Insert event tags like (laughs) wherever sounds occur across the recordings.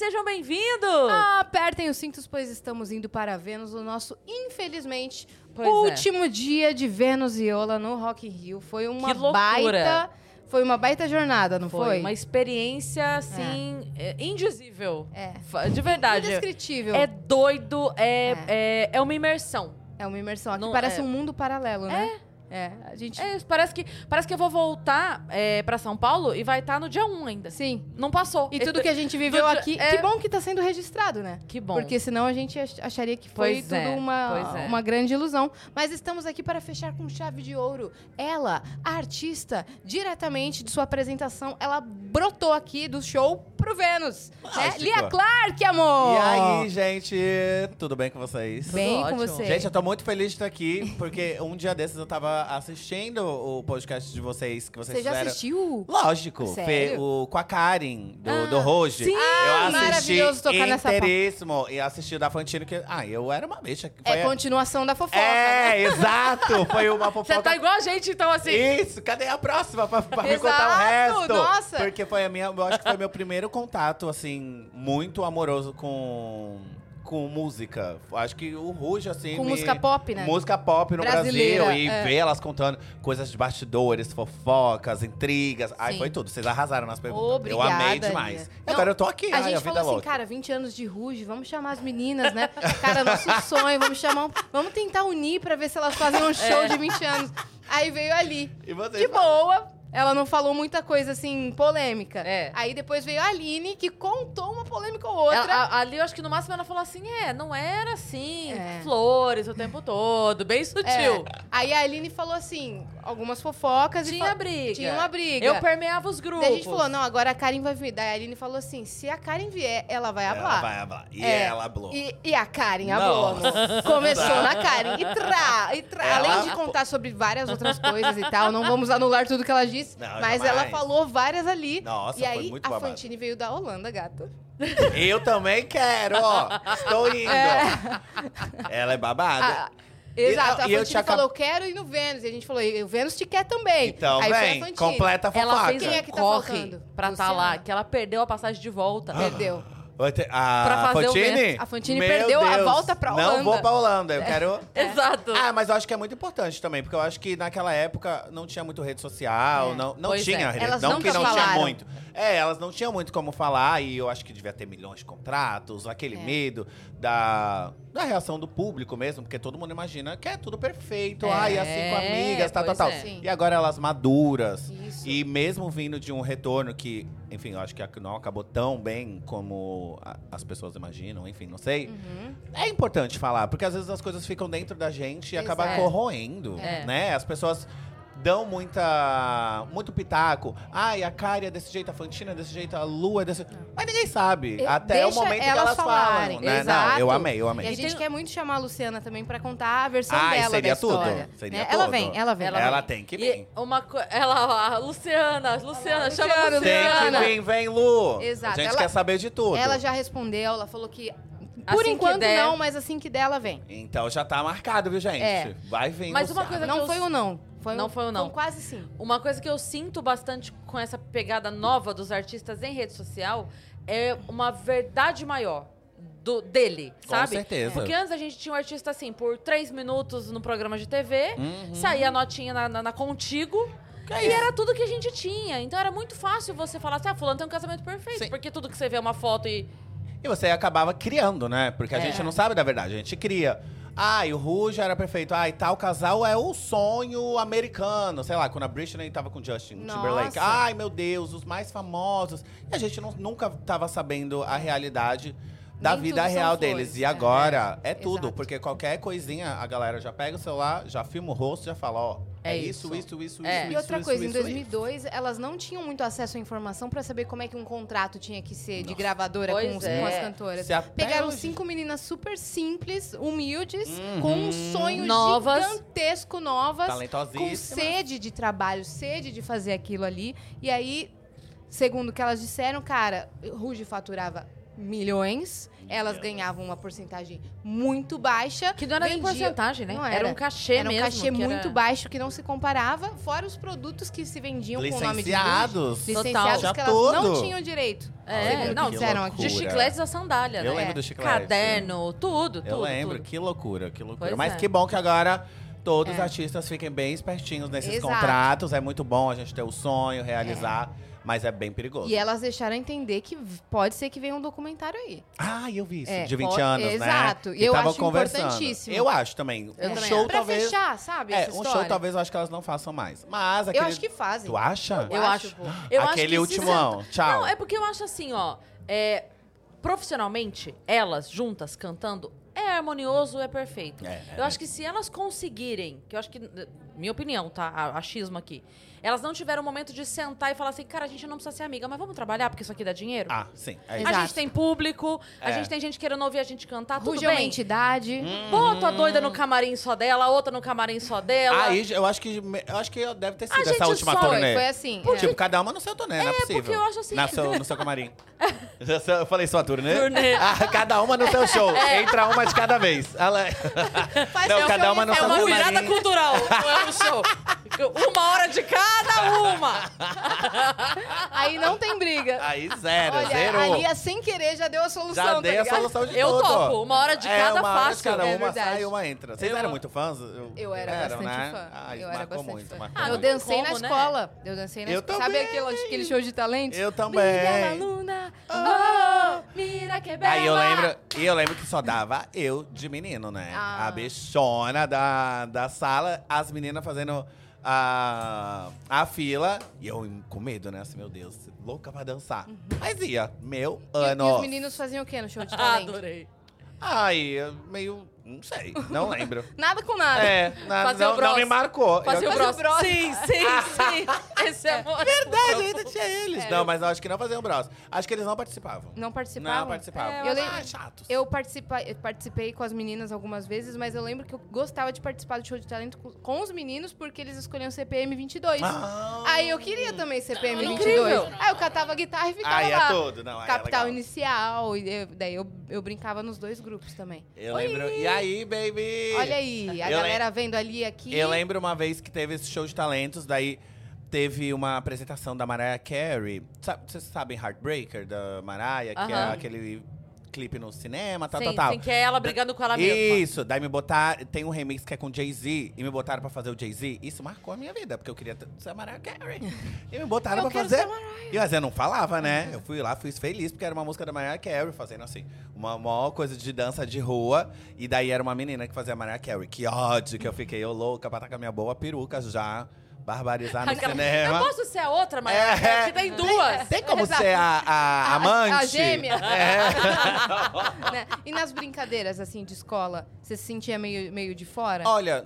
sejam bem-vindos! Ah, apertem os cintos, pois estamos indo para Vênus, o nosso, infelizmente, Pois é. último dia de Vênus e Ola no Rock in Rio. Foi uma baita. Foi uma baita jornada, não foi? uma experiência, assim, é, indizível. É. De verdade. Indescritível. É doido, é, é. é uma imersão. É uma imersão. Aqui Não- parece é. um mundo paralelo, né? É. É, a gente. É isso, parece que, parece que eu vou voltar é, pra São Paulo e vai estar no dia 1 ainda. Sim. Não passou. E tudo que a gente viveu (laughs) dia- aqui. é- Que bom que tá sendo registrado, né? Que bom. Porque senão a gente ach- acharia que foi Pois tudo é, uma, pois é. uma grande ilusão. Mas estamos aqui para fechar com chave de ouro. Ela, a artista, diretamente de sua apresentação, ela brotou aqui do show pro Vênus. Né? Mágico. Lia Clark, amor! E aí, gente? Tudo bem com vocês? Bem com ótimo. você. Gente, eu tô muito feliz de estar aqui, porque um dia desses eu tava assistindo o podcast de vocês, que vocês Você já fizeram. assistiu? Lógico, Sério? Fe- o, com a Karen, do, Ah, do Roge. sim! eu assisti maravilhoso tocar nessa inteiríssimo. E assisti o da Fantino, que... Ah, eu era uma bicha. que É foi- continuação da fofoca. né? É, exato! Foi uma fofoca... Você tá igual a gente, então, assim. Isso, cadê a próxima pra, pra me contar o resto? nossa. Porque foi a minha, eu acho que foi meu primeiro contato, assim, muito amoroso com, com música. Acho que o Ruge, assim. Com me- música pop, né? Música pop no Brasileira, Brasil. E é. ver elas contando coisas de bastidores, fofocas, intrigas. Ai, Sim. foi tudo. Vocês arrasaram nas perguntas. Obrigada, eu amei Lia. demais. Não, agora eu tô aqui, A ai, gente a falou assim, louca. cara, 20 anos de Ruge, vamos chamar as meninas, né? Cara, nosso (laughs) sonho, vamos chamar. um- Vamos tentar unir pra ver se elas fazem um show de 20 anos. Aí veio ali. E De boa. Ela não falou muita coisa assim, polêmica. É. Aí depois veio a Aline, que contou uma polêmica ou outra. Ela- a- ali, eu acho que no máximo ela falou assim: é, não era assim, É. flores o tempo todo, bem É. sutil. Aí a Aline falou assim, algumas fofocas e Tinha briga. Tinha uma briga. Eu permeava os grupos. Daí a gente falou, não, agora a Karen vai vir. Daí a Aline falou assim, se a Karen vier, ela vai Ela hablar. vai hablar. E É. ela hablou. E, e a Karen, a Nossa. Bono, começou na Karen. E tra, e tra. Ela- Além de contar sobre várias outras coisas e tal, não vamos anular tudo que ela disse, Não, mas jamais. ela falou várias ali. Nossa, e foi aí muito a babado. Fantine veio da Holanda, gato. (laughs) Eu também quero, ó. Estou indo. Ela é babada. Ah, exato, E- a e eu Fantine tinha falou, eu quero ir no Vênus. E a gente falou, o Vênus te quer também. Então, aí foi a vem, Fantine. completa a fofoca. Ela fez Quem um é que tá corre faltando? pra estar Luciana? lá, que ela perdeu a passagem de volta. Perdeu. A Pra fazer o Fantine? Vênus. A Fantine Meu perdeu a Deus, volta pra Não Holanda. vou pra Holanda, eu quero... (laughs) Exato. Ah, mas eu acho que é muito importante também, porque eu acho que naquela época não tinha muito rede social, É. não, não Pois tinha é. rede, Elas não que não tinha falaram. muito. É, elas não tinham muito como falar e eu acho que devia ter milhões de contratos, aquele É. medo da, da reação do público mesmo, porque todo mundo imagina que é tudo perfeito, É, ai, assim com amigas, tal, tal, tal. é. E agora elas maduras. Isso. E mesmo vindo de um retorno que, enfim, eu acho que não acabou tão bem como a- as pessoas imaginam, enfim, não sei. Uhum. É importante falar, porque às vezes as coisas ficam dentro da gente e acabam corroendo, É. né? As pessoas dão muita muito pitaco. Ai, a Kari é desse jeito, a Fantina é desse jeito, a Lu é desse... Mas ninguém sabe, E- até o momento que elas elas falarem. falam, né? Exato. Não, eu amei, eu E a amei. gente tem- quer muito chamar a Luciana também pra contar a versão Ai, dela seria da tudo, história. seria né? Ela tudo. vem, ela vem. Ela Ela vem. tem que E vir. uma co- ela, a Luciana, Luciana, chama a Luciana, Luciana. Tem que vir, vem, Lu. Exato, A gente ela- quer saber de tudo. Ela já respondeu, ela falou que por Assim enquanto der. não, mas assim que der ela vem. Então já tá marcado, viu, gente? É. Vai vir. Mas uma coisa que Não eu- foi o não. Foi Não um, foi o não. um quase sim. Uma coisa que eu sinto bastante com essa pegada nova dos artistas em rede social é uma verdade maior do, dele, Com sabe? certeza. Porque antes a gente tinha um artista assim, por três minutos no programa de TV, Uhum. saía a notinha na, na, na Contigo. é e era tudo que a gente tinha. Então era muito fácil você falar assim, ah, fulano tem um casamento perfeito. Sim. Porque tudo que você vê é uma foto e... E você acabava criando, né? Porque a É. gente não sabe da verdade, a gente cria. Ai, o Ruge era perfeito. Ai, tal casal é o sonho americano. Sei lá, quando a Britney tava com o Justin Nossa. Timberlake. Ai, meu Deus, os mais famosos. E a gente não- nunca tava sabendo a realidade da Nem vida real flores, deles. E é. agora é, É, tudo. exato. Porque qualquer coisinha, a galera já pega o celular, já filma o rosto, já fala, ó. É, É isso, isso. isso, isso, É. isso, E outra isso, coisa, isso, em isso, 2002, elas não tinham muito acesso à informação pra saber como é que um contrato tinha que ser de gravadora com, os- é. com as cantoras. Se até Pegaram hoje- cinco meninas super simples, humildes, Uhum. com um sonho Novas. gigantesco, novas, com sede de trabalho, sede de fazer aquilo ali. E aí, segundo o que elas disseram, cara, Ruge faturava milhões. Elas ganhavam uma porcentagem muito baixa. Que não era nem porcentagem, né? Não era. era. um cachê Era um mesmo. cachê que era- muito baixo que não se comparava, fora os produtos que se vendiam com o nome de. Licenciados. Licenciados Já que elas não tudo. tinham direito. É, não, que disseram aqui. De chicletes a sandália, Eu né? lembro do chiclete. Caderno, tudo, tudo. Eu lembro, tudo. que loucura, que loucura. Pois Mas é. que bom que agora todos os É. artistas fiquem bem espertinhos nesses Exato. contratos. É muito bom a gente ter o sonho, realizar, mas é bem perigoso. E elas deixaram entender que pode ser que venha um documentário aí. Ah, eu vi isso, É, de 20 pode- anos, né? exato. Eu tava acho conversando. importantíssimo. Eu acho também. Eu um também show acho. Pra talvez. fechar, sabe, É, essa um show talvez eu acho que elas não façam mais. Mas Eu aquele. acho que fazem. Tu acha? Eu acho. pô. Eu acho aquele que ultimão. se- Tchau. Não, é porque eu acho assim, ó. é, profissionalmente, elas juntas cantando, é harmonioso, é perfeito. É, eu acho que se elas conseguirem, que eu acho que, minha opinião, tá? A- Achismo aqui. Elas não tiveram o momento de sentar e falar assim, cara, a gente não precisa ser amiga, mas vamos trabalhar porque isso aqui dá dinheiro? Ah, sim. É a gente tem público, a É. gente tem gente querendo ouvir a gente cantar, tudo Ruge é uma bem. entidade. Bota a doida no camarim só dela, a outra no camarim só dela. Aí eu acho que eu acho que deve ter sido A essa gente última só- Foi, turnê. foi assim. É. Tipo, cada uma no seu turnê, não é possível. porque eu acho assim- Na seu, no seu camarim. (laughs) eu falei sua turnê? Turnê. (laughs) Ah, cada uma no seu show. Entra uma de cada vez. (laughs) Ela... Faz Não, cada uma no É seu uma camarim. virada cultural, não é um show. Uma hora de cada uma. Aí não tem briga. Aí zero, Olha, zero. a Lia sem querer já deu a solução, Já tá dei a ligado? solução de Eu tudo. topo, uma hora de é, cada uma hora de fácil. cada É uma verdade. sai e uma entra. Vocês Eu- eram muito fãs? Eu, Eu era eram, bastante né? fã. Ah, eu era marcou bastante muito, fã. marcou eu dancei Como, na né? escola. Eu dancei na Eu escola. Sabe também. aquele, aquele show de talentos? Eu também. Brilha na luna. Oh, mira que bela. Aí eu lembro, e eu lembro que só dava eu de menino, né? Ah. A bichona da, da sala, as meninas fazendo a, a fila. E eu com medo, né? Assim, meu Deus, louca pra dançar. Mas ia, meu Uhum. E, e ano. os meninos faziam o quê no show de Ah, (laughs) talento? adorei. Ai, meio. Não sei, não lembro. (laughs) Nada com nada. É, na- Fazer o não, não bros. me marcou. Fazer Eu- o o bros. bros. Sim, sim, sim. (laughs) Esse é amor. Verdade, ainda tinha eles. É. Não, mas eu acho que não faziam bros. Acho que eles não participavam. Não participavam? Não participavam. É, eu lembro- Ah, chatos. Eu, participa, eu participei com as meninas algumas vezes, mas eu lembro que eu gostava de participar do show de talento com, com os meninos porque eles escolhiam CPM 22. Ah. Aí eu queria também CPM Incrível. 22. Aí eu catava a guitarra e ficava Aí é lá. tudo. Não, aí é Capital legal. inicial. E eu- daí eu, eu brincava nos dois grupos também. Eu lembro. E aí, baby? Olha aí, a Eu galera vendo ali aqui. Eu lembro uma vez que teve esse show de talentos, daí teve uma apresentação da Mariah Carey. Sabe- Vocês sabem Heartbreaker da Mariah, que é Aham. aquele clipe no cinema, tal, sim, tal, tal. sim, que é ela brigando com ela mesma. Isso, daí me botaram. Tem um remix que é com Jay-Z e me botaram pra fazer o Jay-Z. Isso marcou a minha vida, porque eu queria ser a Mariah Carey. E me botaram Eu pra fazer. E mas eu não falava, né? Eu fui lá, fui feliz, porque era uma música da Mariah Carey, fazendo assim, uma maior coisa de dança de rua. E daí era uma menina que fazia a Mariah Carey. Que ódio que eu fiquei, eu louca, pra estar com a minha boa peruca já, barbarizar no Aquela- cinema. Eu posso ser a outra, mas É. que tem duas. Tem como Exato. ser a, a, A- amante? a gêmea. É. (laughs) né? E nas brincadeiras, assim, de escola, você se sentia meio, meio de fora? Olha,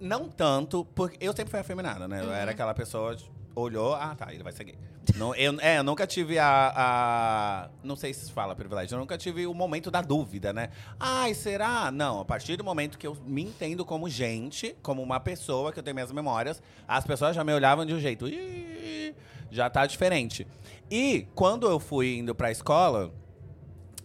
não tanto, porque eu sempre fui afeminada, né? Eu Uhum. era aquela pessoa, olhou, ah, tá, ele vai ser gay. Não, eu, é, eu nunca tive a, a- Não sei se fala privilégio, eu nunca tive o momento da dúvida, né? Ai, será? Não, a partir do momento que eu me entendo como gente, como uma pessoa, que eu tenho minhas memórias, as pessoas já me olhavam de um jeito. Ih, já tá diferente. E quando eu fui indo pra escola,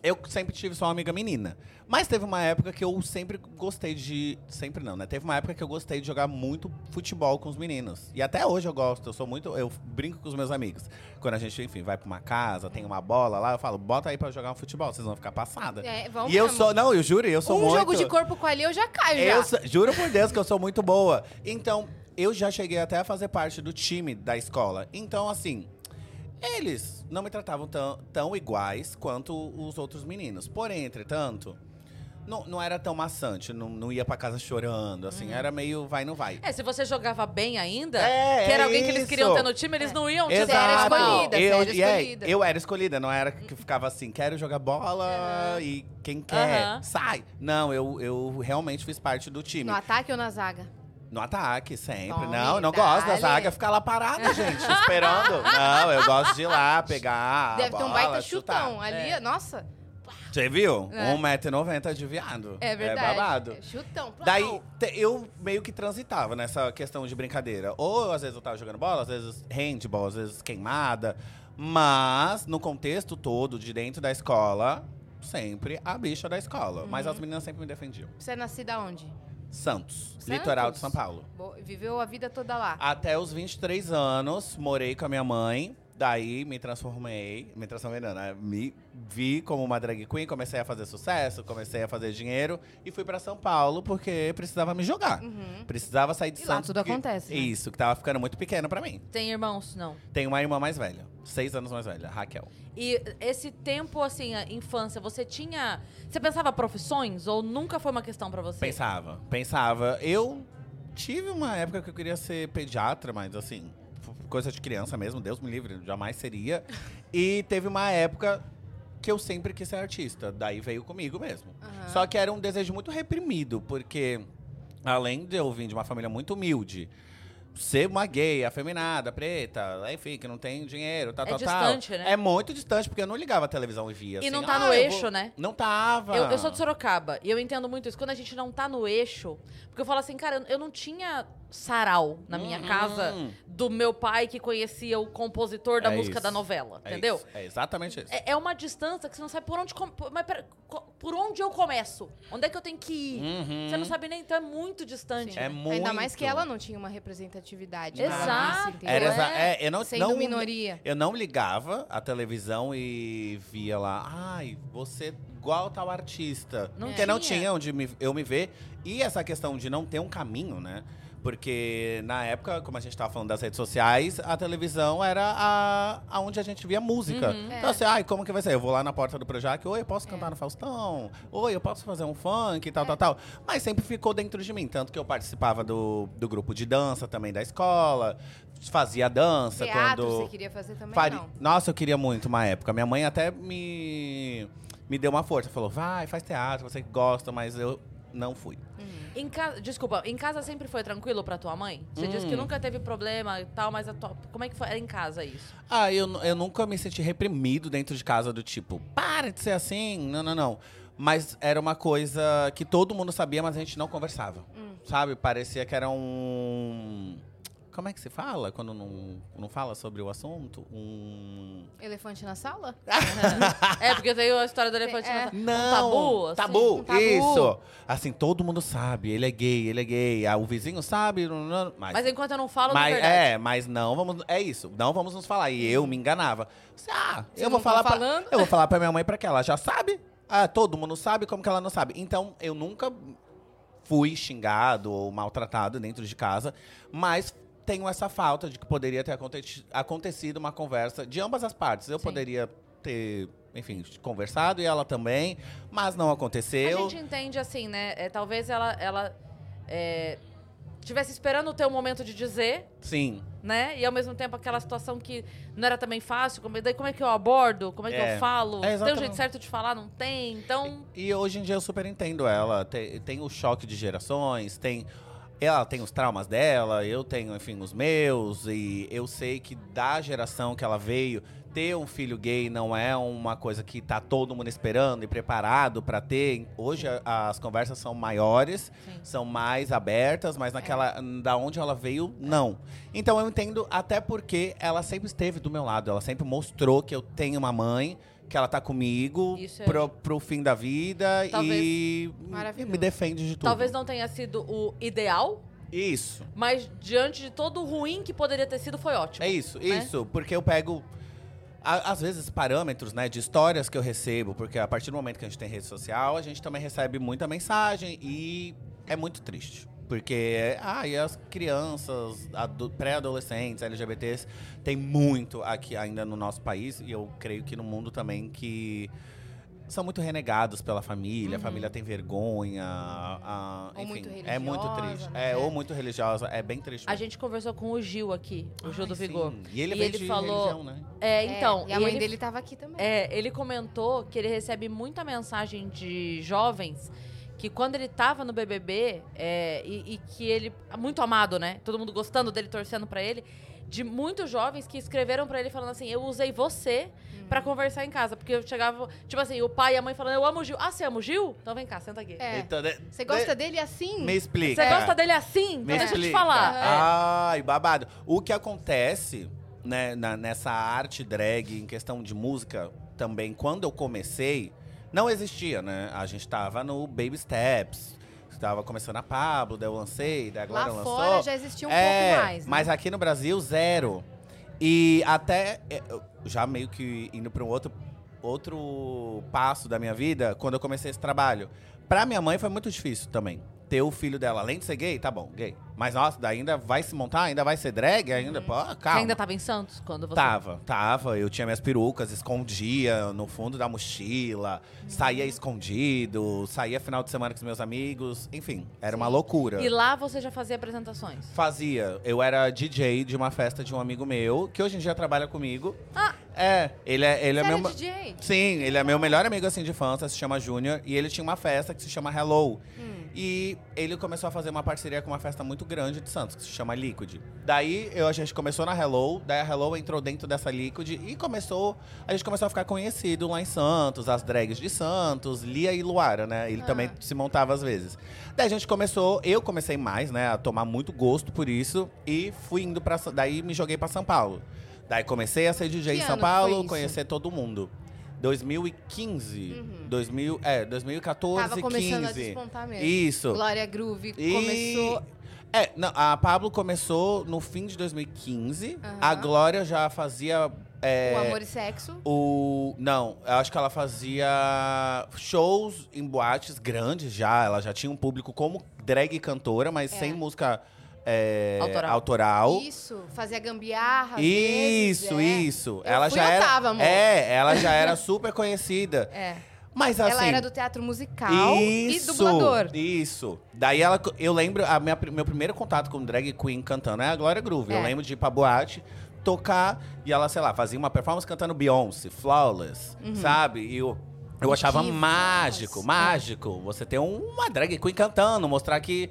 eu sempre tive só uma amiga menina. Mas teve uma época que eu sempre gostei de. Sempre não, né? Teve uma época que eu gostei de jogar muito futebol com os meninos. E até hoje eu gosto. Eu sou muito. Eu brinco com os meus amigos. Quando a gente, enfim, vai pra uma casa, tem uma bola lá, eu falo, bota aí pra jogar um futebol, vocês vão ficar passada. É, vamos e eu mesmo. sou. Não, eu juro, eu sou um muito. jogo de corpo com a Lia, eu já caio Eu já. sou- juro por Deus que eu sou muito boa. Então, eu já cheguei até a fazer parte do time da escola. Então, assim, eles não me tratavam tão, tão iguais quanto os outros meninos. Porém, entretanto, não, não era tão maçante. Não, não ia pra casa chorando, assim. Era meio vai, não vai. É, se você jogava bem ainda, É, que era é alguém que eles queriam isso. ter no time, eles não iam te Exato. dar era escolhida, eu, era e é, escolhida. eu era escolhida, não era que ficava assim, quero jogar bola e quem quer, Aham. sai. Não, eu, eu realmente fiz parte do time. No ataque ou na zaga? No ataque, sempre. Tome, não, não gosto da dale. zaga ficar lá parada, gente, esperando. Não, eu gosto de ir lá, pegar a Deve ter um bola, baita chutar. chutão. Ali, É. nossa, Você viu? É. 1,90m de viado. é verdade. babado. É chutão. plau. Daí, eu meio que transitava nessa questão de brincadeira. Ou às vezes eu tava jogando bola, às vezes handball, às vezes queimada. Mas, no contexto todo, de dentro da escola, sempre a bicha da escola. Uhum. Mas as meninas sempre me defendiam. Você é nascida onde? Santos, Santos? litoral de São Paulo. Bo- Viveu a vida toda lá. Até os 23 anos, morei com a minha mãe. Daí me transformei, me transformei não, né? Me vi como uma drag queen, comecei a fazer sucesso, comecei a fazer dinheiro e fui pra São Paulo porque precisava me jogar. Precisava sair de Uhum. E lá Santos. tudo porque- acontece, né? Isso, que tava ficando muito pequeno pra mim. Tem irmãos? Não. Tenho uma irmã mais velha, seis anos mais velha, Raquel. E esse tempo, assim, a infância, você tinha. Você pensava profissões ou nunca foi uma questão pra você? Pensava, pensava. Eu tive uma época que eu queria ser pediatra, mas assim, coisa de criança mesmo, Deus me livre, jamais seria. E teve uma época que eu sempre quis ser artista, daí veio comigo mesmo. Aham. Só que era um desejo muito reprimido, porque além de eu vir de uma família muito humilde, ser uma gay, afeminada, preta, enfim, que não tem dinheiro, tal, É tal, distante, tal. né? É muito distante, porque eu não ligava a televisão e via. E assim, não tá "Ah, no eixo, vou-" né? Não tava. Eu, eu sou de Sorocaba e eu entendo muito isso. Quando a gente não tá no eixo, porque eu falo assim, cara, eu não tinha sarau na minha Uhum. casa do meu pai que conhecia o compositor da É música isso. da novela, É entendeu? isso, É exatamente isso. É, é uma distância que você não sabe por onde. Mas pera, por onde eu começo? Onde é que eu tenho que ir? Uhum. Você não sabe nem, então é muito distante. Sim. É muito. Ainda mais que ela não tinha uma representatividade. Exato. entendeu? Era exa- é, é, eu não, Sendo não, minoria. Eu não ligava a televisão e via lá, ai, você igual tal artista. Não Porque não tinha. tinha onde me- eu me ver. E essa questão de não ter um caminho, né? Porque na época, como a gente tava falando das redes sociais, a televisão era a, aonde a gente via música. Uhum. Então É. assim, ai, como que vai ser? Eu vou lá na porta do Projac, oi, eu posso cantar no Faustão? Oi, eu posso fazer um funk e tal, É. tal, tal. Mas sempre ficou dentro de mim. Tanto que eu participava do, do grupo de dança também da escola, fazia dança Teatro quando. você queria fazer também, Fari- não? Nossa, eu queria muito uma época. Minha mãe até me, me deu uma força. Falou, vai, faz teatro, você que gosta, mas eu não fui. Em casa, desculpa, em casa sempre foi tranquilo pra tua mãe? Você disse Hum. que nunca teve problema e tal, mas tua- como é que foi? Era em casa isso? Ah, eu, eu nunca me senti reprimido dentro de casa do tipo, para de ser assim. Não, não, não. Mas era uma coisa que todo mundo sabia, mas a gente não conversava. Sabe? Parecia que era um. Como é que se fala quando não, não fala sobre o assunto? Um. Elefante na sala? (laughs) é, porque tem a história do elefante É. na sala. Não! Um tabu, assim? tabu, um tabu. isso! Assim, todo mundo sabe, ele é gay, ele é gay. Ah, o vizinho sabe, não- não- mas. Mas enquanto eu não falo, mas, de verdade. é, mas não vamos. É isso, não vamos nos falar. E eu me enganava. Ah, Você eu vou não tá falar pra? Eu vou falar pra minha mãe pra que ela já sabe. Ah, todo mundo sabe como que ela não sabe. Então, eu nunca fui xingado ou maltratado dentro de casa, mas tenho essa falta de que poderia ter aconte- acontecido uma conversa de ambas as partes. Eu Sim. poderia ter, enfim, conversado e ela também, mas não A aconteceu. gente entende assim, né? É, talvez ela, ela é, tivesse esperando o momento de dizer, Sim. né? E ao mesmo tempo aquela situação que não era também fácil. Como, daí como é que eu abordo? Como é que É. eu falo? É, tem um jeito certo de falar? Não tem? Então... E hoje em dia eu super entendo ela. Tem, tem o choque de gerações, tem. Ela tem os traumas dela, eu tenho, enfim, os meus. E eu sei que da geração que ela veio, ter um filho gay não é uma coisa que tá todo mundo esperando e preparado pra ter. Hoje a- as conversas são maiores, Sim. são mais abertas, mas naquela. Da onde ela veio, não. Então eu entendo, até porque ela sempre esteve do meu lado. Ela sempre mostrou que eu tenho uma mãe, que ela tá comigo Isso é- pro, pro fim da vida Talvez- e, e Maravilhoso. me defende de tudo. Talvez não tenha sido o ideal, Isso. mas diante de todo o ruim que poderia ter sido, foi ótimo. É isso, né? isso. Porque eu pego. a- Às vezes, parâmetros, né, de histórias que eu recebo, porque a partir do momento que a gente tem rede social, a gente também recebe muita mensagem e é muito triste. Porque, ah, e as crianças, pré-adolescentes, LGBTs, tem muito aqui ainda no nosso país, e eu creio que no mundo também, que são muito renegados pela família, a família tem vergonha, a- Ou enfim, muito é muito triste. né? É, ou muito religiosa, é bem triste. A gente conversou com o Gil aqui, o Gil Ai, do Vigor. sim. E ele E veio ele de falou- religião, né? É, então. e a mãe ele dele tava aqui também. É, ele comentou que ele recebe muita mensagem de jovens que quando ele tava no BBB é, e, e que ele muito amado, né? Todo mundo gostando dele, torcendo pra ele, de muitos jovens que escreveram pra ele falando assim: "Eu usei você Uhum. pra conversar em casa", porque eu chegava, tipo assim, o pai e a mãe falando: "Eu amo o Gil". Ah, você ama o Gil? Então vem cá, senta aqui. É. Então, de- Você gosta de- dele assim? Me explica. Você gosta dele assim? Então Me deixa eu te falar. É. Ai, babado. O que acontece né, na- nessa arte drag, em questão de música, também, quando eu comecei, não existia, né? A gente tava no Baby Steps. Tava começando a Pablo, daí eu lancei, daí agora Lá lançou. fora já existia um é, pouco mais. né? Mas aqui no Brasil, zero. E até, é, já meio que indo para um outro, outro passo da minha vida, quando eu comecei esse trabalho. Pra minha mãe foi muito difícil também. Ter o filho dela, além de ser gay, tá bom, gay. Mas, nossa, daí ainda vai se montar, ainda vai ser drag, ainda, pô, Você calma. ainda tava em Santos quando você. Tava, tava. Eu tinha minhas perucas, escondia no fundo da mochila, saía escondido, saía final de semana com os meus amigos. Enfim, era uma loucura. E lá você já fazia apresentações. Fazia. Eu era DJ de uma festa de um amigo meu, que hoje em dia trabalha comigo. Ah. É, ele é, ele é Você meu. era DJ? Sim, ele é meu melhor amigo assim de infância, se chama Júnior, e ele tinha uma festa que se chama Hello. Hum. E ele começou a fazer uma parceria com uma festa muito grande de Santos, que se chama Liquid. Daí eu, a gente começou na Hello, daí a Hello entrou dentro dessa Liquid e começou. A gente começou a ficar conhecido lá em Santos, as drags de Santos, Lia e Luara, né? Ele Ah. também se montava às vezes. Daí a gente começou, eu comecei mais, né, a tomar muito gosto por isso e fui indo pra. Sa- Daí me joguei pra São Paulo. Daí comecei a ser DJ Que em São Paulo, conhecer todo mundo. 2015. Uhum. 2000, é, 2014, Tava começando a 15. despontar mesmo. Isso. Glória Groove E- começou. É, não, a Pablo começou no fim de 2015. Aham. A Glória já fazia. é, O Amor e Sexo. o- Não, eu acho que ela fazia shows em boates grandes já. Ela já tinha um público como drag cantora, mas É. sem música é, Autoral. autoral. Isso, fazia gambiarra. Isso, vezes, é. isso. Eu ela fui, já eu era. tava, amor. É, ela já era (laughs) super conhecida. É. Mas assim. Ela era do teatro musical Isso, e dublador. Isso. Daí ela, eu lembro, a minha, meu primeiro contato com drag queen cantando é a Glória Groove. Eu É. lembro de ir pra boate, tocar, e ela, sei lá, fazia uma performance cantando Beyoncé, Flawless, Uhum. sabe? E eu, eu achava Que mágico, voz. mágico. Você ter uma drag queen cantando, mostrar que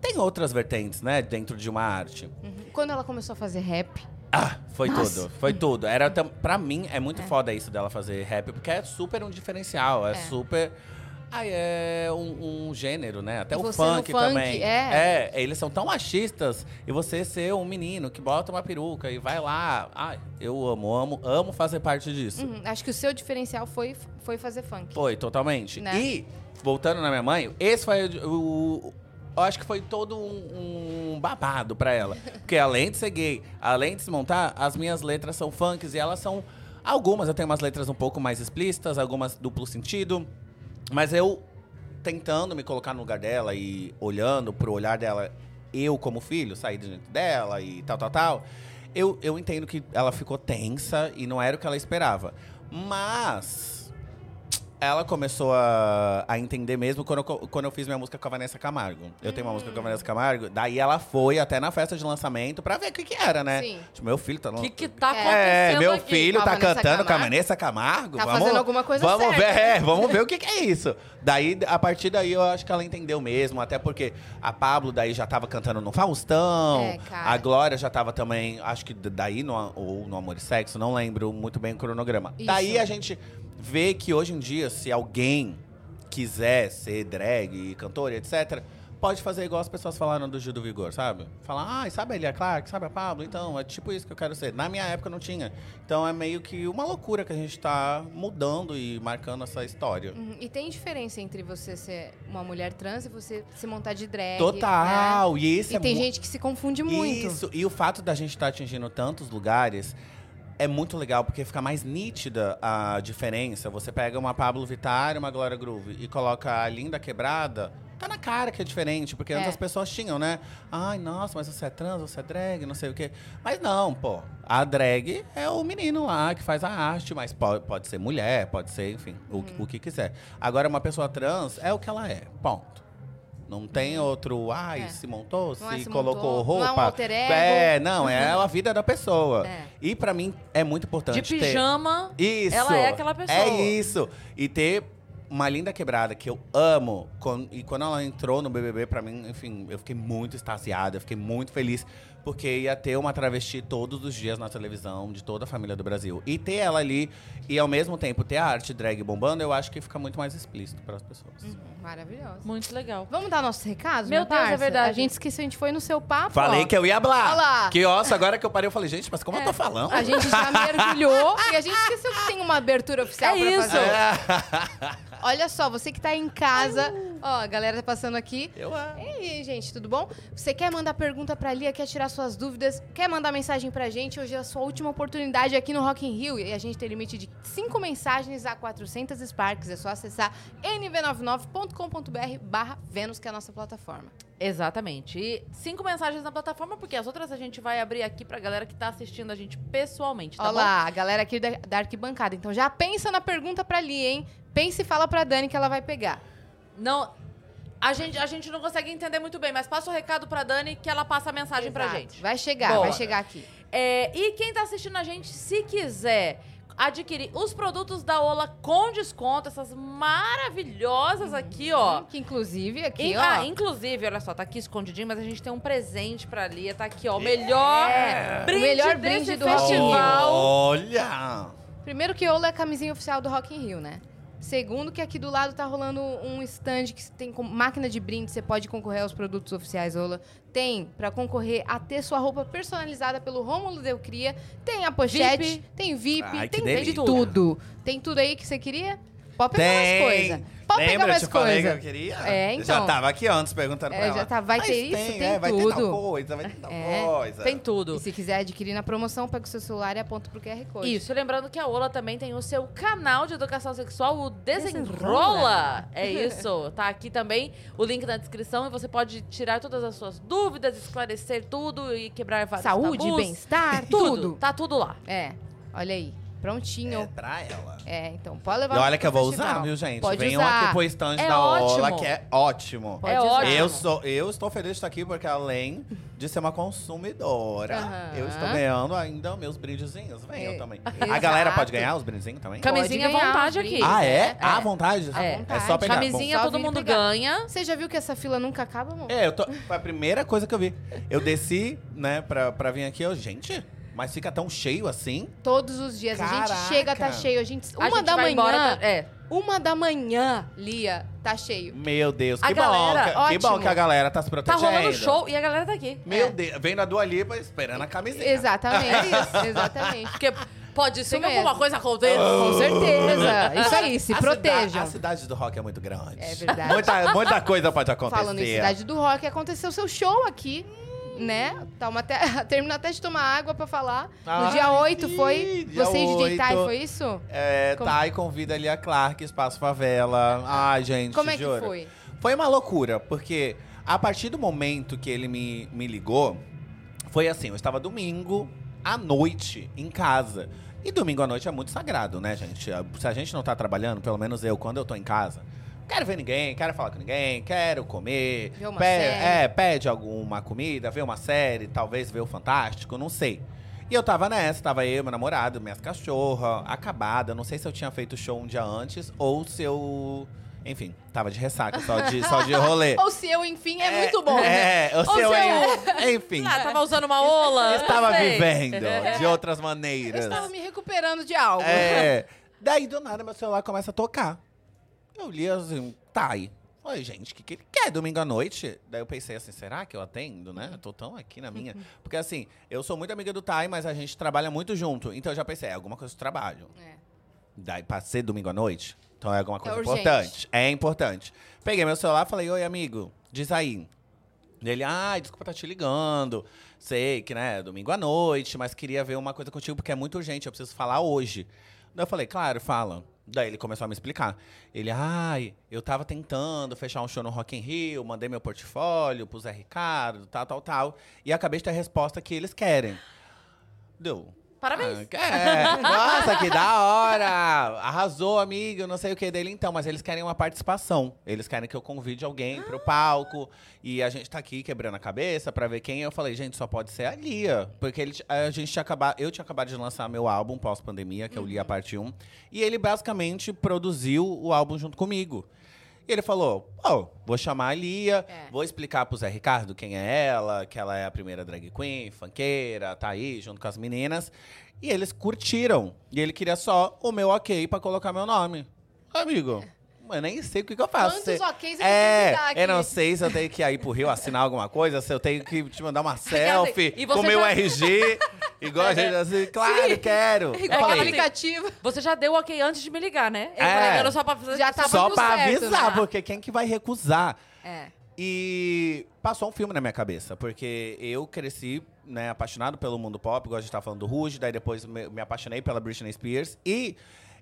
tem outras vertentes, né, dentro de uma arte. Uhum. Quando ela começou a fazer rap, Ah, foi Nossa. tudo, foi tudo. Era pra mim é muito É. foda isso dela fazer rap, porque é super um diferencial, é, É. super Ai, é um, um gênero, né? Até E o no funk, funk, também. é. eles são tão machistas. E você ser um menino que bota uma peruca e vai lá. Ai, eu amo, amo, amo fazer parte disso. uhum, acho que o seu diferencial foi, foi fazer funk. Foi, totalmente. Né? E, voltando na minha mãe, esse foi o. eu acho que foi todo um, um babado pra ela. Porque além de ser gay, além de se montar, as minhas letras são funks e elas são. Algumas eu tenho umas letras um pouco mais explícitas, algumas duplo sentido. Mas eu tentando me colocar no lugar dela e olhando pro olhar dela, eu como filho, sair de dentro dela e tal, tal, tal. Eu, eu entendo que ela ficou tensa e não era o que ela esperava. Mas ela começou a, a entender mesmo quando eu, quando eu fiz minha música com a Vanessa Camargo. Eu tenho uma música com a Vanessa Camargo, daí ela foi até na festa de lançamento pra ver o que, que era, né? Sim. Tipo, meu filho tá O no... que que tá acontecendo É, meu aqui? filho Com a tá Vanessa cantando com a Camargo? Vanessa Camargo. Tá vamos, fazendo alguma coisa vamos certa. ver, é, vamos ver o que, que é isso. Daí, a partir daí, eu acho que ela entendeu mesmo, até porque a Pablo daí já tava cantando no Faustão, É, cara. a Glória já tava também, acho que daí no, ou no Amor e Sexo, não lembro muito bem o cronograma. Isso. Daí a gente vê que hoje em dia, se alguém quiser ser drag, cantora, etc., pode fazer igual as pessoas falaram do Gil do Vigor, sabe? Falar, ah, sabe a Elia Clark, sabe a Pablo? Então, é tipo isso que eu quero ser. Na minha época não tinha. Então é meio que uma loucura que a gente tá mudando e marcando essa história. Uhum, E tem diferença entre você ser uma mulher trans e você se montar de drag. Total! né? E isso E é tem gente que se confunde muito. Isso, e o fato da gente estar atingindo tantos lugares é muito legal, porque fica mais nítida a diferença. Você pega uma Pablo Vittar e uma Glória Groove e coloca a Linda Quebrada, tá na cara que é diferente, porque antes É. as pessoas tinham, né? Ai, nossa, mas você é trans, você é drag, não sei o quê. Mas não, pô. A drag é o menino lá que faz a arte, mas pode, pode ser mulher, pode ser, enfim, o, Uhum. o que quiser. Agora, uma pessoa trans é o que ela é, ponto. Não tem outro, ai, É. se montou, Não é se, se colocou montou, roupa. não é um alter ego. É, não, é a vida da pessoa. É. E pra mim é muito importante De ter. pijama, Isso. ela é aquela pessoa. É isso. E ter uma linda quebrada que eu amo. E quando ela entrou no BBB, pra mim, enfim, eu fiquei muito extasiada, eu fiquei muito feliz. Porque ia ter uma travesti todos os dias na televisão de toda a família do Brasil. E ter ela ali e ao mesmo tempo ter a arte drag bombando, eu acho que fica muito mais explícito para as pessoas. Maravilhoso. Muito legal. Vamos dar nossos recados, Meu Deus, é parça? verdade. A gente esqueceu, a gente foi no seu papo. Falei ó. que eu ia hablar. Olha lá. Que osso, agora que eu parei, eu falei, gente, mas como eu tô falando? A gente já (laughs) mergulhou e a gente esqueceu que tem uma abertura oficial É pra isso. fazer. (laughs) Olha só, você que tá em casa, ó, a galera tá passando aqui. Eu, ah. E aí, gente, tudo bom? Você quer mandar pergunta pra Lia, quer tirar suas dúvidas, quer mandar mensagem pra gente? Hoje é a sua última oportunidade aqui no Rock in Rio e a gente tem limite de 5 mensagens a 400 Sparks. É só acessar nv99.com.br barra Vênus, que é a nossa plataforma. Exatamente. E cinco mensagens na plataforma, porque as outras a gente vai abrir aqui pra galera que tá assistindo a gente pessoalmente, tá Olha bom? lá, a galera aqui da, da arquibancada. Então já pensa na pergunta pra Lia, hein? Pensa e fala pra Dani que ela vai pegar. Não. A gente, a gente não consegue entender muito bem, mas passa o recado pra Dani que ela passa a mensagem pra Exato. gente. Vai chegar, Bora. vai chegar aqui. É, e quem tá assistindo a gente, se quiser adquirir os produtos da Ola com desconto, essas maravilhosas aqui, ó. Que inclusive aqui, In- ó. ah, inclusive, olha só, tá aqui escondidinho, mas a gente tem um presente pra Lia, tá aqui, ó. O melhor brinde O melhor desse brinde do Rock in festival. Olha! Primeiro que Ola é a camisinha oficial do Rock in Rio, né? Segundo que aqui do lado tá rolando um stand que tem máquina de brinde, você pode concorrer aos produtos oficiais Ola. Tem pra concorrer a ter sua roupa personalizada pelo Rômulo Del Cria. Tem a pochete, VIP. tem VIP, Ai, tem de tudo. Tem tudo aí que você queria? Pode pegar Tem! mais coisa. Pode Lembra, pegar eu mais te falei que coisa. eu queria? É, Eu então. Já tava aqui antes perguntando É, pra ela. já tá, vai Mas ter isso, tem é, vai ter tal tudo. coisa, vai ter tal É, coisa. Tem tudo. E se quiser adquirir na promoção, pega o seu celular e aponta pro QR Code. Isso, lembrando que a Ola também tem o seu canal de educação sexual, o Desenrola. Desenrola. É isso, tá aqui também o link na descrição e você pode tirar todas as suas dúvidas, esclarecer tudo e quebrar vários Saúde, tabus. bem-estar, tudo, tudo. tá tudo lá. É, olha aí. Prontinho. É pra ela. É, então pode levar E olha que eu vou festival. usar, viu, gente? Pode Venham usar. aqui pro stand É da Ola, ótimo. que é ótimo. Pode É usar. ótimo. Eu, sou, eu estou feliz de estar aqui porque, além de ser uma consumidora, Aham. eu estou ganhando ainda meus brindezinhos. Venham É, também. exato. A galera pode ganhar os brindezinhos também? Cam- Camisinha à vontade aqui. Ah, é? É. À vontade? À É, vontade. só pegar. Camisinha Bom, todo mundo pegar. ganha. Você já viu que essa fila nunca acaba, amor? É, eu tô. Foi a primeira coisa que eu vi. Eu desci, né, pra, pra vir aqui. Eu, gente, mas fica tão cheio assim? Todos os dias. A Caraca. gente chega, tá cheio. A gente, A uma gente da vai manhã. embora, tá- é. Uma da manhã, Lia, tá cheio. Meu Deus, A que galera, bom. Que, que bom que a galera tá se Tá protegendo. rolando show e a galera tá aqui. Meu É. Deus, vendo a Dua Lipa esperando a camisinha. Exatamente. isso, (laughs) exatamente. Porque pode ser que alguma coisa aconteça. Com certeza. (laughs) Isso aí, se A protejam. cida- a cidade do rock é muito grande. É verdade. Muita, muita coisa pode acontecer. Falando em Cidade do Rock, aconteceu seu show aqui, né? Tá uma até, (laughs) até de tomar água pra falar. No Ai, dia 8 sim, foi dia você e DJ Tai, 8. foi isso? É, Como- Thay convida ali a Clark, Espaço Favela. Ai, gente, Como é que juro. foi? Foi uma loucura, porque a partir do momento que ele me, me ligou, foi assim, eu estava domingo à noite em casa. E domingo à noite é muito sagrado, né, gente? Se a gente não tá trabalhando, pelo menos eu, quando eu tô em casa, quero ver ninguém, quero falar com ninguém, quero comer. Ver uma pe- série. É, pede alguma comida, ver uma série, talvez ver o Fantástico, não sei. E eu tava nessa, tava eu, meu namorado, minhas cachorras, acabada. Não sei se eu tinha feito show um dia antes ou se eu. Enfim, tava de ressaca, só de, só de rolê. (laughs) Ou se eu, enfim, é, muito bom. É, o Ou seu, seu- en- enfim. Ah, tava usando uma ola. eu (laughs) estava vivendo de outras Eu maneiras. estava me recuperando de algo. É. Daí, do nada, meu celular começa a tocar. Eu li assim, tá aí. Falei, gente, o que, que ele quer domingo à noite? Daí eu pensei assim, será que eu atendo, né? Eu tô tão aqui na minha. (laughs) Porque assim, eu sou muito amiga do Tai, mas a gente trabalha muito junto. Então eu já pensei, é alguma coisa do trabalho. É. Daí passei domingo à noite, então é alguma coisa urgente. importante. É importante. Peguei meu celular e falei, oi, amigo, diz aí. Ele, ai, desculpa tá te ligando. Sei que, né, domingo à noite, mas queria ver uma coisa contigo porque é muito urgente, eu preciso falar hoje. Daí eu falei, claro, fala. Daí ele começou a me explicar. Ele, ai, eu tava tentando fechar um show no Rock in Rio, mandei meu portfólio pro Zé Ricardo, tal, tal, tal. E acabei de ter a resposta que eles querem. Deu. Parabéns. Ah, é. Nossa, que da hora! Arrasou, amigo, não sei o que dele então, mas eles querem uma participação. Eles querem que eu convide alguém pro palco. E a gente tá aqui quebrando a cabeça pra ver quem. Eu falei, gente, só pode ser a Lia. Porque ele, a gente tinha acabado. Eu tinha acabado de lançar meu álbum pós-pandemia, que é o Lia Parte 1. E ele basicamente produziu o álbum junto comigo. E ele falou: Ó, vou chamar a Lia, É. vou explicar pro Zé Ricardo quem é ela, que ela é a primeira drag queen, funkeira, tá aí junto com as meninas. E eles curtiram. E ele queria só o meu ok pra colocar meu nome. Amigo, eu nem sei o que, que eu faço. Quantos ok's eu é, tenho que dar aqui? eu não sei se eu tenho que ir pro Rio assinar alguma coisa, se eu tenho que te mandar uma (laughs) selfie E com meu já- RG. (laughs) Igual a gente assim, claro, quero. (laughs) Igual aquela Ok. aplicativo. Você já deu ok antes de me ligar, né? Eu É. falei, era só pra fazer... Já tava Só tudo pra certo, avisar, né? porque quem que vai recusar? É. E passou um filme na minha cabeça, porque eu cresci, né, apaixonado pelo mundo pop, igual a gente tava falando do Rouge, daí depois me, me apaixonei pela Britney Spears. E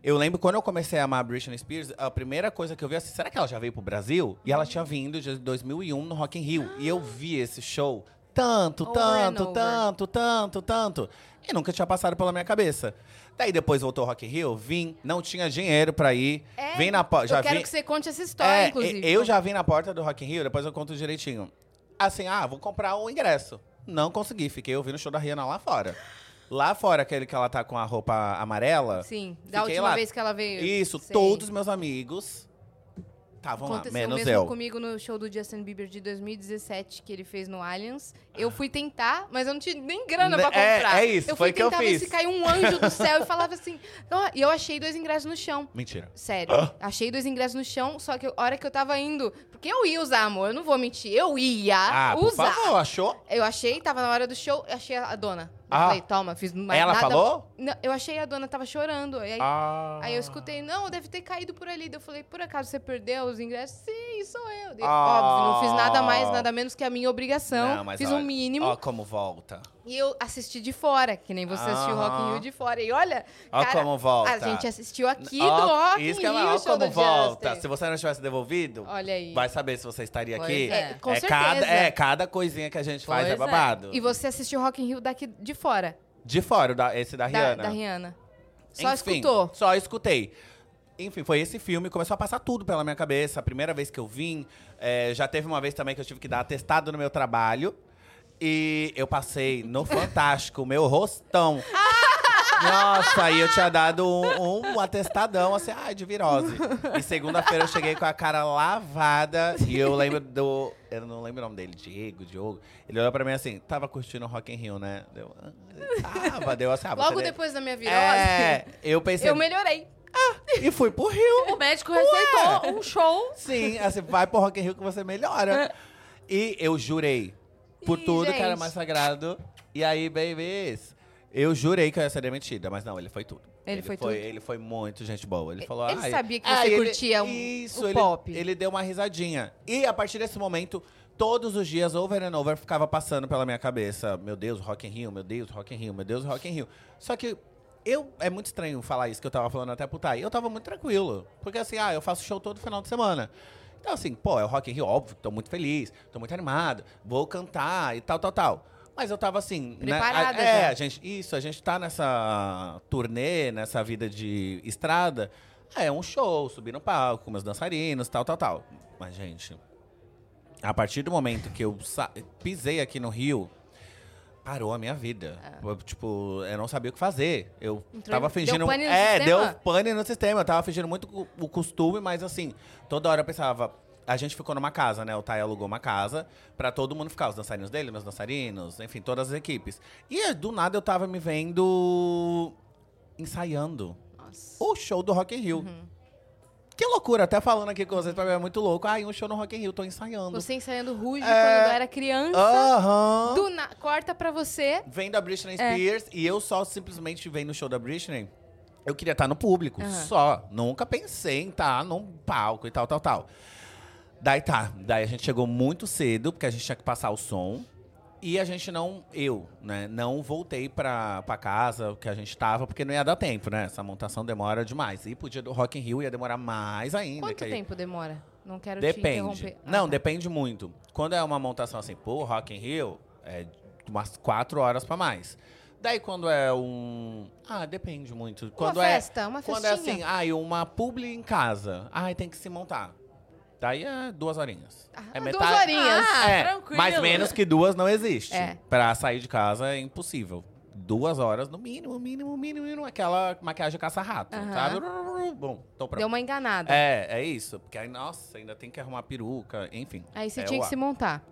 eu lembro quando eu comecei a amar a Britney Spears, a primeira coisa que eu vi assim, será que ela já veio pro Brasil? E ela tinha vindo de 2001 no Rock in Rio. E eu vi esse show tanto, Over tanto, tanto, tanto, tanto. E nunca tinha passado pela minha cabeça. Daí depois voltou o Rock in Rio, vim, não tinha dinheiro pra ir. É, vim na porta, eu quero vim, que você conte essa história, é, inclusive. Eu já vim na porta do Rock in Rio, depois eu conto direitinho. Assim, ah, vou comprar um ingresso. Não consegui, fiquei ouvindo o show da Rihanna lá fora. Lá fora, aquele que ela tá com a roupa amarela. Sim, da última lá. vez que ela veio. Isso, Sei. todos meus amigos estavam lá, menos mesmo eu. comigo no show do Justin Bieber de 2017, que ele fez no Allianz. Eu fui tentar, mas eu não tinha nem grana pra É- comprar. é isso, eu foi que eu tentar ver fiz. se caiu um anjo do (laughs) céu e falava assim... ó, E eu achei dois ingressos no chão. Mentira. Sério. Achei dois ingressos no chão, só que a hora que eu tava indo... Porque eu ia usar, amor, eu não vou mentir. Eu ia Ah, por usar. favor, achou? Eu achei, tava na hora do show, eu achei a dona. Ah. falei, toma, fiz mais Ela nada. falou? Não, eu achei a dona tava chorando. Aí, Ah. aí eu escutei, não, deve ter caído por ali. Daí Eu falei, por acaso você perdeu os ingressos? Sim, sou eu. Ah. Óbvio, não fiz nada mais, nada menos que a minha obrigação. Não, fiz olha, um mínimo. Ó como volta. E eu assisti de fora, que nem você assistiu o Rock in. Rio de fora. E olha, Ó cara, como volta. a gente assistiu aqui Ó, do Rock in Isso que Rio, ela, ó como volta. Justin. Se você não tivesse devolvido, Olha aí. vai saber se você estaria Pois aqui. é. É, com é certeza. cada, é, cada coisinha que a gente faz Pois é é. babado. E você assistiu Rock in Rio daqui de fora, De fora, esse da da, Rihanna. da Rihanna. Só Enfim, escutou. Só escutei. Enfim, foi esse filme, começou a passar tudo pela minha cabeça. A primeira vez que eu vim, é, já teve uma vez também que eu tive que dar atestado no meu trabalho. E eu passei no (laughs) Fantástico, o meu rostão. Nossa, aí eu tinha dado um, um atestadão, assim, ai, de virose. E segunda-feira eu cheguei com a cara lavada. E eu lembro do. Eu não lembro o nome dele, Diego, Diogo. Ele olhou pra mim assim, tava curtindo o Rock in Rio, né? Deu, "Ah, tava, deu assim, ah, Logo depois da minha virose, É, eu pensei. eu melhorei. E fui pro Rio. O médico receitou um show. Sim, assim, vai pro Rock in Rio que você melhora. E eu jurei, por Ih, tudo que era gente. mais sagrado. E aí, babies, eu jurei que eu ia ser demitida, mas não, ele foi tudo. Ele foi tudo? Ele foi muito gente boa. Ele falou, Ele "Ai, sabia que ai, você ele- curtia o- Isso, o ele, pop. Ele deu uma risadinha. E a partir desse momento, todos os dias, over and over, ficava passando pela minha cabeça. Meu Deus, Rock in Rio, meu Deus, Rock in Rio, meu Deus, Rock in Rio. Só que eu, é muito estranho falar isso que eu tava falando até pro Thay. Eu tava muito tranquilo. Porque assim, ah, eu faço show todo final de semana. Então assim, pô, é o Rock in Rio, óbvio, tô muito feliz, tô muito animado, vou cantar e tal, tal, tal. Mas eu tava assim, né, Preparada a- é, já. a gente, isso, a gente tá nessa turnê, nessa vida de estrada. É um show, subir no palco com meus dançarinos, tal, tal, tal. Mas, gente, a partir do momento que eu pisei aqui no Rio, parou a minha vida. Eu, tipo, eu não sabia o que fazer. Eu Entrou tava fingindo. deu pane no é, sistema? deu pane no sistema. Eu tava fingindo muito o- costume, mas assim, toda hora eu pensava. A gente ficou numa casa, né? O Thay alugou uma casa pra todo mundo ficar. Os dançarinos dele, meus dançarinos, enfim, todas as equipes. E do nada eu tava me vendo ensaiando Nossa. o show do Rock in Rio. Uhum. Que loucura, até falando aqui com vocês, pra mim é muito louco. Ai, um show no Rock in Rio, tô ensaiando. Você ensaiando Ruge É. quando eu era criança. Aham. Do na- Corta pra você. Vendo a Britney É. Spears e eu só simplesmente vendo o show da Britney. Eu queria estar no público, Aham. só. Nunca pensei em estar num palco e tal, tal, tal. Daí tá. Daí a gente chegou muito cedo, porque a gente tinha que passar o som. E a gente não, eu, né, não voltei pra, pra casa que a gente tava, porque não ia dar tempo, né? Essa montação demora demais. E pro dia do Rock in Rio ia demorar mais ainda. Quanto aí- tempo demora? Não quero Depende. interromper. Ah, Não, tá. depende muito. Quando é uma montação assim, pô, Rock in Rio, é umas quatro horas pra mais. Daí quando é um... Ah, depende muito. Quando uma é, festa, uma quando festinha. é assim, ai, uma publi em casa. Ai, tem que se montar. Daí é duas horinhas. Ah, é duas horinhas. Ah, é, tranquilo. mas menos que duas não existe. É. Pra sair de casa é impossível. Duas horas no mínimo, mínimo, mínimo, mínimo. Aquela maquiagem caça-rato, sabe? Bom, tô pronto. Deu uma enganada. É, é isso. Porque aí, nossa, ainda tem que arrumar peruca, enfim. Aí você É tinha que se montar.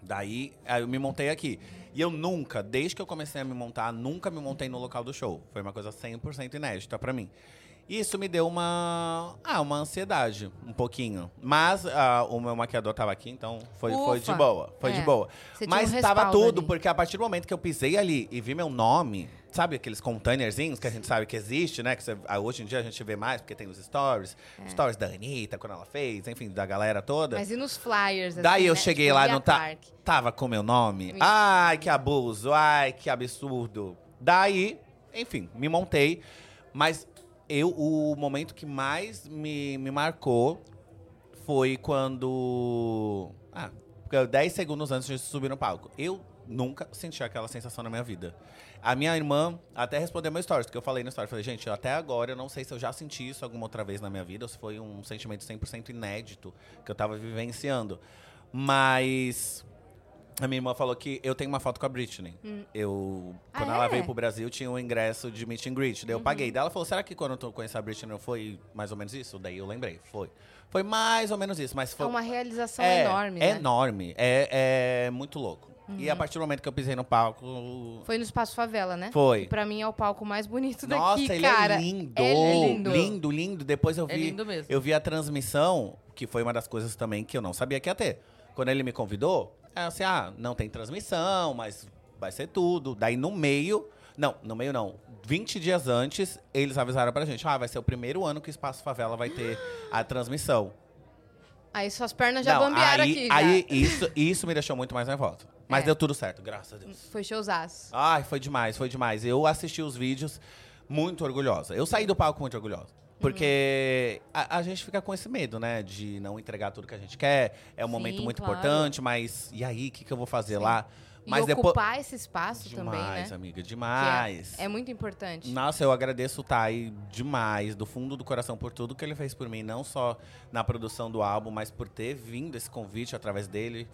Daí, aí eu me montei aqui. E eu nunca, desde que eu comecei a me montar, nunca me montei no local do show. Foi uma coisa 100% inédita pra mim. Isso me deu uma, ah, uma ansiedade, um pouquinho. Mas ah, o meu maquiador tava aqui, então foi, foi de boa. Foi de É. boa. Você tinha um Mas tava tudo, ali. porque a partir do momento que eu pisei ali e vi meu nome, sabe aqueles containerzinhos que a gente sabe que existe, né? Que você- ah, hoje em dia a gente vê mais, porque tem os stories. Stories da Anitta, quando ela fez, enfim, da galera toda. É. Mas e nos flyers? Daí assim, eu né? cheguei Tipo, lá ta Clark. tava com meu nome. Ai, que abuso. Ai, que absurdo. Daí, enfim, me montei. Mas eu, o momento que mais me, me marcou foi quando. Ah, 10 segundos antes de subir no palco. Eu nunca senti aquela sensação na minha vida. A minha irmã até respondeu meu stories, porque eu falei no story. Falei, gente, até agora eu não sei se eu já senti isso alguma outra vez na minha vida, ou se foi um sentimento 100% inédito que eu tava vivenciando. Mas a minha irmã falou que eu tenho uma foto com a Britney. Eu, Ah, quando ela é? veio pro Brasil, tinha um ingresso de meet and greet. Daí eu paguei. Daí ela falou, será que quando eu conheci a Britney foi mais ou menos isso? Daí eu lembrei, foi. Foi mais ou menos isso, mas foi... É uma realização É, enorme, É né? enorme. É, é muito louco. E a partir do momento que eu pisei no palco... Foi no Espaço Favela, né? Foi. Que pra mim é o palco mais bonito Nossa, daqui, ele cara. é lindo. É lindo. Lindo, lindo. Depois eu É vi... lindo mesmo. Eu vi a transmissão, que foi uma das coisas também que eu não sabia que ia ter. Quando ele me convidou, é assim, ah, não tem transmissão, mas vai ser tudo. Daí no meio, não, no meio não. 20 dias antes, eles avisaram pra gente, ah, vai ser o primeiro ano que o Espaço Favela vai ter a transmissão. Aí suas pernas já não, bambearam aí, aqui. já. aí isso, isso me deixou muito mais nervoso. Mas É. deu tudo certo, graças a Deus. Foi showzaço. Ai, foi demais, foi demais. Eu assisti os vídeos muito orgulhosa. Eu saí do palco muito orgulhosa. Porque a, a gente fica com esse medo, né? De não entregar tudo que a gente quer. É um Sim, momento muito claro. importante, mas e aí, o que, que eu vou fazer Sim. lá? E Mas depois. ocupar esse espaço Demais, também, né? amiga, Que demais. É, é muito importante. Nossa, eu agradeço o Tai demais, do fundo do coração, por tudo que ele fez por mim, não só na produção do álbum, mas por ter vindo esse convite através dele.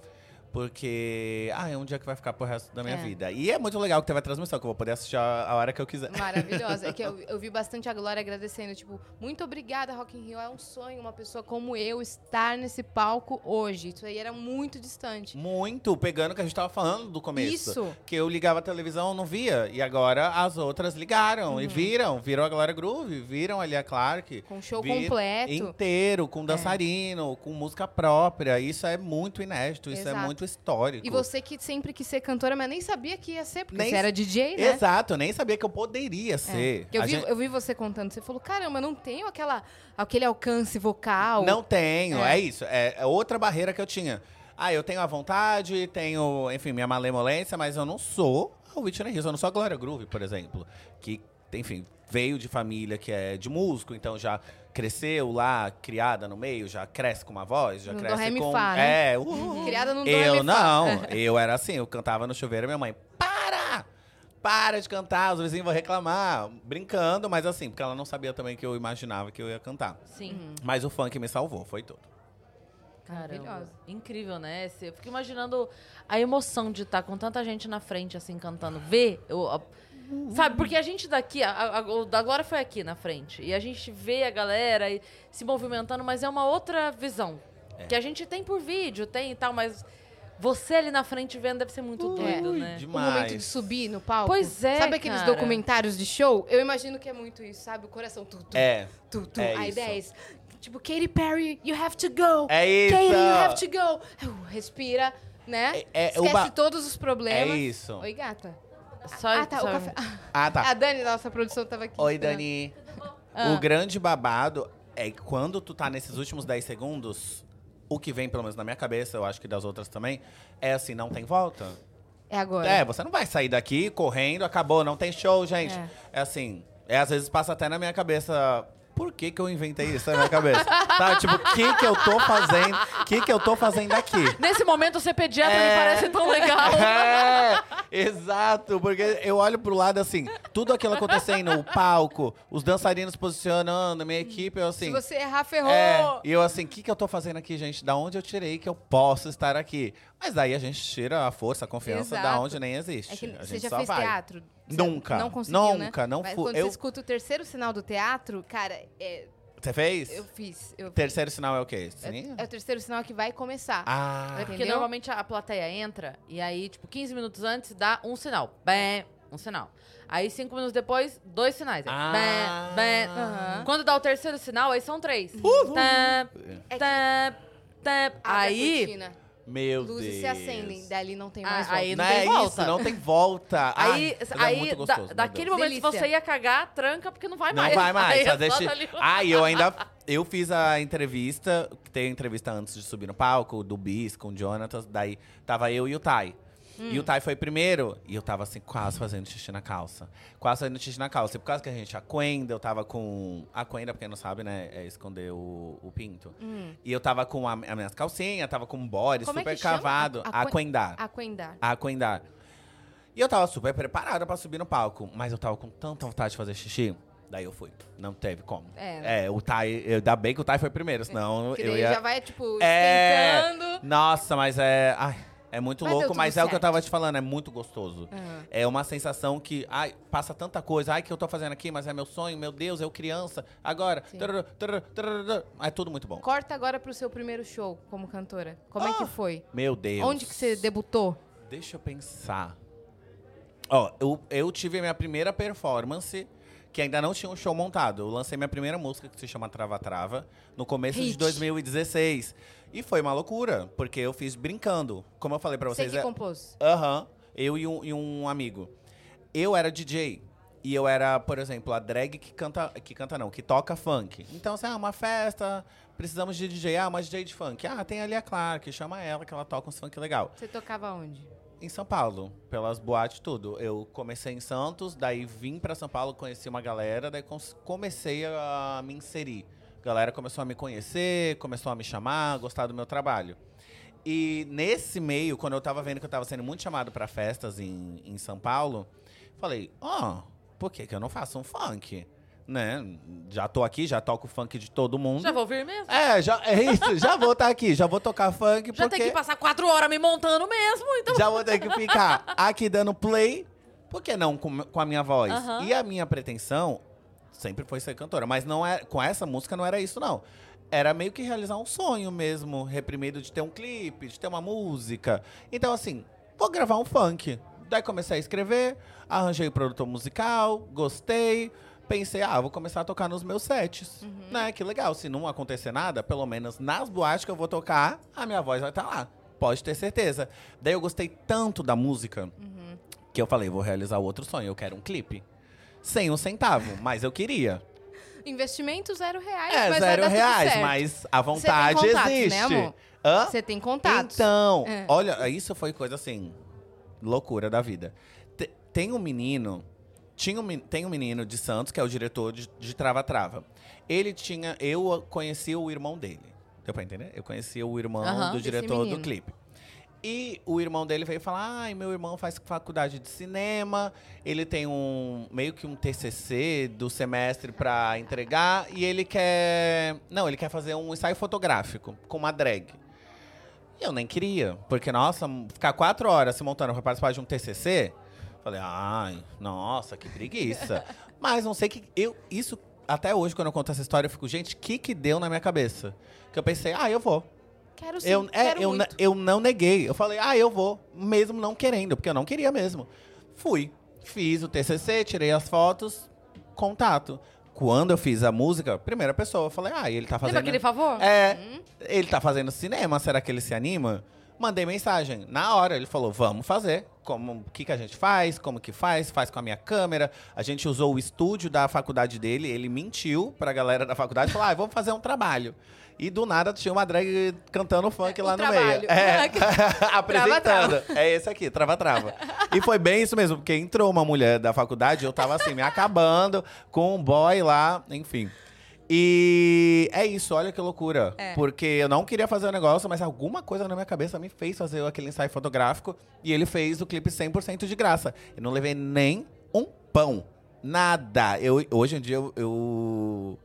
Porque, ah, é um dia que vai ficar pro resto da minha É. vida. E é muito legal que teve a transmissão, que eu vou poder assistir a, a hora que eu quiser. Maravilhosa. É que eu, (laughs) eu vi bastante a Glória agradecendo, tipo, muito obrigada, Rock in Rio. É um sonho uma pessoa como eu estar nesse palco hoje. Isso aí era muito distante. Muito, pegando o que a gente tava falando do começo. Isso. Que eu ligava a televisão, não via. E agora as outras ligaram Uhum. e viram. Viram a Glória Groove, viram ali a Clark. Com show completo. Inteiro, com dançarino, com música própria. Isso é muito inédito, isso Exato. é muito histórico. E você que sempre quis ser cantora, mas nem sabia que ia ser, porque Nem você era DJ, né? Exato, eu nem sabia que eu poderia É. ser. Eu vi, gente- eu vi você contando, você falou, caramba, não tenho aquela, aquele alcance vocal. Não tenho, É. é, isso. É, é outra barreira que eu tinha. Ah, eu tenho a vontade, tenho, enfim, minha malemolência, mas eu não sou a Whitney Houston, eu não sou a Glória Groove, por exemplo. Que, enfim, veio de família que é de músico, então já cresceu lá, criada no meio, já cresce com uma voz, já No cresce do ré, com... fá, né? É, (laughs) uh, Criada no do, eu não, eu era assim, eu cantava no chuveiro e minha mãe, para! Para de cantar, os vizinhos vão reclamar. Brincando, mas assim, porque ela não sabia também que eu imaginava que eu ia cantar. Sim. Uhum. Mas o funk me salvou, foi tudo. Caramba. Incrível, né? Eu fico imaginando a emoção de estar com tanta gente na frente, assim, cantando. Ver. eu- sabe, porque a gente daqui, a, a, o da Glória foi aqui na frente. E a gente vê a galera e- se movimentando, mas é uma outra visão. É. Que a gente tem por vídeo, tem e tal, mas você ali na frente vendo deve ser muito doido, Ui, né? O demais. momento de subir no palco. Pois é, Sabe aqueles cara. documentários de show? Eu imagino que é muito isso, sabe? O coração tu, tu, É, tu, tu. é Aí isso. 10. Tipo, Katy Perry, you have to go. é isso. Katy, you have to go. Respira, né? É- é o Esquece ba- todos os É problemas. isso. Oi, gata. Só, ah, tá. só- O café. Ah, tá. A Dani, nossa produção, tava aqui. Oi, esperando. Dani. Ah. O grande babado é que quando tu tá nesses últimos 10 segundos, o que vem, pelo menos na minha cabeça, eu acho que das outras também, é assim, não tem volta. É agora. É, você não vai sair daqui correndo, acabou, não tem show, gente. É. É, assim, é, às vezes passa até na minha cabeça. Por que, que eu inventei isso na minha cabeça? (laughs) Sabe? Tipo, o que, que eu tô fazendo? O que, que eu tô fazendo aqui? Nesse momento, ser pediatra É. me parece tão legal. (laughs) É, exato, porque eu olho pro lado assim, tudo aquilo acontecendo, o palco, os dançarinos posicionando, minha equipe, eu assim. Se você errar, ferrou. É, e eu assim, o que, que eu tô fazendo aqui, gente? Da onde eu tirei que eu posso estar aqui? Mas daí a gente tira a força, a confiança da Exato. onde nem existe. É que a você gente já só fez vai. teatro? Nunca, Não conseguiu, né? nunca, não Mas fui- quando eu- você escuta o terceiro sinal do teatro, cara, é Você fez? Eu fiz. Eu Terceiro sinal é o quê? É, Sim? é o terceiro sinal que vai começar. Ah, Entendeu? Porque normalmente a plateia entra e aí, tipo, 15 minutos antes dá um sinal. Bem, um sinal. Aí, cinco minutos depois, dois sinais. Aí, Ah. bem, bem. Aham. Quando dá o terceiro sinal, aí são três. Uh! É tap. abre a Aí, meu luzes Deus. se acendem, dali não tem Ah, mais aí volta. Não não é tem volta. isso, não tem volta. (laughs) aí, Ai, é aí muito da- gostoso, meu daquele Deus. momento, se Delícia. você ia cagar, tranca, porque não vai Não mais. vai mais. (laughs) Aí é só Ah, e eu (laughs) ainda. Eu fiz a entrevista, que tem a entrevista antes de subir no palco, do Bis com o Jonathan. Daí tava eu e o Tai. E o Tai foi primeiro, e eu tava assim, quase fazendo xixi na calça. Quase fazendo xixi na calça. E por causa que a gente aquenda, eu tava com. A aquenda, pra quem não sabe, né? É esconder o, o pinto. E eu tava com a, a minhas calcinhas, tava com um body Como é super que chama? cavado. A- aquen- Aquendar. Aquendar. Aquendar. E eu tava super preparada pra subir no palco, mas eu tava com tanta vontade de fazer xixi. Daí eu fui. Não teve como. É, né? É, o eu- Ainda bem que o Tai foi primeiro, senão Que eu daí ia. já vai, tipo, É. esquentando. Nossa, mas é. Ai, é muito Mas louco, mas é o que eu certo. tava te falando, é muito gostoso. Aham. É uma sensação que, ai, passa tanta coisa, ai, que eu tô fazendo aqui, mas é meu sonho, meu Deus, eu criança, agora. Sim. tarará, tarará, tarará. É tudo muito bom. Corta agora pro seu primeiro show como cantora. Como é que Ah. foi? Meu Deus. Onde que você debutou? Deixa eu pensar. Ó, eu, eu tive a minha primeira performance, que ainda não tinha um show montado. Eu lancei minha primeira música, que se chama Trava Trava, no começo de Hit. 2016. E foi uma loucura, porque eu fiz brincando. Como eu falei pra Você vocês. que é- compôs. Aham. eu e um, e um amigo. Eu era DJ. E eu era, por exemplo, a drag que canta. Que canta não, que toca funk. Então, assim, ah, uma festa, precisamos de DJ. Ah, uma DJ de funk. Ah, tem ali a Clark, chama ela, que ela toca uns funk legal. Você tocava onde? Em São Paulo, pelas boates tudo. Eu comecei em Santos, daí vim pra São Paulo, conheci uma galera, daí comecei a me inserir. A galera começou a me conhecer, começou a me chamar, gostar do meu trabalho. E nesse meio, quando eu tava vendo que eu tava sendo muito chamado pra festas em, em São Paulo, falei, ó, por que que eu não faço um funk? Né? Já tô aqui, já toco funk de todo mundo. Já vou vir mesmo. É, já, é isso, já vou estar aqui, já vou tocar funk, Já porque... tem que passar quatro horas me montando mesmo, então. Já vou ter que ficar aqui dando play. Por que não com, com a minha voz? Aham. E a minha pretensão sempre foi ser cantora. Mas não é, com essa música não era isso, não. Era meio que realizar um sonho mesmo, reprimido de ter um clipe, de ter uma música. Então, assim, vou gravar um funk. Daí comecei a escrever, arranjei o produtor musical, gostei. Pensei, ah, vou começar a tocar nos meus sets. Né? Que legal. Se não acontecer nada, pelo menos nas boates que eu vou tocar, a minha voz vai estar lá. Pode ter certeza. Daí eu gostei tanto da música que eu falei, vou realizar outro sonho. Eu quero um clipe. Sem um centavo, mas eu queria. Investimento zero reais, É, mas vai zero dar tudo reais, certo. mas a vontade contatos, né, existe. amor? Hã? Você tem contatos. Então, É. olha, isso foi coisa assim, loucura da vida. Te- Tem um menino, tinha um, men- tem um menino de Santos, que é o diretor de, de Trava Trava. Ele tinha, eu conheci o irmão dele. Deu pra entender? Eu conheci o irmão Aham. do diretor do menino. clipe. E o irmão dele veio falar: ai, meu irmão faz faculdade de cinema, ele tem um meio que um TCC do semestre pra entregar e ele quer, não, ele quer fazer um ensaio fotográfico com uma drag. E eu nem queria, porque nossa, ficar quatro horas se montando pra participar de um TCC, falei: ai, nossa, que preguiça. (laughs) Mas não sei que eu isso até hoje quando eu conto essa história eu fico, gente, o que que deu na minha cabeça? Que eu pensei: ah, eu vou. Quero sim, Eu, é, quero eu, muito. eu não neguei. Eu falei, ah, eu vou, mesmo não querendo, porque eu não queria mesmo. Fui, fiz o TCC, tirei as fotos, contato. Quando eu fiz a música, primeira pessoa, eu falei, ah, ele tá Lembra fazendo. aquele favor? É, Hum? ele tá fazendo cinema, será que ele se anima? Mandei mensagem. Na hora, ele falou, vamos fazer. Como, o que, que a gente faz, como que faz, faz com a minha câmera. A gente usou o estúdio da faculdade dele, ele mentiu pra galera da faculdade, falou, ah, vamos fazer um trabalho. E do nada tinha uma drag cantando funk É, lá no trabalho. meio. É, (laughs) (laughs) apresentando. Trava, É esse aqui, trava-trava. e foi bem isso mesmo, porque entrou uma mulher da faculdade, eu tava assim, me acabando com um boy lá, enfim. E é isso, olha que loucura. É. Porque eu não queria fazer o negócio, mas alguma coisa na minha cabeça me fez fazer aquele ensaio fotográfico. E ele fez o clipe 100% de graça. Eu não levei nem um pão. Nada. Eu, hoje em dia eu, eu-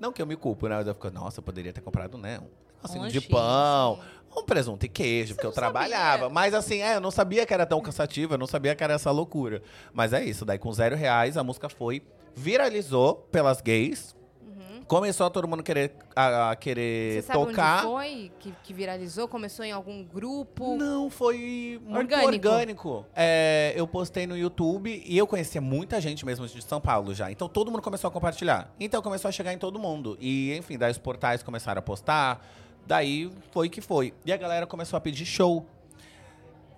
Não que eu me culpo, né? Mas eu fico, nossa, eu poderia ter comprado, né? Um negocinho Um de pão. Um presunto e queijo, porque eu não sabia. trabalhava. Mas assim, é, eu não sabia que era tão cansativo, eu não sabia que era essa loucura. Mas é isso, daí com zero reais a música foi, viralizou pelas gays, Começou todo mundo querer, a, a querer Você sabe tocar. onde foi que, que viralizou? Começou em algum grupo? Não, foi muito Orgânico. orgânico. É, eu postei no YouTube e eu conhecia muita gente mesmo de São Paulo já. Então todo mundo começou a compartilhar. Então começou a chegar em todo mundo. E, enfim, daí os portais começaram a postar. Daí foi que foi. E a galera começou a pedir show.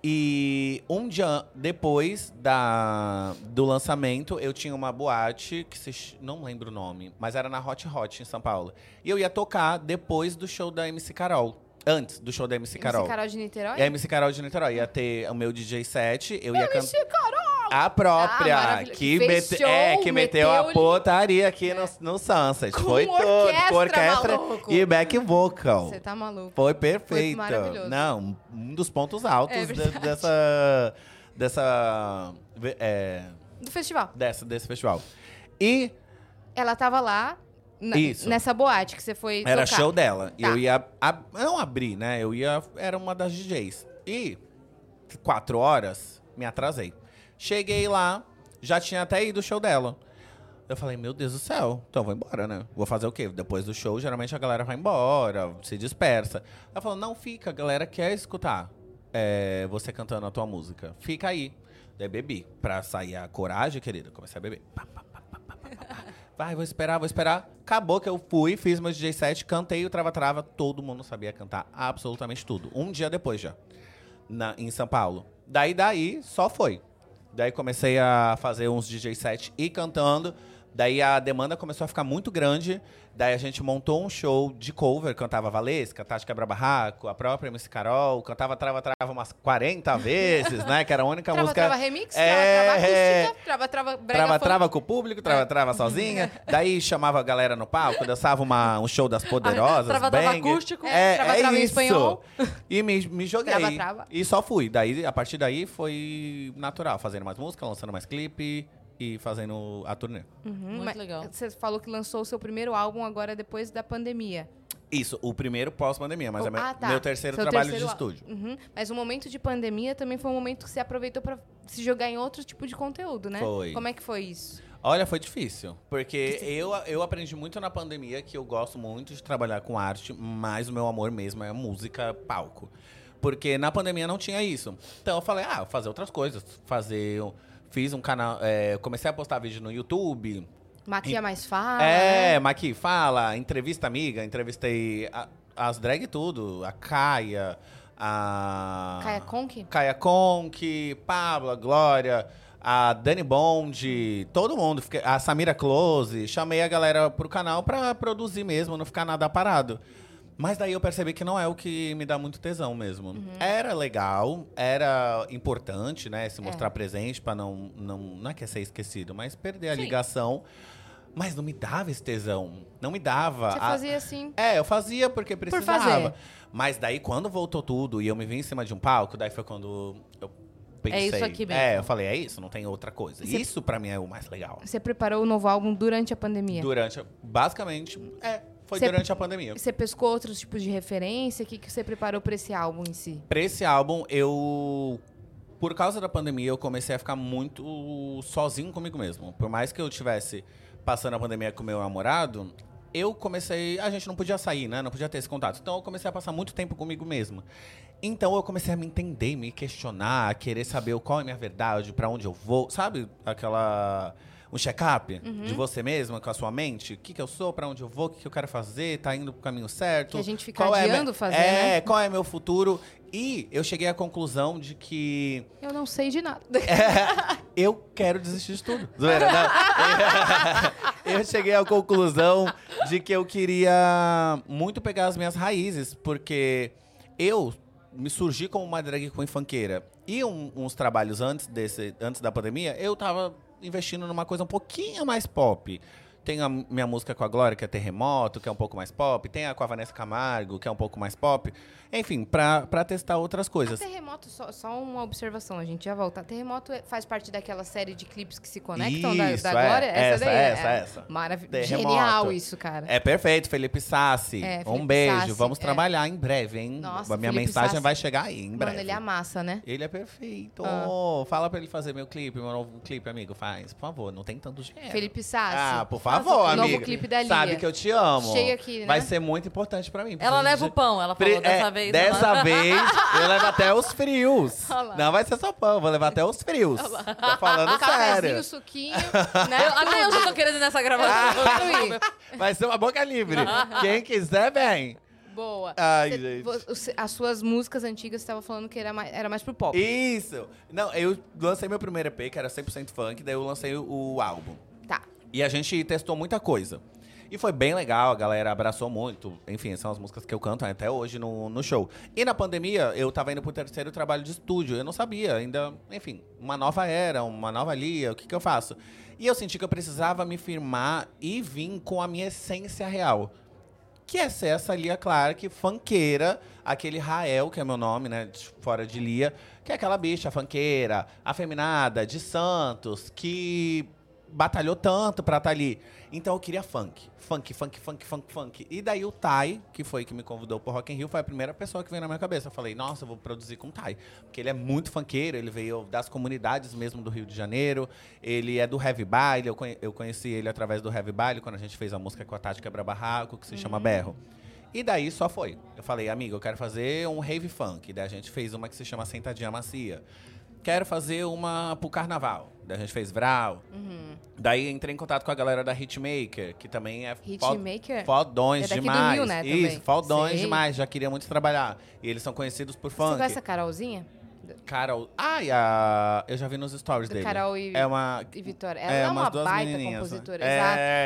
E um dia depois da, do lançamento, eu tinha uma boate que se, não lembro o nome, mas era na Hot Hot em São Paulo. E eu ia tocar depois do show da MC Carol. Antes do show da MC Carol. MC Carol de Niterói? A MC Carol de Niterói. Ia ter o meu DJ set, eu ia cantar. MC Carol! A própria, Ah, que, show, é, que meteu, meteu a potaria aqui no, no Sunset. Com Foi tudo, orquestra, com orquestra maluco. e back vocal. Você tá maluco. Foi perfeito. maravilhoso. Não, um dos pontos altos É dessa. dessa. é, Do festival. dessa desse festival. E Ela tava lá, na- Isso. nessa boate que você foi era tocar. show dela. Tá. eu ia. não abrir, né? Eu ia. Era uma das DJs. E quatro horas, me atrasei. Cheguei lá, já tinha até ido o show dela. Eu falei, meu Deus do céu, então vou embora, né? Vou fazer o quê? Depois do show, geralmente a galera vai embora, se dispersa. Ela falou, não, fica, a galera quer escutar é, você cantando a tua música. Fica aí. Daí bebi. Pra sair a coragem, querida, comecei a beber. Vai, vou esperar, vou esperar. Acabou que eu fui, fiz meu DJ set, cantei o Trava Trava, todo mundo sabia cantar absolutamente tudo. Um dia depois já, na, em São Paulo. Daí, daí, só foi. Daí comecei a fazer uns DJ set e cantando. Daí a demanda começou a ficar muito grande. Daí a gente montou um show de cover, cantava Valesca, Tati Quebra Barraco, a própria MC Carol, cantava Trava Trava umas 40 vezes, né? Que era a única Trava, música. trava remix, É, trava, trava é. acústica, trava, trava brega Trava, trava com o público, trava, É. trava sozinha. (laughs) Daí chamava a galera no palco, dançava uma, um show das poderosas. Trava, trava acústico. É, Trava, é trava em isso. espanhol. E me, me joguei. Trava, trava. E só fui. Daí, a partir daí, foi natural. Fazendo mais música, lançando mais clipe e fazendo a turnê. Uhum, Muito mas legal. Você falou que lançou o seu primeiro álbum agora depois da pandemia. Isso, o primeiro pós-pandemia, mas Oh, é meu, ah, tá. meu terceiro Seu trabalho terceiro de estúdio. Uhum. Mas o momento de pandemia também foi um momento que você aproveitou pra se jogar em outro tipo de conteúdo, né? Foi. Como é que foi isso? Olha, foi difícil. Porque eu, eu aprendi muito na pandemia que eu gosto muito de trabalhar com arte, mas o meu amor mesmo é música, palco. Porque na pandemia não tinha isso. Então eu falei, ah, fazer outras coisas. Fazer. Fiz um canal. é, comecei a postar vídeo no YouTube. Maquia mais fala. é, né? Maqui, fala, entrevista amiga, entrevistei a- as drag tudo. A Caia, a. Caia Conk? Caia Conk, Pablo, a Glória, a Dani Bond, todo mundo. A Samira Close. Chamei a galera pro canal pra produzir mesmo, não ficar nada parado. Mas daí eu percebi que não é o que me dá muito tesão mesmo. Uhum. Era legal, era importante, né? Se mostrar É. presente pra não, não. Não é que é ser esquecido, mas perder a Sim. ligação. Mas não me dava esse tesão. Não me dava. Você A- fazia assim. é, eu fazia porque precisava. fazer. Mas daí, quando voltou tudo e eu me vi em cima de um palco, daí foi quando eu pensei. isso aqui mesmo. É, eu falei, é isso, não tem outra coisa. Você- Isso pra mim é o mais legal. Você preparou o novo álbum durante a pandemia. Durante, basicamente, é, foi Você- durante a pandemia. Você pescou outros tipos de referência? O que, que você preparou pra esse álbum em si? Pra esse álbum, eu. Por causa da pandemia, eu comecei a ficar muito sozinho comigo mesmo. Por mais que eu tivesse passando a pandemia com meu namorado, eu comecei. A gente não podia sair, né? Não podia ter esse contato. Então eu comecei a passar muito tempo comigo mesmo. Então eu comecei a me entender, me questionar, a querer saber qual é a minha verdade, pra onde eu vou. Sabe aquela. Um check-up Uhum. de você mesmo, com a sua mente. O que, que eu sou, pra onde eu vou, o que, que eu quero fazer, tá indo pro caminho certo. Que a gente fica Qual é adiando me- fazer, é, né? qual é meu futuro. E eu cheguei à conclusão de que Eu não sei de nada. (laughs) eu quero desistir de tudo. (laughs) Eu cheguei à conclusão de que eu queria muito pegar as minhas raízes, porque eu me surgi como uma drag queen funkeira. E um- uns trabalhos antes, desse, antes da pandemia, eu tava investindo numa coisa um pouquinho mais pop. Tem a minha música com a Glória, que é Terremoto, que é um pouco mais pop. Tem a com a Vanessa Camargo, que é um pouco mais pop. Enfim, pra, pra testar outras coisas. Terremoto, só, só uma observação, a gente já volta. Terremoto é- faz parte daquela série de clipes que se conectam da, Isso, da é. Glória? Essa, daí? essa, é. essa. Maravilhoso. Genial isso, cara. É perfeito, Felipe Sassi. É, um Felipe beijo. Sassi, Vamos é. trabalhar em breve, hein? Nossa, a minha Felipe mensagem Sassi. vai chegar aí, em breve. Mano, ele amassa, né? Ele é perfeito. Ah. Fala pra ele fazer meu clipe, meu novo clipe, amigo. Faz, por favor. Não tem tanto dinheiro. Felipe Sassi. Ah, por Felipe favor, novo amiga. clipe da Lia. Sabe que eu te amo. Cheio aqui, né? Vai ser muito importante pra mim. Ela leva o pão, ela Pre- falou dessa é, vez. Dessa ela- vez, eu levo até os frios. Não vai ser só pão, vou levar até os frios. Tô falando sério. suquinho, (laughs) né? Até eu já tô querendo ir nessa gravação. Tudo. Vai ser uma boca livre. Quem quiser, vem. Boa. Ai, Cê- gente. as suas músicas antigas, você tava falando que era mais, era mais pro pop. Isso. Não, eu lancei meu primeiro EP, que era 100% funk, daí eu lancei o, o álbum. E a gente testou muita coisa. E foi bem legal, a galera abraçou muito. Enfim, são as músicas que eu canto até hoje no, no show. E na pandemia, eu tava indo pro terceiro trabalho de estúdio. Eu não sabia ainda, enfim, uma nova era, uma nova Lia, o que que eu faço? E eu senti que eu precisava me firmar e vir com a minha essência real. Que é ser essa Lia Clark, funkeira, aquele Rael, que é meu nome, né? de- Fora de Lia, que é aquela bicha funkeira, afeminada, de Santos, que batalhou tanto pra estar ali. Então eu queria funk. Funk, funk, funk, funk, funk. E daí o Tai, que foi que me convidou pro Rock in Rio, foi a primeira pessoa que veio na minha cabeça. Eu falei, nossa, eu vou produzir com o Tai. Porque ele é muito funkeiro, ele veio das comunidades mesmo do Rio de Janeiro. Ele é do Heavy Baile, eu, conhe- eu conheci ele através do Heavy Baile, quando a gente fez a música com a Tati Quebra Barraco, que se chama Berro. E daí só foi. Eu falei, amigo, eu quero fazer um rave funk. Daí a gente fez uma que se chama Sentadinha Macia. Quero fazer uma pro carnaval. Daí a gente fez Vral. Uhum. Daí entrei em contato com a galera da Hitmaker, que também é Hitmaker? fodões É daqui do demais. Rio, né, também. Isso, fodões Sei. demais, já queria muito trabalhar. E eles são conhecidos por Você funk. conhece a Carolzinha? Carol. Ai, a... eu já vi nos stories dele. Carol e, É uma. e Vitória. Ela é, é, uma baita né? compositora. É,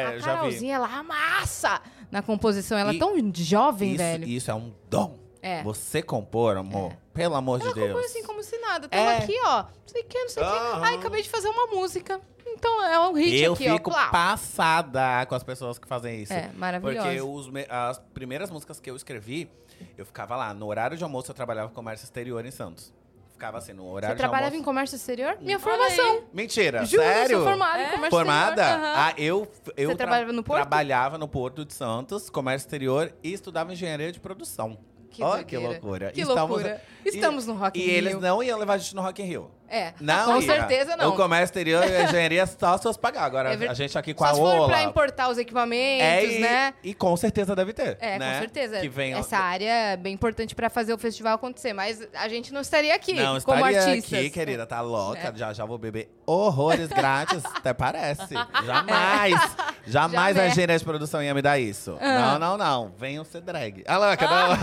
exato. eu A. Carolzinha, ela amassa na composição. Ela é E tão jovem, Isso, velho. isso é um dom. É. Você compor, amor. Pelo amor de Deus. Compõe assim como se nada. Tamo É. aqui, ó. Não sei o que, não sei o que. Aham. Ai, acabei de fazer uma música. Então é um hit eu aqui, fico ó. Plá. passada com as pessoas que fazem isso. É, maravilhoso. Porque os me- as primeiras músicas que eu escrevi, eu ficava lá. No horário de almoço, eu trabalhava com comércio exterior em Santos. Ficava assim, no Você horário de trabalhava em almoço. comércio exterior? Minha formação. Mentira, Juro, sério? sou formada em É? comércio Formada? exterior. Aham. Ah, eu, eu Você trabalhava no Porto? Trabalhava no Porto de Santos, comércio exterior e estudava engenharia de produção. Que Olha que loucura. Que Estamos- loucura. Estamos no Rock E in eles Rio. não iam levar a gente no Rock in Rio. É, Não com ia. certeza não. O comércio exterior e a engenharia (laughs) só se fosse pagar. Agora, É ver- a gente aqui com Só a se for Ola... pra importar os equipamentos, é, e, né? e com certeza deve ter. É, né? com certeza. Que vem, Essa área é bem importante pra fazer o festival acontecer, mas a gente não estaria aqui Não, como estaria artistas. aqui, querida, tá louca. É. Já já vou beber horrores grátis, (laughs) até parece. (laughs) Jamais. Jamais a engenharia de produção ia me dar isso. Ah. Não, não, não. Venham ser drag. Ah, louca, não.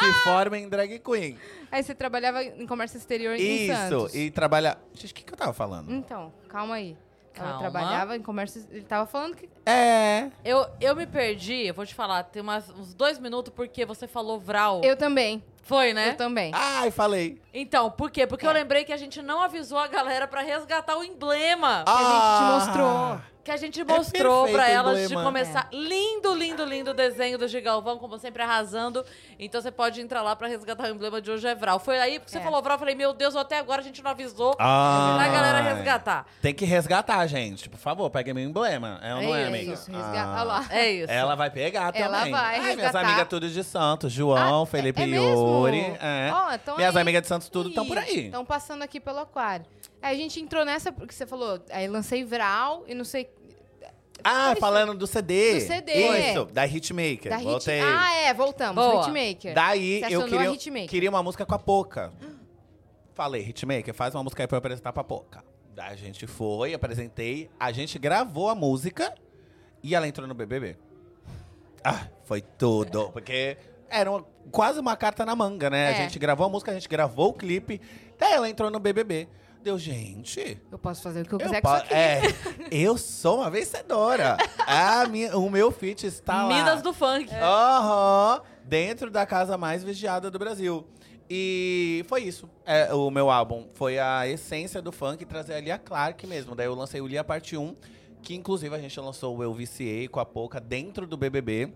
Se formem em drag queen. Aí você trabalhava em comércio exterior em Isso. Santos. E trabalhar... Gente, o que, que eu tava falando? Então, calma aí. Ela Calma. trabalhava em comércio... Ele tava falando que... É... Eu, eu me perdi, eu vou te falar, tem umas- uns dois minutos porque você falou Vral. Eu também. Foi, né? Eu também. Ai, falei. Então, por quê? Porque É. eu lembrei que a gente não avisou a galera pra resgatar o emblema. a gente te Ah. mostrou. Que a gente mostrou perfeito pra o elas de emblema. começar. Lindo, lindo, lindo desenho do Gigalvão, como sempre, arrasando. Então você pode entrar lá pra resgatar o emblema de hoje é Vral. Foi aí que você É. falou Vral, eu falei, meu Deus, até agora a gente não avisou Ah. pra galera resgatar. Tem que resgatar, gente. Por favor, pegue meu emblema. É ou não é, É amiga? isso, resgata- Ah. Olha lá. É isso. Ela vai pegar Ela também. vai Ai, minhas resgatar. amigas tudo de Santos. João, Ah, Felipe é mesmo? Yuri. É. Ó, então minhas aí- amigas de Santos tudo estão por aí. Estão passando aqui pelo aquário. Aí a gente entrou nessa, porque você falou, aí lancei Vral e não sei... Ah, falando do CD. Do CD. Isso, da Hitmaker. Da Hit... Voltei. Ah, é, voltamos. Boa. Hitmaker. Daí Você eu queria, Hitmaker. queria uma música com a Poca. Falei, Hitmaker, faz uma música aí pra eu apresentar pra Poca. Daí a gente foi, apresentei, a gente gravou a música e ela entrou no BBB. Ah, foi tudo. Porque era uma- quase uma carta na manga, né? A É. gente gravou a música, a gente gravou o clipe, daí ela entrou no BBB. Deu, gente, Eu posso fazer o que eu eu quiser com isso aqui. é, (laughs) eu sou uma vencedora. A minha, o meu feat está lá. Minas do funk. Aham. Dentro da casa mais vigiada do Brasil. E foi isso. É, o meu álbum foi a essência do funk trazer ali a Clark mesmo. Daí eu lancei o Lia Parte 1, que inclusive a gente lançou o Eu Viciei com a Pouca dentro do BBB.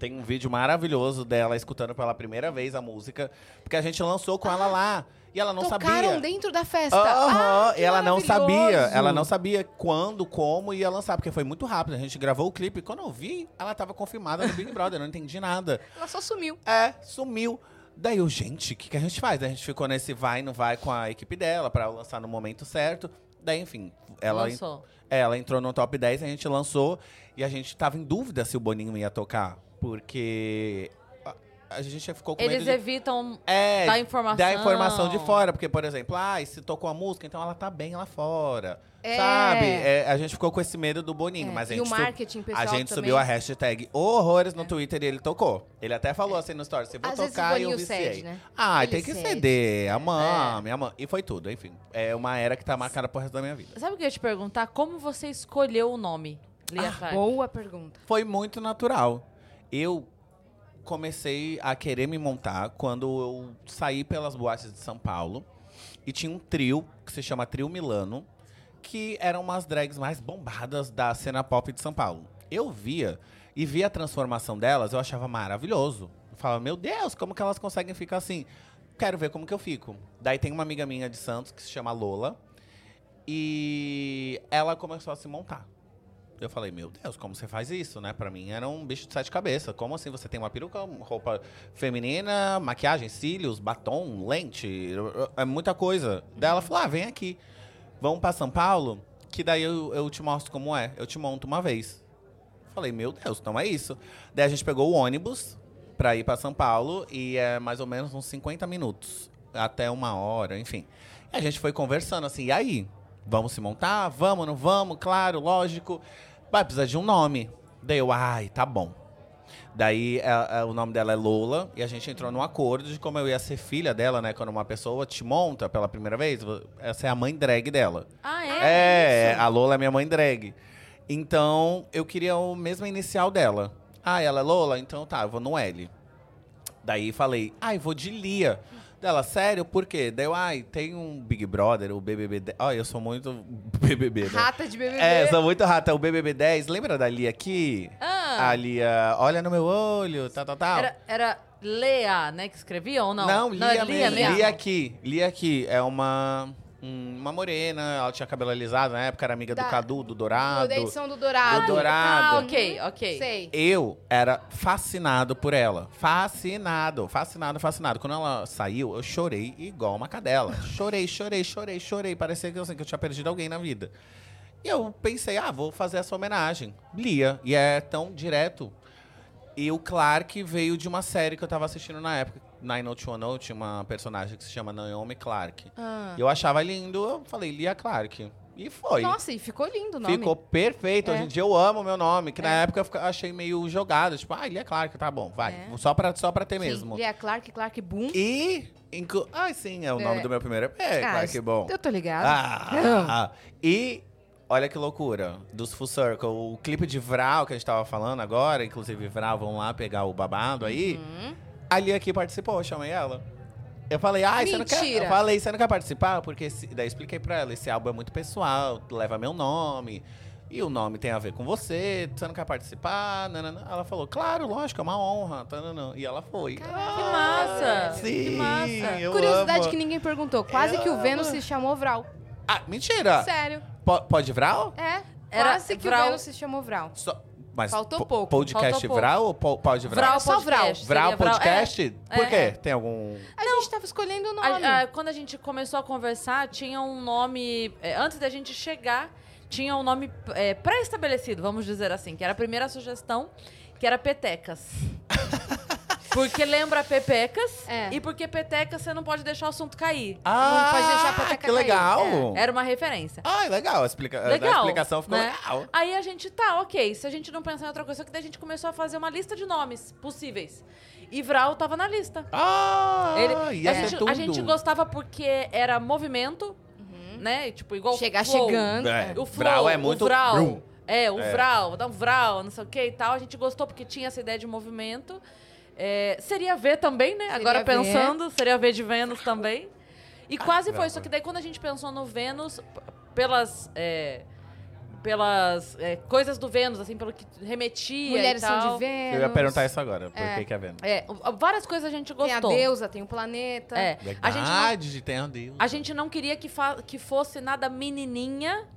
Tem um vídeo maravilhoso dela escutando pela primeira vez a música, porque a gente lançou com ela lá e ela não Tocaram sabia. dentro da festa. Aham, Ah, ela não sabia, ela não sabia quando, como ia lançar, porque foi muito rápido. A gente gravou o clipe, quando eu vi, ela tava confirmada no Big Brother, eu não entendi nada. (laughs) Ela só sumiu. É, sumiu. Daí eu, gente, o que, que a gente faz? Daí a gente ficou nesse vai, não vai com a equipe dela pra lançar no momento certo. Daí, enfim, ela, Lançou. é, ela entrou no top 10, a gente lançou e a gente tava em dúvida se o Boninho ia tocar. Porque a, a gente ficou com Eles medo de... evitam É, dar informação. dar informação de fora. Porque, por exemplo, ah, se tocou a música, então ela tá bem lá fora. É. Sabe? É, a gente ficou com esse medo do Boninho, É, mas a e gente, o sub- marketing pessoal a gente também. subiu a hashtag horrores no Twitter e ele tocou. Ele até falou assim no story, se vou Às vezes o tocar, eu viciei. cede, né? Ah, Ele tem que cede. ceder. Amame, amame. E foi tudo, enfim. É uma era que tá marcada pro resto da minha vida. Sabe o que eu ia te perguntar? Como você escolheu o nome? Lia Clark? Boa pergunta. Foi muito natural. Eu comecei a querer me montar quando eu saí pelas boates de São Paulo e tinha um trio que se chama Trio Milano, que eram umas drags mais bombadas da cena pop de São Paulo. Eu via e via a transformação delas, eu achava maravilhoso. Eu falava, meu Deus, como que elas conseguem ficar assim? Quero ver como que eu fico. Daí tem uma amiga minha de Santos que se chama Lola e ela começou a se montar. Eu falei, meu Deus, como você faz isso, né? Pra mim era um bicho de sete cabeças. Como assim você tem uma peruca, roupa feminina, maquiagem, cílios, batom, lente, é muita coisa. Daí ela falou, ah, vem aqui. Vamos pra São Paulo, que daí eu, eu te mostro como é. Eu te monto uma vez. Falei, meu Deus, então é isso. Daí a gente pegou o ônibus pra ir pra São Paulo e é mais ou menos uns 50 minutos. Até uma hora, enfim. E a gente foi conversando assim, e aí? Vamos se montar? Vamos, não vamos? Claro, lógico. Vai precisar de um nome. Daí eu, ai, tá bom. Daí é- é, o nome dela é Lola e a gente entrou num acordo de como eu ia ser filha dela, né? Quando uma pessoa te monta pela primeira vez, essa é a mãe drag dela. Ah, é? É, Isso? a Lola é minha mãe drag. Então, eu queria o mesmo inicial dela. Ah, ela é Lola? Então tá, eu vou no L. Daí falei, ai, vou de Lia. Dela, sério? Por quê? Daí eu, ai, tem um Big Brother, o BBB 10. Olha, eu sou muito (laughs) BBB, né? Rata de BBB. É, sou muito rata. O BBB 10, lembra da Lia aqui? Ah, A Lia, olha no meu olho, tal, tal, tal. era, era Lea, né, que escrevia ou não? Não, Lia, é mesmo. mesmo. Lia aqui. Lia aqui. É uma, uma morena, ela tinha cabelo alisado na época, era amiga Da- do Cadu, do Dourado. Da edição do Dourado. Do Dourado. Ah, ok, ok. Sei. Eu era fascinado por ela. Fascinado, fascinado, fascinado. Quando ela saiu, eu chorei igual uma cadela. (laughs) Chorei, chorei, chorei, chorei. Parecia que, assim, que eu tinha perdido alguém na vida. E eu pensei, ah, vou fazer essa homenagem. Lia. E é tão direto. E o Clark veio de uma série que eu tava assistindo na época. 90210 tinha uma personagem que se chama Naomi Clark. Ah. Eu achava lindo, eu falei, Lia Clark. E foi. Nossa, e ficou lindo o nome. Ficou perfeito. É. Hoje em dia eu amo o meu nome, que na É. época eu achei meio jogado. Tipo, ah, é Clark, tá bom, vai. É. Só, pra, só pra ter Sim, mesmo. Lia Clark, Clark Boom. E. Inclu... Ah, sim, é o nome É. do meu primeiro EP. É, Ah, Clark bom. Eu tô ligado. Ah, e. Olha que loucura. Dos Full Circle. O clipe de Vral que a gente tava falando agora, inclusive Vral, vão lá pegar o babado aí. Hum. Ali aqui participou, eu chamei ela. Eu falei, ai, você não quer. Mentira. Eu falei, você não quer participar? Porque esse... daí eu expliquei pra ela, esse álbum é muito pessoal, leva meu nome. E o nome tem a ver com você, você não quer participar? Nanana. Ela falou, claro, lógico, é uma honra. Tanana. E ela foi. Que massa! Sim, Que massa! eu Curiosidade amo. que ninguém perguntou. Quase Eu que o Vênus amo. se chamou Vral. Ah, mentira! Sério. Po- pode Vral? É. Era Quase que Vral- o Vênus se chamou Vral. Só- Mas Faltou po- pouco, Podcast faltou pouco. Vral ou po- pode Vral? Vral Só Vral. podcast. Vral podcast? É, Por quê? é. Tem algum. A gente tava escolhendo o nome. A- a- quando a gente começou a conversar, tinha um nome. é, antes da gente chegar, tinha um nome é, pré-estabelecido, vamos dizer assim, que era a primeira sugestão, que era Petecas. (laughs) Porque lembra Pepecas É. e porque Petecas você não pode deixar o assunto cair. Ah, pode deixar a peteca que cair. legal! Era uma referência. Ah, legal. A, explica... Legal, a explicação ficou né? legal. Aí a gente, tá, ok. Se a gente não pensar em outra coisa, que daí a gente começou a fazer uma lista de nomes possíveis. E Vral tava na lista. Ah, Ele, ia a, ser gente, tudo. a gente gostava porque era movimento, né? Tipo, igual Chegar flow. chegando. É, O flow, Vral é muito... o Vral. Brum. É, o É. Vral, dá um Vral, não sei o que e tal. A gente gostou porque tinha essa ideia de movimento. É, seria V também, né? Agora V. pensando, seria V de Vênus também. E quase foi, só que daí quando a gente pensou no Vênus, pelas. é, pelas é, coisas do Vênus, assim, pelo que remetia Mulheres e tal. são de Vênus. Eu ia perguntar isso agora. Por É. que que é Vênus? É, várias coisas a gente Tem a gostou. deusa, tem o planeta. É, a gente não Verdade, tem a Deus. A gente não queria que, fa- que fosse nada menininha,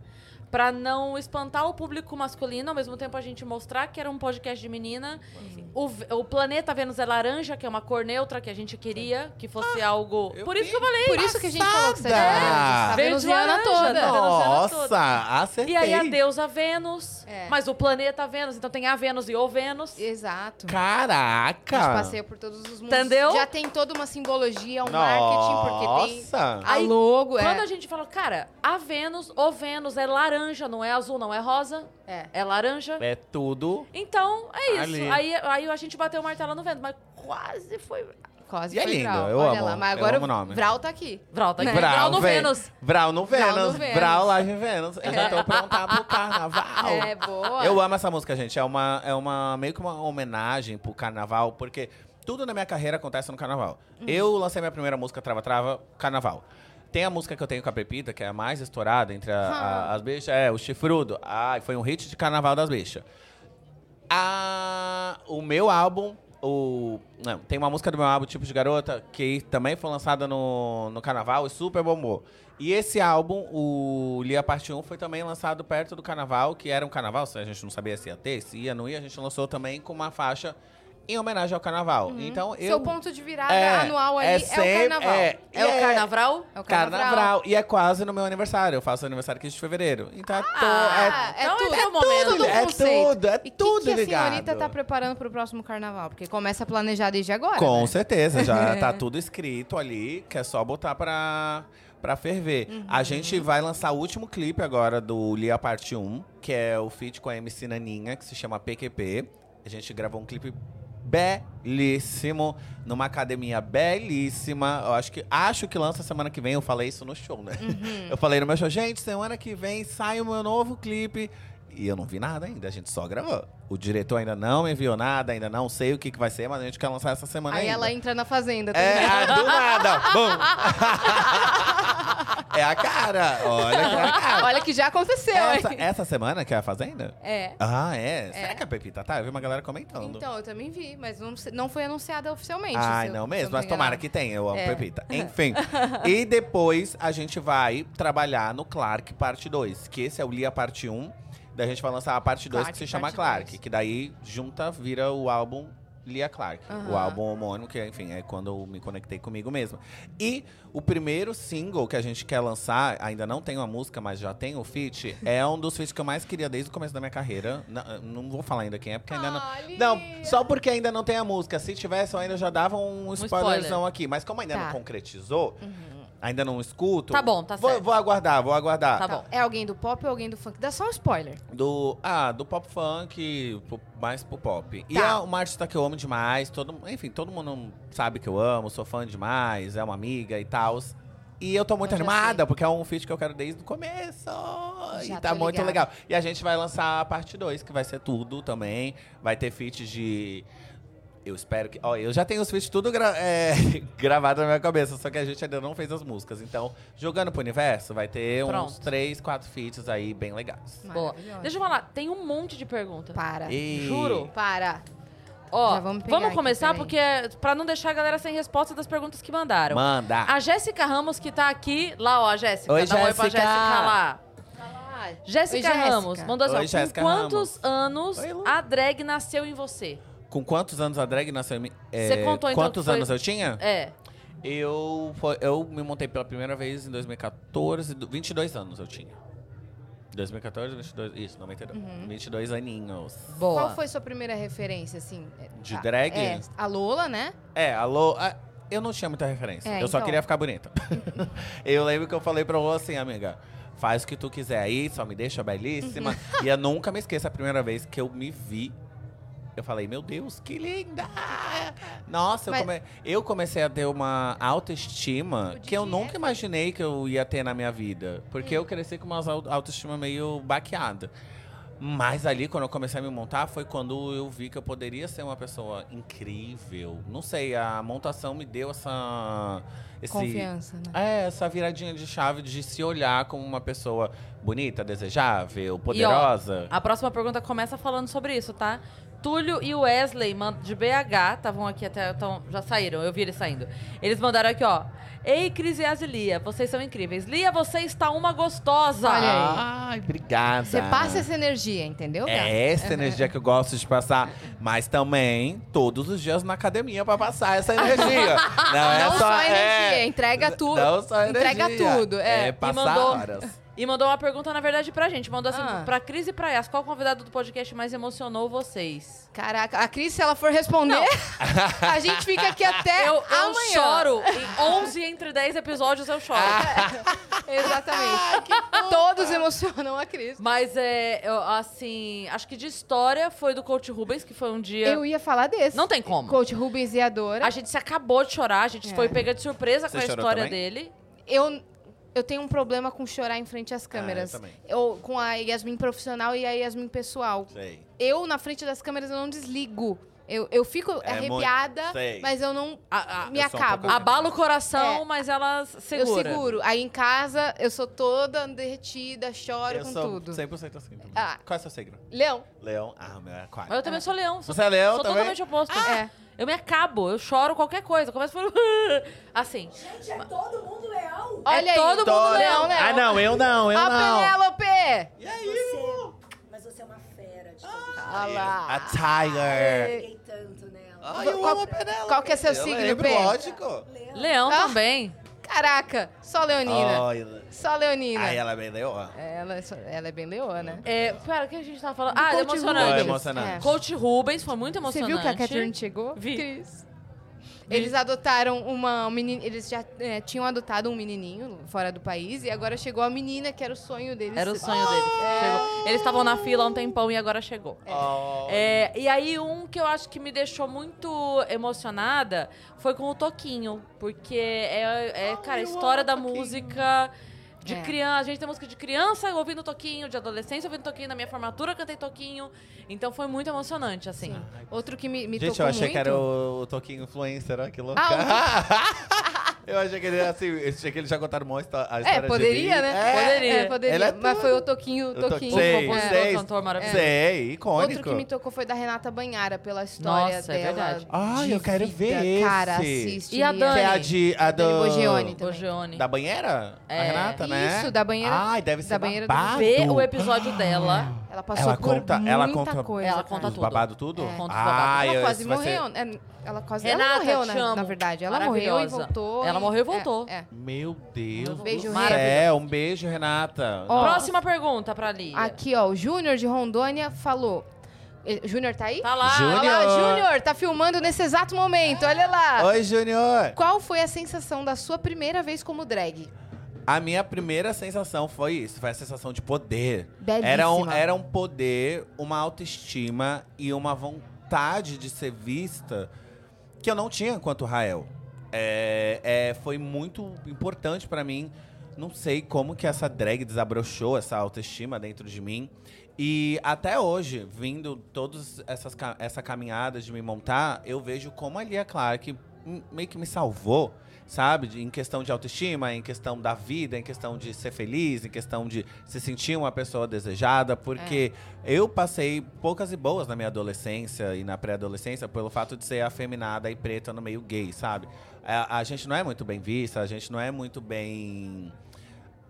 Pra não espantar o público masculino, ao mesmo tempo a gente mostrar que era um podcast de menina. O, o planeta Vênus é laranja, que é uma cor neutra que a gente queria que fosse algo. eu Por isso que eu falei. Por isso que a gente falou que você é. Tá Verde venusiana laranja, toda. não. Nossa, acertei. E aí a deusa Vênus, É. mas o planeta Vênus, então tem a Vênus e o Vênus. Exato. A Caraca! gente passeia por todos os mundos. Entendeu? Já tem toda uma simbologia, um marketing, porque tem Nossa! a Aí, logo. Quando é. a gente falou, cara, a Vênus, o Vênus é laranja, não é azul, não é rosa, É. é laranja. É tudo. Então, é isso. Ali. Aí, aí a gente bateu o martelo no vento, mas quase foi. Quase E é foi lindo, Vral. eu Olha amo, lá, mas eu agora amo o nome. Vral tá aqui. Vral, tá aqui. Né? Vral no Vê- Vênus. Vral no Vral no Vênus. Vênus. Vral lá em Vênus. Eu já tô pronta pro carnaval. É, boa. Eu amo essa música, gente. É uma, é uma meio que uma homenagem pro carnaval, porque tudo na minha carreira acontece no carnaval. Uhum. Eu lancei minha primeira música Trava Trava, carnaval. Tem a música que eu tenho com a Pepita, que é a mais estourada entre a- a- as bichas, é o Chifrudo. Ah, foi um hit de carnaval das bichas. A, o meu álbum, o. Não, tem uma música do meu álbum, Tipo de Garota, que também foi lançada no, no carnaval e super bombou. E esse álbum, o Lia Parte 1, foi também lançado perto do carnaval, que era um carnaval, se a gente não sabia se ia ter, se ia, não ia, a gente lançou também com uma faixa em homenagem ao carnaval. Então eu. Seu ponto de virada É, anual ali é é, sempre- o carnaval. é- É, o carnaval? É o Carnaval. E é quase no meu aniversário. Eu faço aniversário 15 de fevereiro. Então é, to- Ah, é Então tudo. é tudo É tudo, é e tudo que, que a senhorita tá preparando pro próximo carnaval? Porque começa a planejar desde agora, Com né? certeza, já (laughs) tá tudo escrito ali, que é só botar pra, pra ferver. Uhum. A gente vai lançar o último clipe agora do Lia Parte 1, que é o feat com a MC Naninha, que se chama PQP. A gente gravou um clipe belíssimo, numa academia belíssima. Eu acho que, acho que lança semana que vem, eu falei isso no show, né? Uhum. Eu falei no meu show, gente, semana que vem sai o meu novo clipe. E eu não vi nada ainda, a gente só gravou. O diretor ainda não me enviou nada, ainda não sei o que, que vai ser, mas a gente quer lançar essa semana Aí ainda. ela entra na fazenda. É, ah, do nada. (laughs) Bum. (laughs) é a cara. Olha que é a cara. Olha que já aconteceu, Essa, hein? essa semana que é a Fazenda? É. Ah, é? Será que é a Pepita tá? Eu vi uma galera comentando. Então, eu também vi, mas não, não foi anunciada oficialmente. Eu- não mesmo, mas tomara que tenha, eu amo É. Pepita. (laughs) Enfim. e depois a gente vai trabalhar no Clark Parte 2, que esse é o Lia Parte 1. Daí a gente vai lançar a parte 2 que se chama Clark, 2. que daí junta, vira o álbum Lia Clark. O Aham. álbum homônimo, que enfim, é quando eu me conectei comigo mesmo. E o primeiro single que a gente quer lançar, ainda não tem uma música, mas já tem o feat, é um dos feats que eu mais queria desde o começo da minha carreira. Não, não vou falar ainda quem é, porque ainda não. Não, só porque ainda não tem a música. Se tivesse, eu ainda já dava um spoiler. spoilerzão aqui. Mas como ainda Tá. não concretizou, ainda não escuto. Tá bom, tá vou, certo. Vou aguardar, vou aguardar. Tá bom. É alguém do pop ou alguém do funk? Dá só um spoiler. Do, ah, do pop funk, pro- mais pro pop. E Tá. é uma artista que eu amo demais. Todo, enfim, todo mundo sabe que eu amo, sou fã demais, é uma amiga e tal. E eu tô muito Eu animada, porque é um feat que eu quero desde o começo. Já e tá tô muito ligada. legal. E a gente vai lançar a parte 2, que vai ser tudo também. Vai ter feats de. Eu espero que. Ó, eu já tenho os feats tudo gra é, (laughs) gravado na minha cabeça, só que a gente ainda não fez as músicas. Então, jogando pro universo, vai ter uns Pronto. três, quatro feats aí bem legais. Boa. Deixa eu falar, tem um monte de perguntas. Para. E- Juro. Para. Ó, Já vamos aqui, começar peraí. porque pra não deixar a galera sem resposta das perguntas que mandaram. Manda! A Jéssica Ramos, que tá aqui. Lá, ó, a Jéssica. Oi, Dá um oi pra Jéssica. Jéssica lá. Jéssica Jéssica. Ramos mandou assim: Jéssica com quantos Ramos. anos Oi, a drag nasceu em você? Com quantos anos a drag nasceu em mim? É, Você contou, então, Quantos que foi- anos eu tinha? É. Eu, foi- eu me montei pela primeira vez em 2014, do- 22 anos eu tinha. 2014, 22, isso, 92. 22 aninhos. Boa. Qual foi sua primeira referência, assim? De A- drag? É, a Lola, né? É, alô. ah, Eu não tinha muita referência. É, eu só então. queria ficar bonita. (laughs) eu lembro que eu falei pra você assim, amiga. Faz o que tu quiser aí, só me deixa belíssima. e eu nunca me esqueço a primeira vez que eu me vi. Eu falei, meu Deus, que linda! Nossa, eu, Mas- come- eu comecei a ter uma autoestima que eu nunca imaginei que eu ia ter na minha vida. Porque eu cresci com uma au- autoestima meio baqueada. Mas ali, quando eu comecei a me montar, foi quando eu vi que eu poderia ser uma pessoa incrível. Não sei, a montação me deu essa. Esse, Confiança, né? É, essa viradinha de chave de se olhar como uma pessoa bonita, desejável, E, ó, poderosa. a próxima pergunta começa falando sobre isso, tá? Túlio e o Wesley man- de BH estavam aqui até. Tão, já saíram, eu vi eles saindo. Eles mandaram aqui, ó. Ei, Cris e As e Lia, vocês são incríveis. Lia, você está uma gostosa. Olha aí. Ai, obrigada. Você passa essa energia, entendeu? É essa energia que eu gosto de passar. Mas também, todos os dias na academia pra passar essa energia. (laughs) Não, é Não só, só energia, é, entrega tudo. Não só energia. Entrega tudo, é. É, passar mandou- horas. E mandou uma pergunta, na verdade, pra gente. Mandou assim, Ah. pra Cris e pra Yas, qual convidado do podcast mais emocionou vocês? Caraca, a Cris, se ela for responder, (laughs) a gente fica aqui até Eu, eu É, amanhã. choro. Em 11 entre 10 episódios eu choro. (laughs) Exatamente. Todos emocionam a Cris. Mas, é, eu, assim, acho que de história foi do Coach Rubens, que foi um dia... Eu ia falar desse. Não tem como. Coach Rubens e a Dora. A gente se acabou de chorar, a gente É. foi pega de surpresa Você com a história também? dele. Eu, eu tenho um problema com chorar em frente às câmeras. Ah, eu também. Eu- com a Yasmin profissional e a Yasmin pessoal. Sei. Eu, na frente das câmeras, eu não desligo. Eu, eu fico É muito- arrepiada, sei. mas eu não A- a- me eu sou um acabo. pouco- abala o coração, É. mas ela segura. Eu seguro. Aí em casa, eu sou toda derretida, choro Eu com sou tudo. 100% assim. também. Ah. Qual é o seu signo? Leão. Leão. Ah, meu é aquário. Mas eu também sou leão. Sou, Você é leão sou também? totalmente oposto. É. Eu me acabo, eu choro qualquer coisa. Eu começo a falar... (laughs) Assim. Gente, é todo mundo leão. Olha aí. todo mundo Leão, leão. Leão. Ah, não, eu não, eu Ó, não. Penélope! E aí? Você, mas você é uma fera de todo Olha lá. A Tiger. Peguei tanto nela. Ai, eu Qual- amo a Penélope. qual que é seu Eu signo, Pê? Lógico. Leão Ah. também. Caraca, só Leonina. Olha. Só Leonina. Ai, ela é bem leoa. Ela, é ela é bem leoa, É, pera, o que a gente tava falando? Do Ah, Coach emocionante. Foi Rubens. emocionante. É. Coach Rubens foi muito Você emocionante. viu que a Catherine chegou? Vi. Cris. Eles adotaram uma um menina, eles já é, tinham adotado um menininho fora do país e agora chegou a menina que era o sonho deles. Era o sonho deles. Chegou. Eles estavam na fila há um tempão e agora chegou. Oh. É, e aí, um que eu acho que me deixou muito emocionada foi com o Toquinho. Porque é, é cara, a história da Toquinho. música de É. criança. A gente tem música de criança ouvindo Toquinho, de adolescência ouvindo Toquinho, na minha formatura eu cantei Toquinho. Então foi muito emocionante, assim. Outro que me, me Gente, tocou eu achei muito. que era o, o Toquinho Influencer, olha que louco. Ah, (laughs) eu achei que ele assim, eu achei que eles já contaram uma histó- a história É, de poderia, mim. né? É, Poderia. É, poderia. Ele é Mas foi o Toquinho, Toquinho. sei, O compositor, sei. cantor maravilhoso. Sei, icônico. Outro que me tocou foi da Renata Banhara, pela história Nossa, é dela. verdade. Ai, de eu quero vida. ver Cara, esse. assiste. E a. Dani? Que é a de a Dani do Bogione. Bogione. da banheira? A É. Renata, né? Isso, da banheira- Ai, deve ser da banheira do- babado. Vê o episódio dela. Ela passou Ela por conta- muita ela conta- coisa. Ela conta tudo. babado tudo? É. Conta Ah. Ela eu- quase vai ser- morreu. é, Ela quase Renata, ela morreu, te na, verdade. Ela morreu e voltou. Ela e- morreu e voltou. É, é. Meu Deus Beijo, do Renata. céu. Um beijo, Renata. Ó, Próxima pergunta pra Lia. Aqui, ó, o Júnior de Rondônia falou. Júnior tá aí? Tá lá. Júnior. Olha lá, Júnior, tá filmando nesse exato momento, olha lá. Oi, Júnior. Qual foi a sensação da sua primeira vez como drag? A minha primeira sensação foi isso, foi a sensação de poder. Belíssima. Era um, era um poder, uma autoestima e uma vontade de ser vista que eu não tinha quanto Rael. É, é, foi muito importante pra mim. Não sei como que essa drag desabrochou essa autoestima dentro de mim. E até hoje, vindo todas essas essa caminhada de me montar, eu vejo como a Lia Clark meio que me salvou, sabe? Em questão de autoestima, em questão da vida, em questão de ser feliz, em questão de se sentir uma pessoa desejada, porque eu passei poucas e boas na minha adolescência e na pré-adolescência pelo fato de ser afeminada e preta no meio gay, sabe? A, a gente não é muito bem vista, a gente não é muito bem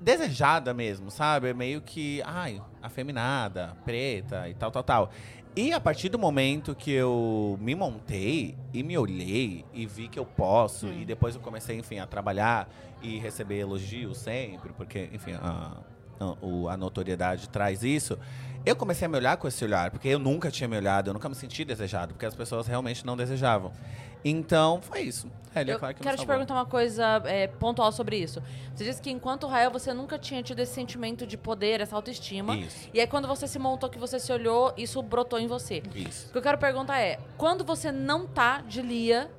desejada mesmo, sabe? É meio que, ai, afeminada, preta e tal, tal, tal. E a partir do momento que eu me montei e me olhei e vi que eu posso, e depois eu comecei, enfim, a trabalhar e receber elogios sempre, porque, enfim, a, a, a notoriedade traz isso. Eu comecei a me olhar com esse olhar, porque eu nunca tinha me olhado, eu nunca me senti desejado, porque as pessoas realmente não desejavam. Então, foi isso. É, Eu claro que me quero te perguntar uma coisa é, pontual sobre isso. Você disse que enquanto Rael você nunca tinha tido esse sentimento de poder, essa autoestima. Isso, E aí quando você se montou, que você se olhou, isso brotou em você. isso. O que eu quero perguntar é, quando você não tá de Lia,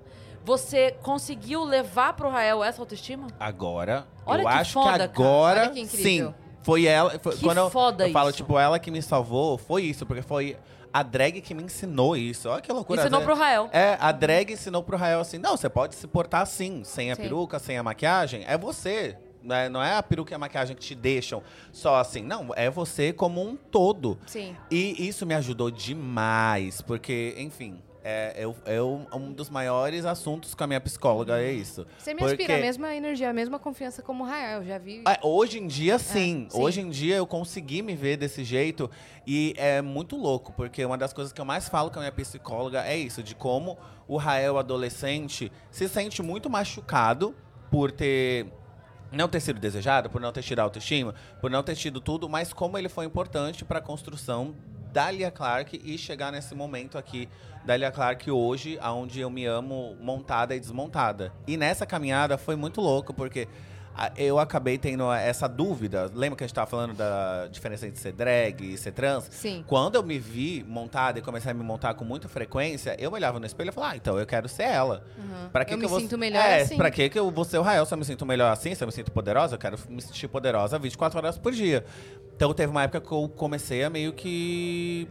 você conseguiu levar pro Rael essa autoestima? Agora, Olha eu que acho foda, que cara. agora, Olha que incrível. sim. Foi ela. Foi, Que quando eu, eu falo, tipo, ela que me salvou, foi isso, porque foi a drag que me ensinou isso. Olha que loucura. Ensinou né? pro Rael. É, a drag ensinou pro Rael assim: não, você pode se portar assim, sem a Sim. peruca, sem a maquiagem. É você. Né? Não é a peruca e a maquiagem que te deixam só assim. Não, é você como um todo. Sim. E isso me ajudou demais, porque, enfim, é, eu, é um dos maiores assuntos com a minha psicóloga, é isso. Você me Porque- aspira a mesma energia, a mesma confiança como o Rael. Eu já vi. É, hoje em dia, sim. sim. Hoje em dia eu consegui me ver desse jeito. E é muito louco, porque uma das coisas que eu mais falo com a minha psicóloga é isso, de como o Rael adolescente se sente muito machucado por ter. Não ter sido desejado, por não ter tido autoestima, por não ter tido tudo, mas como ele foi importante para a construção da Lia Clark e chegar nesse momento aqui da Lia Clark hoje, onde eu me amo montada e desmontada. E nessa caminhada foi muito louco, porque eu acabei tendo essa dúvida. Lembra que a gente tava falando da diferença entre ser drag e ser trans? Sim. Quando eu me vi montada e comecei a me montar com muita frequência, eu olhava no espelho e falava, ah, então eu quero ser ela. Uhum. Pra que eu que me vou- sinto melhor é, assim. Pra que que eu vou ser o Rael se eu me sinto melhor assim? Se eu me sinto poderosa, eu quero me sentir poderosa 24 horas por dia. Então teve uma época que eu comecei a meio que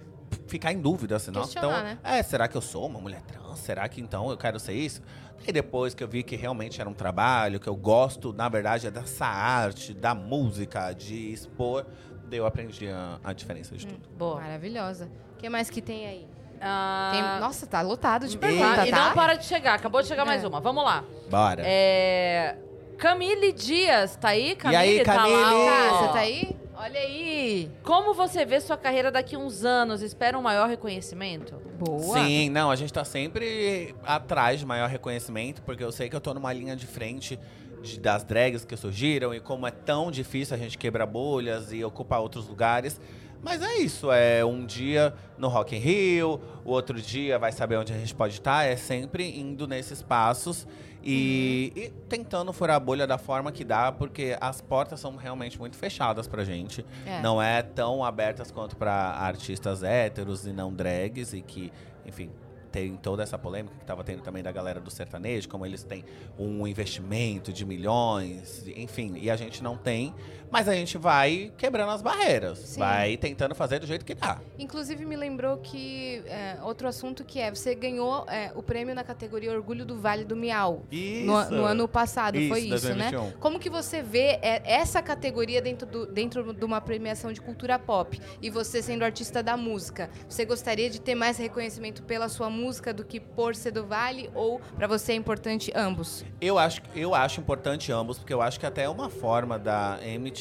ficar em dúvida, assim, nossa, então, né? é, será que eu sou uma mulher trans? Será que então eu quero ser isso? E depois que eu vi que realmente era um trabalho, que eu gosto, na verdade, é dessa arte, da música, de expor, daí eu aprendi a, a diferença Hum. de tudo. Boa. Maravilhosa. O que mais que tem aí? Ah, Tem- Nossa, tá lotado de tá, perguntas, e tá? não para de chegar. Acabou de chegar mais É. uma. Vamos lá. Bora. É... Camille Dias, tá aí? Camille, aí, tá Camille? lá, Tá, ó. você tá aí? Olha aí. Como você vê sua carreira daqui a uns anos? Espera um maior reconhecimento? Boa. Sim, não, a gente tá sempre atrás de maior reconhecimento, porque eu sei que eu tô numa linha de frente de- das drags que surgiram e como é tão difícil a gente quebrar bolhas e ocupar outros lugares. Mas é isso, é um dia no Rock in Rio, o outro dia vai saber onde a gente pode estar, é sempre indo nesses passos e, e tentando furar a bolha da forma que dá, porque as portas são realmente muito fechadas pra gente É. não é tão abertas quanto para artistas héteros e não drags e que, enfim, tem toda essa polêmica que tava tendo também da galera do sertanejo, como eles têm um investimento de milhões, enfim, e a gente não tem, mas a gente vai quebrando as barreiras, Sim. vai tentando fazer do jeito que dá. Inclusive, me lembrou que é, outro assunto que é, você ganhou é, o prêmio na categoria Orgulho do Vale do Miau. Isso. No, no ano passado, foi Isso, isso, né? 2021. Como que você vê é, essa categoria dentro, do, dentro de uma premiação de cultura pop? E você sendo artista da música, você gostaria de ter mais reconhecimento pela sua música do que por ser do Vale? Ou pra você é importante ambos? Eu acho, eu acho importante ambos, porque eu acho que até é uma forma da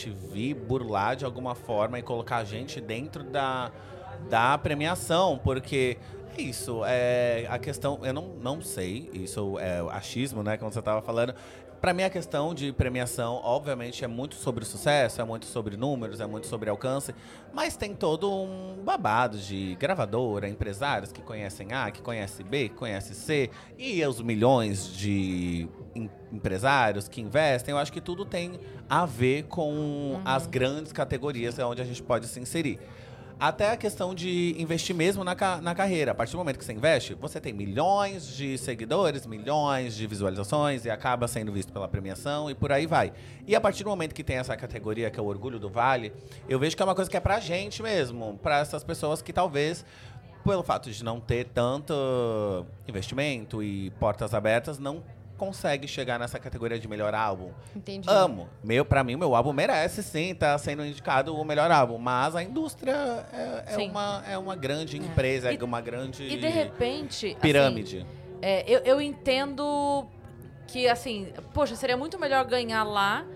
MTV burlar de alguma forma e colocar a gente dentro da, da premiação, porque isso, é a questão, eu não, não sei, isso é achismo, né, como você estava falando. Pra mim, a questão de premiação, obviamente, é muito sobre sucesso, é muito sobre números, é muito sobre alcance, mas tem todo um babado de gravadora, empresários que conhecem A, que conhecem B, que conhecem C, e os milhões de em- empresários que investem. Eu acho que tudo tem a ver com as grandes categorias onde a gente pode se inserir. Até a questão de investir mesmo na, na carreira. A partir do momento que você investe, você tem milhões de seguidores, milhões de visualizações e acaba sendo visto pela premiação e por aí vai. E a partir do momento que tem essa categoria que é o Orgulho do Vale, eu vejo que é uma coisa que é pra gente mesmo, pra essas pessoas que talvez pelo fato de não ter tanto investimento e portas abertas, não consegue chegar nessa categoria de melhor álbum. Entendi. Amo. Meu, pra mim, meu álbum merece sim tá sendo indicado o melhor álbum. Mas a indústria é, é uma, é uma grande empresa, é E- uma grande E de repente. assim, pirâmide. É, eu, eu entendo que, assim, poxa, seria muito melhor ganhar lá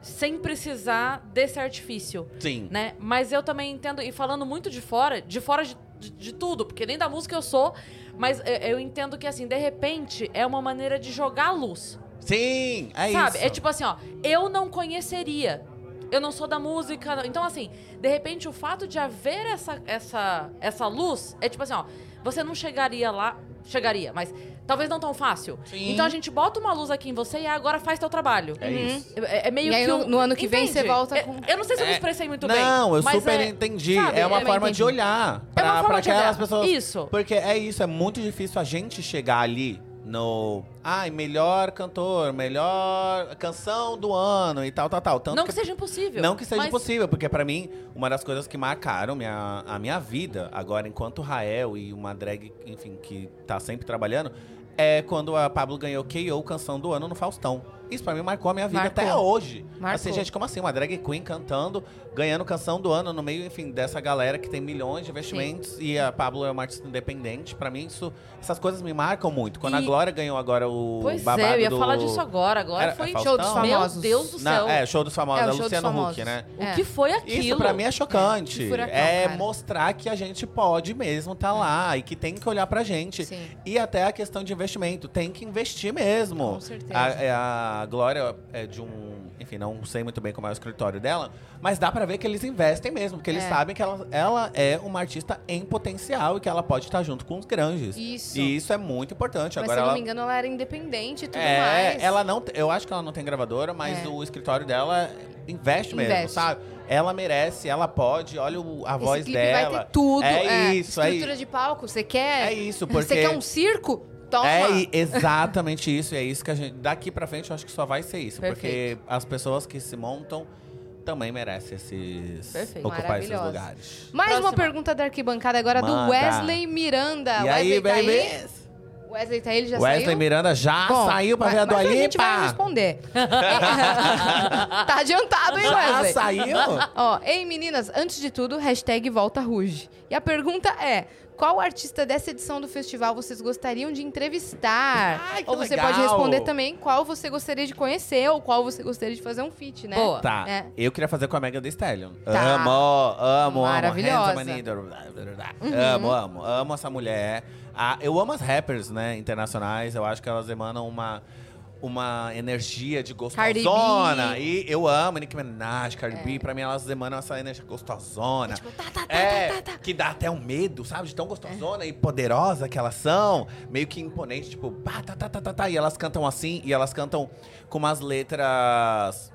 sem precisar desse artifício, sim. né? Mas eu também entendo, e falando muito de fora, de fora de, de- de tudo, porque nem da música eu sou, mas eu, eu entendo que, assim, de repente, é uma maneira de jogar a luz, Sim, é sabe? isso. É tipo assim, ó, eu não conheceria. Eu não sou da música. Então, assim, de repente, o fato de haver essa, essa, essa luz é tipo assim, ó, você não chegaria lá. Chegaria, mas talvez não tão fácil. Sim. Então a gente bota uma luz aqui em você e agora faz teu trabalho. É isso. É, é meio E aí, que. no- um- no ano que vem, você volta É- com- Eu não sei se eu me É. expressei muito bem. Não, eu mas super é- entendi. sabe, é uma forma entendi. de olhar É pra, uma forma pra de aquelas olhar. pessoas. Isso. Porque é isso, é muito difícil a gente chegar ali no. Ai, melhor cantor, melhor canção do ano e tal, tal, tal. Tanto Não que seja impossível. Não que seja mas- possível, porque pra mim, uma das coisas que marcaram minha, a minha vida, agora enquanto Rael e uma drag, enfim, que tá sempre trabalhando, é quando a Pablo ganhou KO Canção do Ano no Faustão. Isso pra mim marcou a minha vida Marcou. até hoje. Marcou. Assim, gente, como assim? Uma drag queen cantando, ganhando canção do ano no meio, enfim, dessa galera que tem milhões de investimentos e a Pablo é uma artista independente. Pra mim, isso, essas coisas me marcam muito. Quando a E- Glória ganhou agora o Pois babado é, eu ia do... falar disso agora. Agora Era- foi é Show dos Faustão? Meu famosos. Deus do céu. Não, é, show dos famosos, É, o é Luciano famosos. Huck, né? O É. que foi aquilo? Isso pra mim é chocante. Que furacão, é cara. mostrar que a gente pode mesmo estar lá e que tem que olhar pra gente. Sim. E até a questão de investimento, tem que investir mesmo. Com certeza. A, é, a Glória é de um, enfim, não sei muito bem como é o escritório dela, mas dá ver que eles investem mesmo, porque eles É. sabem que ela, ela é uma artista em potencial e que ela pode estar junto com os grandes. Isso. E isso é muito importante. Mas Agora se eu não me engano, ela era independente e tudo é, mais. ela não. Eu acho que ela não tem gravadora, mas É. o escritório dela investe mesmo, Investe. sabe? Ela merece, ela pode, olha o- a Esse voz clipe dela. vai ter tudo. É isso, é Estrutura de palco, você quer? É isso, porque. Você quer um circo? Toma! É exatamente isso, e é isso que a gente. Daqui pra frente eu acho que só vai ser isso. Perfeito. Porque as pessoas que se montam também merecem esses. Perfeito. ocupar esses lugares. Mais Próxima. uma pergunta da arquibancada agora do Manda. Wesley Miranda. e Wesley aí, tá aí? baby? Wesley tá aí, ele já Wesley saiu? Miranda já Bom, saiu pra ver a Dua mas a gente vai Lipa. responder. (laughs) tá adiantado, hein, Já Wesley? saiu? Ó, ei meninas, antes de tudo, hashtag volta Ruge. E a pergunta é, qual artista dessa edição do festival vocês gostariam de entrevistar? Ai, que ou você legal. pode responder também qual você gostaria de conhecer ou qual você gostaria de fazer um feat, né? Boa. Tá, É. eu queria fazer com a Mega The Stallion. Tá. Amo, amo, Maravilhosa. amo. Handsome Anita. Amo, amo, amo essa mulher. Ah, eu amo as rappers, né, internacionais. Eu acho que elas emanam uma, uma energia de Cardi gostosona. B. E eu amo Nicki Minaj, Cardi B. Pra mim, elas emanam essa energia gostosona. Tipo, tá, tá, tá, É, tá, tá, tá. que dá até um medo, sabe? De tão gostosona e poderosa que elas são. Meio que imponente, tipo, pá, tá, tá, tá, tá, tá. E elas cantam assim, e elas cantam com umas letras.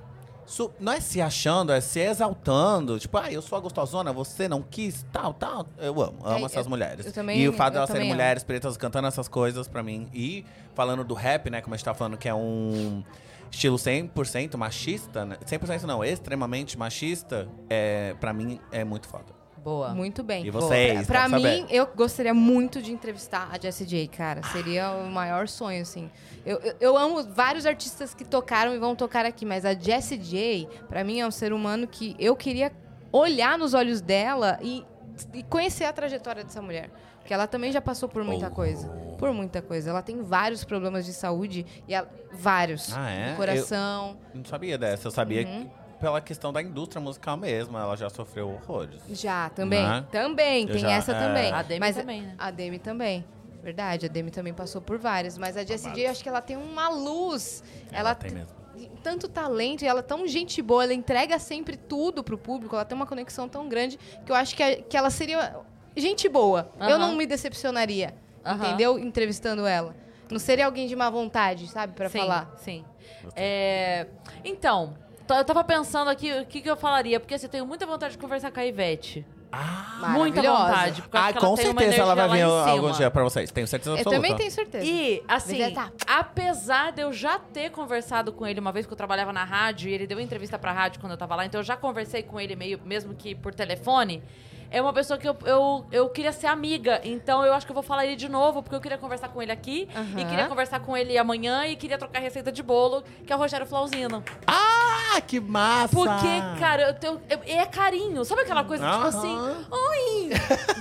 não é se achando, é se exaltando. Tipo, ah, eu sou a gostosona, você não quis, tal, tal. Eu amo, amo É, essas eu- mulheres. eu também- e o fato eu de elas serem amo. mulheres pretas cantando essas coisas pra mim. E falando do rap, né? Como a gente tá falando, que é um estilo 100% machista, né? 100% não, extremamente machista, é, pra mim é muito foda. Boa. Muito bem. E vocês? Pra quero mim, eu gostaria muito de entrevistar a Jessie J, cara. Seria o maior sonho, assim. Eu, eu, eu amo vários artistas que tocaram e vão tocar aqui, mas a Jessie J, pra mim, é um ser humano que eu queria olhar nos olhos dela e, e conhecer a trajetória dessa mulher. Porque ela também já passou por muita Oh. coisa. Por muita coisa. Ela tem vários problemas de saúde. E ela- vários. Ah, é? No coração. Não sabia dessa. Eu sabia Uhum. que pela questão da indústria musical mesmo. Ela já sofreu horrores. Já, também. Né? Também, Eu tem já- essa é. também. A Demi Mas também, né? A Demi também. Verdade, a Demi também passou por várias. Mas a Jessie J, eu acho que ela tem uma luz. Ela, tem mesmo. Tanto talento e ela é tão gente boa, ela entrega sempre tudo pro público, ela tem uma conexão tão grande que eu acho que, a- que ela seria gente boa. Eu Aham. não me decepcionaria, Aham. entendeu? Entrevistando ela. Não seria alguém de má vontade, sabe, Pra sim, falar. Sim. É, então, eu tava pensando aqui o que, que eu falaria, porque assim, eu tenho muita vontade de conversar com a Ivete. Ah, Muita vontade. Eu ah com certeza ela vai vir algum dia pra vocês. Tenho certeza Eu absoluta. também tenho certeza. E, assim, apesar de eu já ter conversado com ele uma vez que eu trabalhava na rádio e ele deu entrevista pra rádio quando eu tava lá, então eu já conversei com ele meio, mesmo que por telefone. É uma pessoa que eu, eu, eu queria ser amiga, então eu acho que eu vou falar ele de novo, porque eu queria conversar com ele aqui, e Aham. queria conversar com ele amanhã, e queria trocar receita de bolo, que é o Rogério Flauzino. Ah, que massa! Porque, cara, eu tenho, eu- é carinho. Sabe aquela coisa, tipo Aham. assim, oi,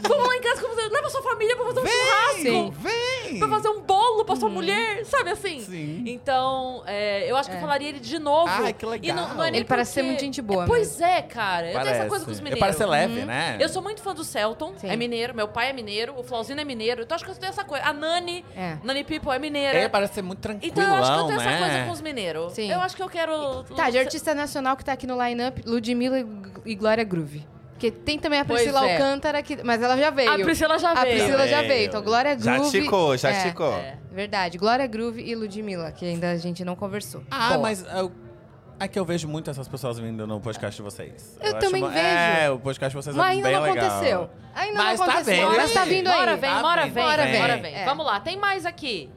vamos lá em casa, como você- leva sua família pra fazer um churrasco. Vem, vem! Pra fazer um bolo pra sua mulher, sabe assim? Sim. Então, é, eu acho que eu falaria ele de novo. Ai, que E não, não é legal. Ele parece ser muito gente boa É, pois é, cara. Eu tenho essa coisa com os Ele mineiros. parece ser leve, né? Eu sou muito fã do Celton, Sim. é mineiro, meu pai é mineiro, o Flauzino é mineiro, então acho que eu tenho essa coisa. A Nani, É. Nani People é mineira. Ele parece ser muito tranquilo, então eu acho que eu tenho né? essa coisa com os mineiros. Sim. Eu acho que eu quero. Tá, de artista nacional que tá aqui no line-up, Ludmilla e- Glória Groove. Porque tem também a Pois Priscila é. Alcântara, que, mas ela já veio. A Priscila já A veio. Priscila já Veio. Então, Glória Já Groove... ticou, já é, ticou. É. Verdade. Glória Groove e Ludmilla, que ainda a gente não conversou. Ah, Boa. mas eu, é que eu vejo muito essas pessoas vindo no podcast de vocês. Eu acho também uma- vejo. É, o podcast de vocês Mas é ainda bem não legal. aconteceu. Ainda Mas não tá aconteceu. vendo, mas tá vindo aí. Bora vem, Tá vindo, vem, bora vem. É. Vamos lá, tem mais aqui.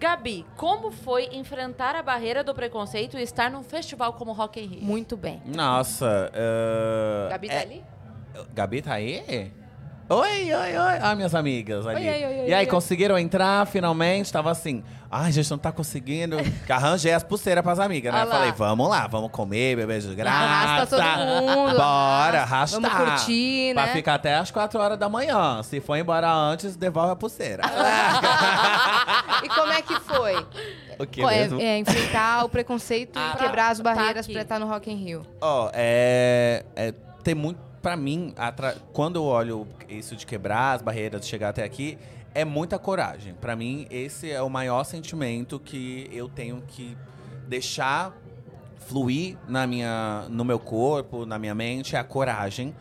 Gabi, como foi enfrentar a barreira do preconceito e estar num festival como Rock in Rio? Muito bem. Nossa. uh, Gabi tá é- ali? Gabi tá aí? Oi, oi, oi. Ah, minhas amigas ali. Oi, oi, oi, e aí, oi. conseguiram entrar finalmente? Tava assim, Ai, a gente não tá conseguindo. Que arranjei as pulseiras pras amigas, né? Ah lá. Falei, vamos lá, vamos comer, beber de graça. Arrasta todo mundo. Bora, arrasta. arrastar. Vamos curtir, Pra né? ficar até as 4 horas da manhã. Se for embora antes, devolve a pulseira. (laughs) E como é que foi? o que é, mesmo? é enfrentar o preconceito Ah, e pra- quebrar as tá barreiras aqui. pra estar no Rock in Rio. Ó, é, é. Tem muito. Pra mim, atra- quando eu olho isso de quebrar as barreiras, de chegar até aqui, é muita coragem. Pra mim, esse é o maior sentimento que eu tenho que deixar fluir na minha, no meu corpo, na minha mente, é a coragem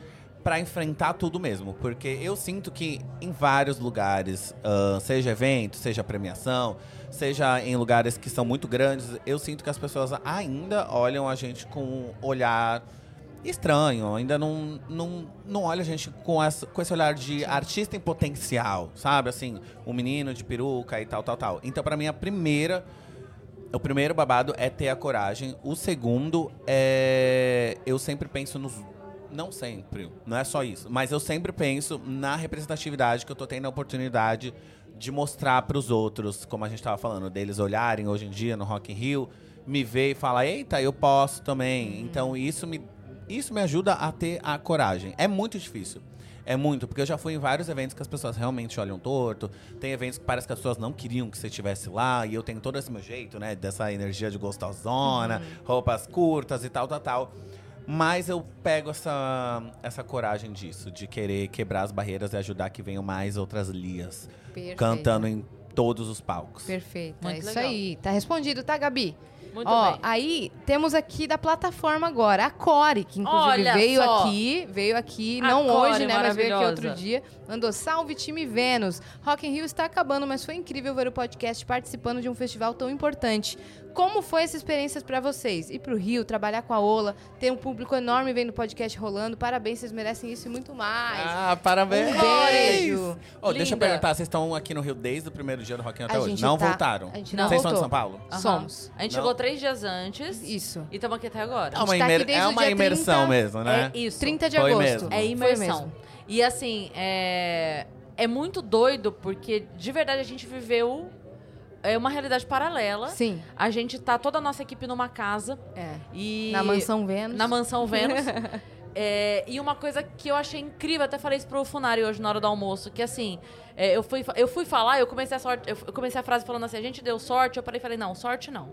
pra enfrentar tudo mesmo. Porque eu sinto que em vários lugares, ah, seja evento, seja premiação, seja em lugares que são muito grandes, eu sinto que as pessoas ainda olham a gente com um olhar estranho, ainda não, não, não olha a gente com, essa, com esse olhar de artista em potencial, sabe? Assim, um menino de peruca e tal, tal, tal. Então, pra mim, a primeira o primeiro babado é ter a coragem. O segundo é. Eu sempre penso nos. Não sempre, não é só isso. Mas eu sempre penso na representatividade que eu tô tendo a oportunidade de mostrar pros outros, como a gente tava falando, deles olharem hoje em dia no Rock in Rio, me ver e falar, eita, eu posso também. Então isso me, isso me ajuda a ter a coragem. É muito difícil. É muito, porque eu já fui em vários eventos que as pessoas realmente olham torto. Tem eventos que parece que as pessoas não queriam que você estivesse lá. E eu tenho todo esse meu jeito, né? Dessa energia de gostosona, roupas curtas e tal, tal, tal. Mas eu pego essa, essa coragem disso, de querer quebrar as barreiras e ajudar que venham mais outras lias Perfeito. cantando em todos os palcos. Perfeito. é Muito isso legal. aí. Tá respondido, tá, Gabi? Muito Ó, bem. aí temos aqui da plataforma agora, a Core, que inclusive Olha veio só. aqui, veio aqui, A não Core hoje, né, mas veio aqui outro dia. Mandou salve time Vênus. Rock in Rio está acabando, mas foi incrível ver o podcast participando de um festival tão importante. Como foi essa experiência pra vocês? Ir pro Rio, trabalhar com a Ola, ter um público enorme vendo o podcast rolando. Parabéns, vocês merecem isso e muito mais. Ah, parabéns! Um beijo. Ô, deixa eu perguntar, vocês estão aqui no Rio desde o primeiro dia do Rock in Rio até A hoje? gente Não tá- voltaram? a gente não Vocês são de voltou. São Paulo? Aham. somos. A gente Não. chegou três dias antes. Isso. E estamos aqui até agora. É uma, tá aqui imer- desde é o uma imersão 30. mesmo, né? É isso. 30 de Foi agosto. mesmo. É imersão. mesmo. E assim, é, é muito doido, porque de verdade a gente viveu é, uma realidade paralela. Sim, A gente tá toda a nossa equipe numa casa é. e. Na Mansão Vênus. Na mansão Vênus. (laughs) É, e uma coisa que eu achei incrível, até falei isso pro Funari hoje na hora do almoço, que assim, é, eu, fui, eu fui falar, eu comecei a sorte, eu comecei a frase falando assim, a gente deu sorte, eu parei e falei, não, sorte não.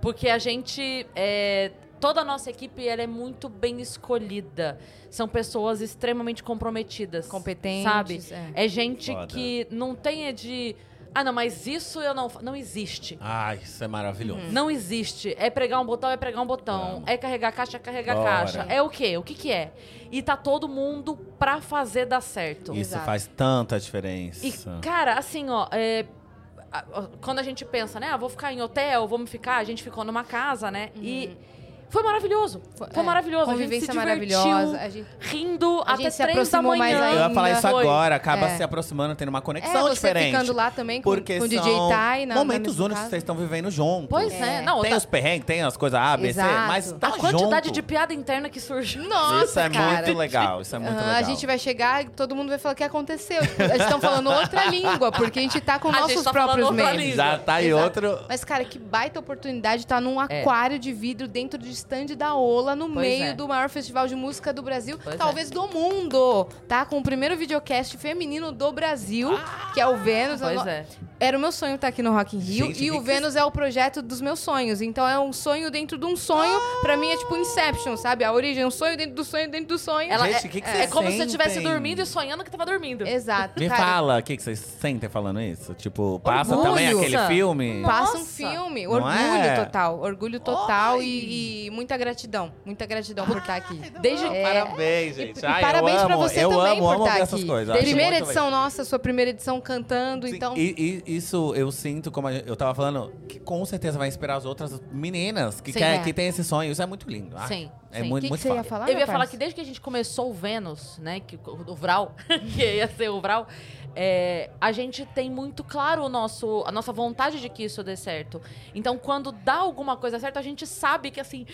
Porque a gente. é, toda a nossa equipe ela é muito bem escolhida. São pessoas extremamente comprometidas. Competentes, Sabe? é. É, gente Foda. que não tem de. Ah, não, mas isso eu não. fa-" Não existe. Ai, isso é maravilhoso. Não existe. É pregar um botão, é pregar um botão. Vamos. É carregar caixa, é carregar Bora. caixa. É o quê? O que que é? E tá todo mundo pra fazer dar certo. Isso Exato. faz tanta diferença. E, cara, assim, ó, é, quando a gente pensa, né, ah, vou ficar em hotel, vamos ficar, a gente ficou numa casa, né? E foi maravilhoso. Foi, é, maravilhoso. Convivência a gente se divertiu, maravilhosa. A gente... rindo A até gente se três da aproximou mais manhã. Eu ia falar isso Foi. agora, acaba É. se aproximando, tendo uma É, conexão você diferente. ficando lá também com, porque com o DJ são Tai na momentos na únicos que vocês estão vivendo juntos. Pois é. É. Não, Tem tá- os perrengues, tem as coisas A, B, C, mas tá a quantidade junto. de piada interna que surgiu. Nossa, Isso é cara. muito legal, isso é muito Ah, legal. A gente vai chegar e todo mundo vai falar o que aconteceu. Eles estão falando outra (laughs) língua, porque a gente tá com A nossos tá próprios memes. Já tá em outro... Mas, cara, que baita oportunidade estar num É. aquário de vidro dentro do stand da Ola, no Pois meio é. do maior festival de música do Brasil, Pois talvez do mundo, tá? Com o primeiro videocast feminino do Brasil, que é o Vênus. Pois é. Era o meu sonho estar aqui no Rock in Rio Gente, e que o que Vênus é o projeto dos meus sonhos. Então é um sonho dentro de um sonho. Pra mim é tipo Inception, sabe? A origem é um sonho dentro do sonho dentro do sonho. Ela Gente, é, o que que é vocês como se você estivesse dormindo e sonhando que tava dormindo. Exato. Me cara. fala, o que, que vocês sentem falando isso? Tipo, passa Orgulho. também aquele Nossa. filme? Passa um Nossa. filme, Não orgulho é? total, orgulho total e, e muita gratidão, muita gratidão por estar aqui. Desde, É. Parabéns, gente. Ai, parabéns eu pra amo, você eu também amo, por amo estar aqui. essas coisas. acho Primeira edição legal. nossa, sua primeira edição cantando, Sim, então e, e isso eu sinto, como eu tava falando, que com certeza vai inspirar as outras meninas que, Sim, quer, é. que tem esse sonho. Isso é muito lindo. Ai, Sim, É sim. muito, que, muito que você ia falar? Eu ia falar que desde que a gente começou o Vênus, né? Que, o Vral, (laughs) que ia ser o Vral, é, a gente tem muito claro o nosso, a nossa vontade de que isso dê certo. Então, quando dá alguma coisa certa, a gente sabe que assim,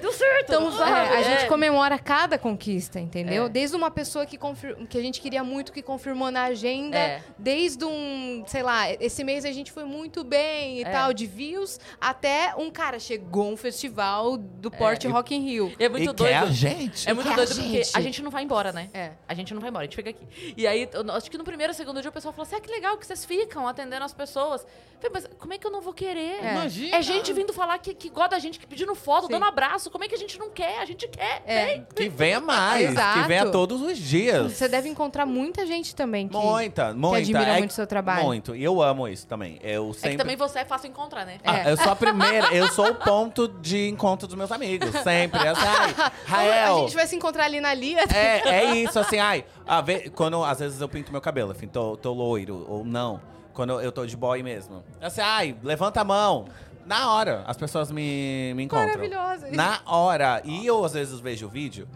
Deu certo! Então, Ah, é, a é. gente comemora cada conquista, entendeu? É. Desde uma pessoa que, confir- que a gente queria muito, que confirmou na agenda, É. desde um, sei lá, esse mês a gente foi muito bem e É. tal, de views, até um cara chegou um festival do Porte Rock in Rio. É muito e doido. quer a gente. É muito Quer a doido porque gente. a gente não vai embora, né? É. A gente não vai embora, a gente fica aqui. E aí, eu- acho que no primeiro, segundo dia, o pessoal falou assim: ah, que legal que vocês ficam atendendo as pessoas. Eu falei, mas como é que eu não vou querer? É. Imagina. É gente vindo falar que, que gosta da gente, que pedindo foto, Sim. dando abraço. Como é que a gente não quer? A gente quer. É. Vem. Que venha mais, Exato. que venha todos os dias. Você deve encontrar muita gente também que, Muita, muita. admira É muito o seu trabalho. Muito. E eu amo isso também. Eu É sempre. que também você é fácil encontrar, né? Ah, É. eu sou a primeira, eu sou o (laughs) ponto de encontro dos meus amigos. Sempre. Assim, ai, (laughs) A Rael. gente vai se encontrar ali na Lia. É, é isso, assim, ai. a ve- quando às vezes eu pinto meu cabelo, enfim, tô, tô loiro ou não. Quando eu tô de boy mesmo. Assim, ai, levanta a mão. Na hora, as pessoas me, me encontram. Maravilhosa. Na hora. E eu, às vezes, vejo o vídeo.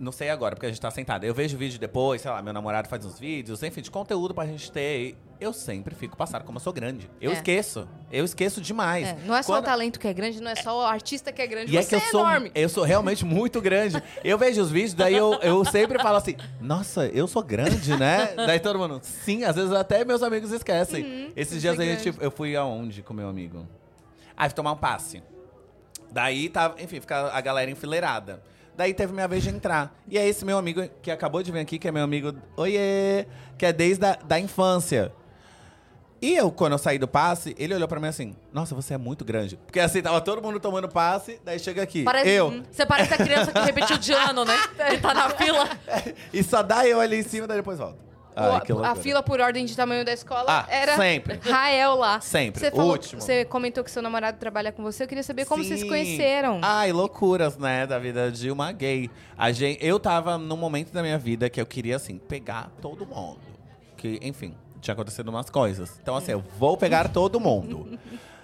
Não sei agora, porque a gente tá sentado. Eu vejo o vídeo depois, sei lá, meu namorado faz uns vídeos, enfim, de conteúdo pra gente ter. Eu sempre fico passado como eu sou grande. Eu É. esqueço. Eu esqueço demais. É, não é só Quando- o talento que é grande, não é só o artista que é grande. e é Você que eu sou, enorme. eu sou realmente muito grande. Eu vejo os vídeos, daí eu, eu sempre falo assim, nossa, eu sou grande, né? daí todo mundo, sim, às vezes até meus amigos esquecem. Esses você dias é a gente, grande. eu fui aonde com meu amigo? Ah, fui tomar um passe. Daí tava, enfim, fica a galera enfileirada. Daí teve minha vez de entrar. E é esse meu amigo que acabou de vir aqui, que é meu amigo, oiê, que é desde a da infância. E eu, quando eu saí do passe, ele olhou pra mim assim, nossa, você é muito grande. Porque assim, tava todo mundo tomando passe, daí chega aqui, Parece, eu. Você parece a criança que repetiu de ano, né? (laughs) E tá na fila. (laughs) E só dá eu ali em cima, daí depois volta. Que O- a loucura. fila por ordem de tamanho da escola Ah, era sempre. (laughs) Rael lá. Sempre. Você, falou, Último. você comentou que seu namorado trabalha com você. Eu queria saber como vocês se Sim. conheceram. Ai, loucuras, né, da vida de uma gay. A gente, eu tava num momento da minha vida que eu queria, assim, pegar todo mundo. Que, enfim, tinha acontecido umas coisas. Então, assim, eu vou pegar todo mundo.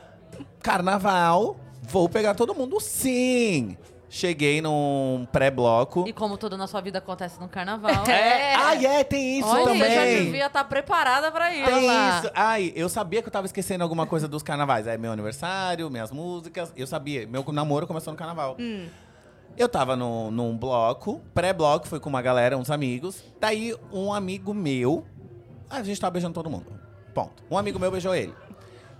(laughs) Carnaval, vou pegar todo mundo, sim! Cheguei num pré-bloco. E como tudo na sua vida acontece no (laughs) carnaval. É, ai, é, tem isso Olha, também. você já devia estar preparada pra isso. Tem Olha lá. isso. Ai, eu sabia que eu tava esquecendo alguma coisa dos carnavais. É meu aniversário, minhas músicas. Eu sabia. Meu namoro começou no carnaval. Eu tava no, num bloco, pré-bloco, fui com uma galera, uns amigos. Daí, um amigo meu. A gente tava beijando todo mundo. Ponto. Um amigo meu beijou ele.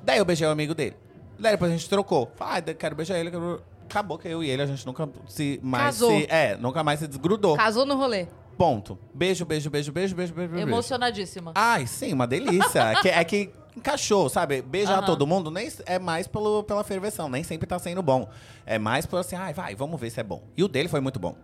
Daí eu beijei o amigo dele. Daí depois a gente trocou. Falei, ah, quero beijar ele. quero- Acabou que eu e ele, a gente nunca se mais Casou. se. É, nunca mais se desgrudou. Casou no rolê. Ponto. Beijo, beijo, beijo, beijo, beijo, beijo. beijo. Emocionadíssima. Ai, sim, uma delícia. é, que, é que encaixou, sabe? Beijar Aham. todo mundo nem, é mais pelo, pela ferveção, nem sempre tá sendo bom. É mais por assim, ai, vai, vamos ver se é bom. E o dele foi muito bom.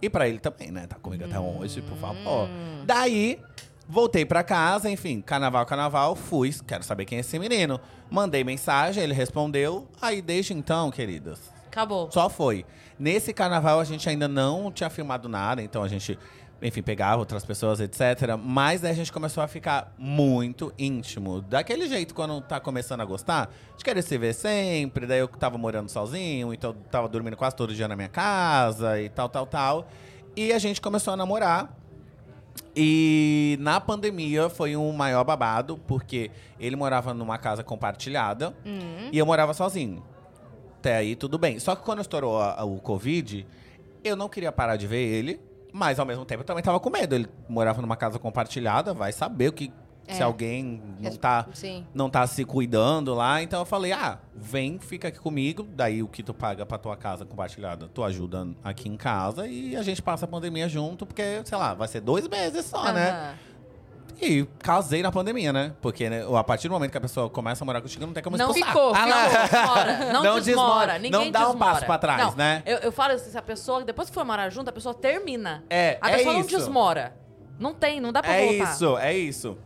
E pra ele também, né? Tá comigo até hoje, por favor. Daí, voltei pra casa, enfim, carnaval, carnaval, fui, quero saber quem é esse menino. Mandei mensagem, ele respondeu. Aí, desde então, queridas, Acabou. só foi. Nesse carnaval a gente ainda não tinha filmado nada, então a gente, enfim, pegava outras pessoas, etc. Mas daí a gente começou a ficar muito íntimo. Daquele jeito, quando tá começando a gostar, a gente queria se ver sempre. Daí eu tava morando sozinho, então tava dormindo quase todo dia na minha casa e tal, tal, tal. E a gente começou a namorar. E na pandemia foi um maior babado, porque ele morava numa casa compartilhada e eu morava sozinho. Até aí tudo bem. Só que quando estourou a- a- o Covid, eu não queria parar de ver ele, mas ao mesmo tempo eu também tava com medo. Ele morava numa casa compartilhada, vai saber o que. Se É. alguém não tá, Sim. não tá se cuidando lá. Então eu falei, ah, vem, fica aqui comigo. Daí o que tu paga pra tua casa compartilhada, tu ajuda aqui em casa e a gente passa a pandemia junto, porque, sei lá, vai ser dois meses só, né? E casei na pandemia, né? Porque né, a partir do momento que a pessoa começa a morar contigo, não tem como Não expulsar. ficou, Ah, desmora. (laughs) Não, Não desmora. desmora. Ninguém Não dá um desmora. passo pra trás, Não, né? Eu, eu falo assim, se a pessoa, depois que for morar junto, a pessoa termina. É, A é pessoa não isso. desmora. Não tem, não dá pra É voltar. isso, é isso.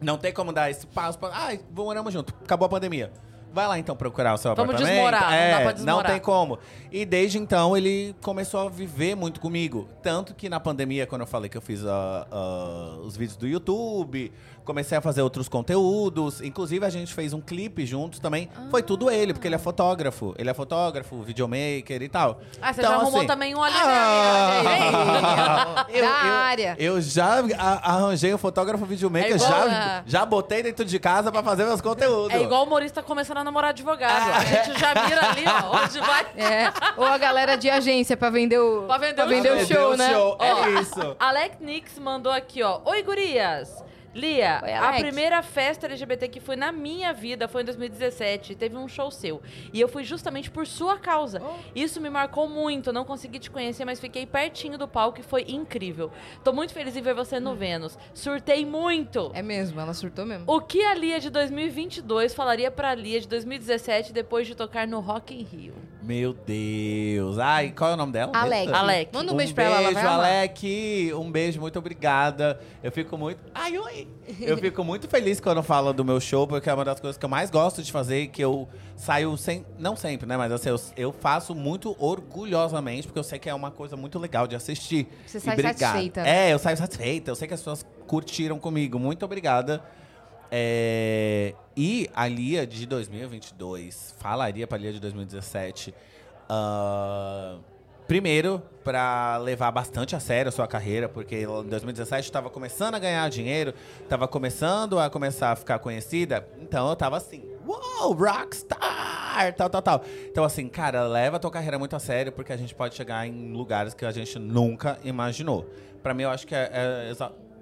Não tem como dar esse passo pra. Ai, vamos moramos junto. Acabou a pandemia. Vai lá então procurar o seu Vamos apartamento. desmorar, não é, dá pra desmorar. Não tem como. E desde então ele começou a viver muito comigo. Tanto que na pandemia, quando eu falei que eu fiz ah, ah, os vídeos do YouTube, comecei a fazer outros conteúdos. Inclusive, a gente fez um clipe juntos também. Foi tudo ele, porque ele é fotógrafo. Ele é fotógrafo, videomaker e tal. Ah, você Então, já arrumou assim, também um ali. Ah! (laughs) eu, Da área. eu já a- arranjei um fotógrafo videomaker, É igual, já, ah. já botei dentro de casa pra fazer meus conteúdos. É igual o humorista começando a namorar advogado. A gente já mira ali, ó, onde vai. É. Ou a galera de agência pra vender o, Pra vender o vender Pra o vender show, o né? show, Ó, É isso. Alec Nix mandou aqui, ó. Oi, gurias. Lia, Oi, a primeira festa LGBT que foi na minha vida foi em 2017. Teve um show seu. E eu fui justamente por sua causa. Oh. Isso me marcou muito. Não consegui te conhecer, mas fiquei pertinho do palco e foi incrível. Tô muito feliz em ver você no Vênus. Surtei muito. É mesmo, ela surtou mesmo. O que a Lia de 2022 falaria pra Lia de 2017 depois de tocar no Rock in Rio? Meu Deus. Ai, qual é o nome dela? Alec. Alec. Manda um beijo pra ela, ela vai beijo, amar. Alec. Um beijo, muito obrigada. Eu fico muito. Ai, oi. (laughs) Eu fico muito feliz quando fala do meu show, porque é uma das coisas que eu mais gosto de fazer que eu saio sem. Não sempre, né? Mas assim, eu, eu faço muito orgulhosamente, porque eu sei que é uma coisa muito legal de assistir. Você E sai obrigado. satisfeita? É, eu saio satisfeita. Eu sei que as pessoas curtiram comigo. Muito obrigada. É, E a Lia de 2022, falaria pra Lia de 2017. ah, primeiro, pra levar bastante a sério a sua carreira, porque em 2017 estava começando a ganhar dinheiro, estava começando a começar a ficar conhecida. Então eu tava assim, uou, rockstar, tal, tal, tal. Então assim, cara, leva a tua carreira muito a sério, porque a gente pode chegar em lugares que a gente nunca imaginou. Pra mim, eu acho que é, é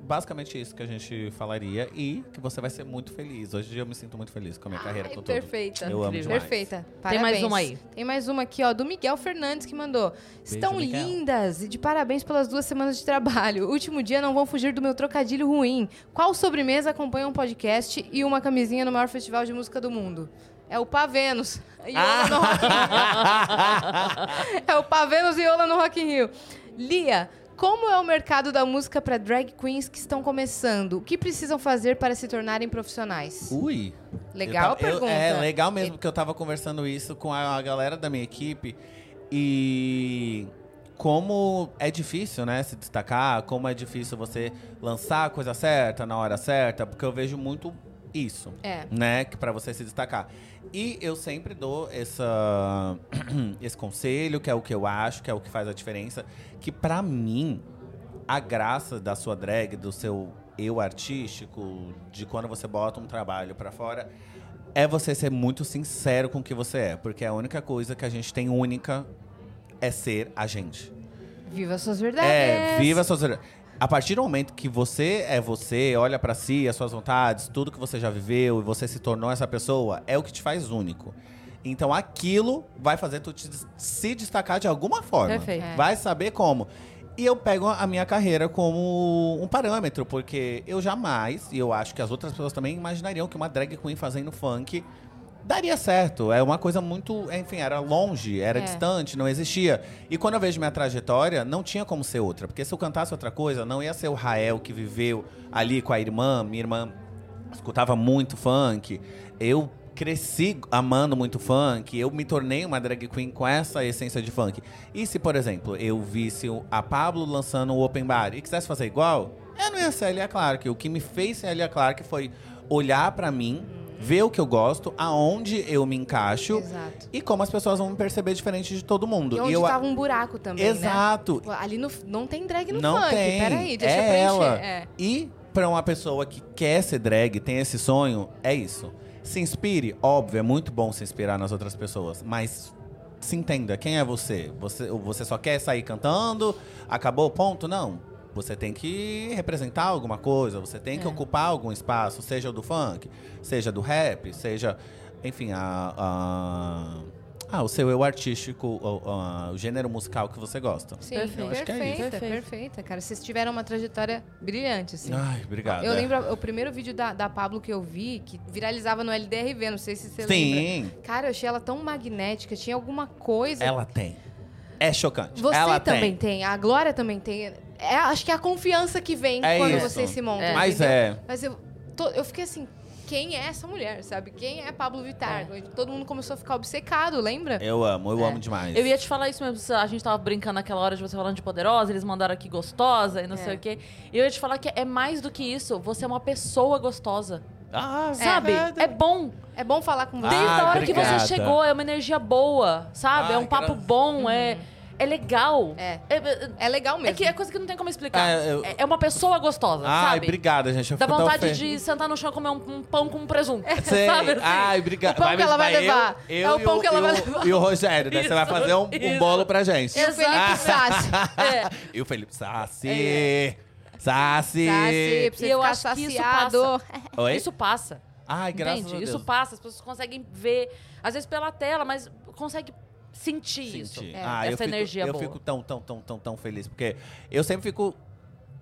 basicamente isso que a gente falaria e que você vai ser muito feliz. Hoje eu me sinto muito feliz com a minha carreira, Ai, com tudo. perfeita. Eu amo Incrível. demais. Perfeita. Tem mais Parabéns. uma aí. Tem mais uma aqui, ó, do Miguel Fernandes que mandou. Estão Miguel. lindas e de parabéns pelas duas semanas de trabalho. (laughs) Último dia não vão fugir do meu trocadilho ruim. Qual sobremesa acompanha um podcast e uma camisinha no maior festival de música do mundo? É o Pavenos. (laughs) Rio. (laughs) é o Pavenos e Ola no Rock in Rio. Lia, como é o mercado da música para drag queens que estão começando? O que precisam fazer para se tornarem profissionais? Ui. Legal Eu tava- eu- pergunta. é, legal mesmo, porque eu tava conversando isso com a, a galera da minha equipe e como é difícil, né, se destacar, como é difícil você lançar a coisa certa na hora certa, porque eu vejo muito isso, É. né, que para você se destacar. E eu sempre dou essa (clears throat) esse conselho, que é o que eu acho, que é o que faz a diferença, que pra mim a graça da sua drag, do seu eu artístico, de quando você bota um trabalho pra fora, é você ser muito sincero com o que você é, porque a única coisa que a gente tem única é ser a gente. Viva suas verdades. É, viva suas a partir do momento que você é você, olha pra si, as suas vontades, tudo que você já viveu e você se tornou essa pessoa, é o que te faz único. Então aquilo vai fazer tu te se destacar de alguma forma. Perfeito. É. Vai saber como. E eu pego a minha carreira como um parâmetro, porque eu jamais, e eu acho que as outras pessoas também imaginariam que uma drag queen fazendo funk daria certo. É uma coisa muito. Enfim, era longe, era É. distante, não existia. E quando eu vejo minha trajetória, não tinha como ser outra. Porque se eu cantasse outra coisa, não ia ser o Rael que viveu ali com a irmã. Minha irmã escutava muito funk. Eu cresci amando muito funk. Eu me tornei uma drag queen com essa essência de funk. E se, por exemplo, eu visse a Pablo lançando o Open Bar e quisesse fazer igual, eu não ia ser a Elia Clark. O que me fez ser a Elia Clark foi olhar pra mim, ver o que eu gosto, aonde eu me encaixo Exato. e como as pessoas vão me perceber diferente de todo mundo. E onde eu, tava um buraco também, né? Exato. Pô, Ali no, não tem drag no Não funk. tem. Peraí, deixa é eu preencher. ela. É. E pra uma pessoa que quer ser drag, tem esse sonho, é isso. Se inspire, óbvio, é muito bom se inspirar nas outras pessoas, mas se entenda, quem é você? Você, você só quer sair cantando, acabou, ponto? Não. Você tem que representar alguma coisa, você tem que É. ocupar algum espaço, seja do funk, seja do rap, seja, enfim, a, a- ah, o seu eu artístico, o, a- o gênero musical que você gosta. Sim, Perfeito. Eu acho que é isso. perfeita, perfeita, cara. Vocês tiveram uma trajetória brilhante, assim. Ai, obrigado. Eu é. lembro o primeiro vídeo da, da Pablo que eu vi, que viralizava no LDRV, não sei se você lembra. Sim, Cara, eu achei ela tão magnética, tinha alguma coisa. ela tem. É chocante. Você ela também tem. tem. a Glória também tem. É, acho que é a confiança que vem É quando isso. vocês se montam. É. Mas entendeu? é. Mas eu, tô- eu fiquei assim, quem é essa mulher, sabe? Quem é Pablo Vittar? Todo mundo começou a ficar obcecado, lembra? Eu amo, eu É. amo demais. Eu ia te falar isso mesmo. A gente tava brincando naquela hora de você falando de poderosa, eles mandaram aqui gostosa e não É. sei o quê. E eu ia te falar que é mais do que isso. Você é uma pessoa gostosa. Ah, Sabe? verdade. É bom. É bom falar com você. Desde Ah, a hora que obrigada. você chegou, é uma energia boa, sabe? é Ai, um papo gra- bom, é, é legal. É. É, É legal é mesmo. que é coisa que não tem como explicar. É, eu- É, é uma pessoa gostosa, Ai, sabe? obrigada, gente. Eu Dá vontade de sentar no chão e comer um, um pão com presunto. Sei. (laughs) sabe assim? Ai, obrigado. O pão que ela vai eu- levar. Eu, É o e pão que ela vai o- levar. E o Rogério, né? Você vai Isso, fazer um, um isso. bolo pra gente. E o Felipe. (laughs) Sassi. É. E o Felipe Sassi. É. Sassi. Sassi, E eu ficar acho que isso saciado. Oi? Isso passa. Ai, graças Entende? a Deus. Isso passa, as pessoas conseguem ver, às vezes pela tela, mas consegue sentir, isso. Sentir. É. Ah, eu Essa fico, energia Eu boa. fico tão, tão, tão, tão, tão feliz. Porque eu sempre fico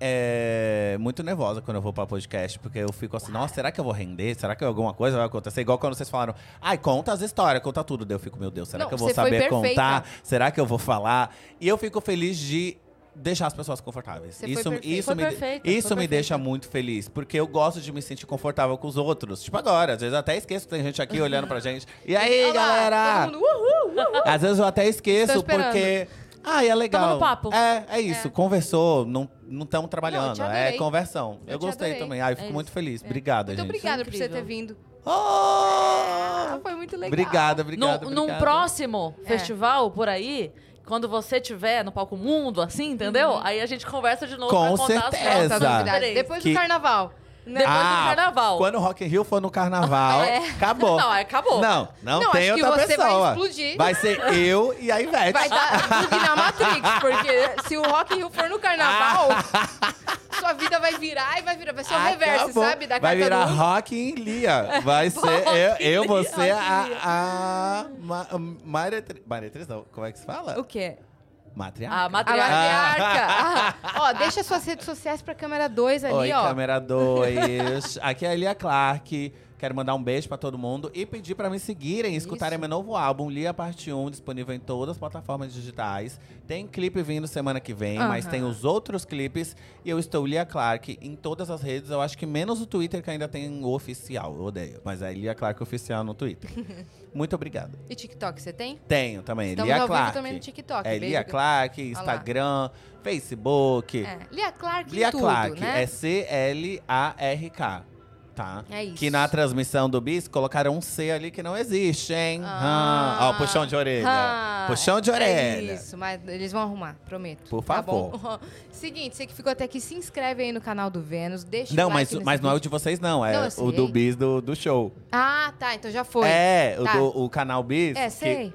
é, muito nervosa quando eu vou pra podcast. Porque eu fico assim, nossa, será que eu vou render? Será que alguma coisa vai acontecer? Igual quando vocês falaram, ai, conta as histórias, conta tudo. Daí eu fico, meu Deus, será Não, que eu vou saber contar? Será que eu vou falar? E eu fico feliz de deixar as pessoas confortáveis. Você foi isso perfeita. isso Foi me, perfeita, isso foi me perfeita. deixa muito feliz. Porque eu gosto de me sentir confortável com os outros. Tipo agora, às vezes eu até esqueço que tem gente aqui olhando pra gente. E aí, Olha lá, galera? todo mundo, uhul, uhul. Às vezes eu até esqueço, porque. Ah, é legal. No papo. É, é isso. Conversou, não não estamos Não, trabalhando. te é conversão. Eu Eu, te gostei adorei. também. Ai, eu É fico isso. muito feliz. Obrigada, Muito gente. obrigada por você ter vindo. Oh! Ah, foi muito legal. Obrigada, obrigada. Num, num obrigada. próximo É. festival por aí, quando você tiver no palco mundo, assim, entendeu? Aí a gente conversa de novo Com pra contar certeza. as. Depois Que- do carnaval. Depois Ah, do carnaval. Quando o Rock in Rio for no carnaval, (laughs) acabou. Não, aí acabou. Não, não, Não, tem acho que outra você vai pessoa. explodir. Vai ser eu e a Ivete. Vai dar bug na Matrix, porque se o Rock in Rio for no carnaval, (laughs) sua vida vai virar e vai virar. Vai ser o reverso, Acabou. sabe? Da Vai virar do... Rock em Lia. Vai (laughs) ser eu, in eu in a, a ma, Maretriz. Maretriz não, como é que se fala? O quê? Matriarca. A A matriarca. matriarca. Ah, ó, deixa suas redes sociais pra câmera 2 ali, Oi, ó. câmera 2. (laughs) Aqui é a Lia Clark. Quero mandar um beijo pra todo mundo e pedir pra me seguirem e escutarem Isso. meu novo álbum, Lia Parte 1, disponível em todas as plataformas digitais. Tem clipe vindo semana que vem, mas tem os outros clipes. E eu estou Lia Clark em todas as redes. Eu acho que menos o Twitter, que ainda tem o oficial. Eu odeio. Mas é Lia Clark oficial no Twitter. (laughs) Muito obrigado. E TikTok, você tem? Tenho também, Estamos Lia Clark. também no TikTok. É. Lia Clark. Instagram, Facebook. É, Lia Clark Lia tudo, Clark, né? é C-L-A-R-K. Tá? É isso. Que na transmissão do Bis colocaram um C ali que não existe, hein? Ah. Ah. Ó, puxão de orelha. Ah, puxão de é orelha. Isso, mas eles vão arrumar, prometo. Por Tá favor. (laughs) Seguinte, você que ficou até aqui, se inscreve aí no canal do Vênus, deixa Não, o mas, like nesse mas não é o de vocês, não. É Não, o do Bis do, do show. Ah, tá, então já foi. É, o, Tá. do, o canal Bis. É, que sei.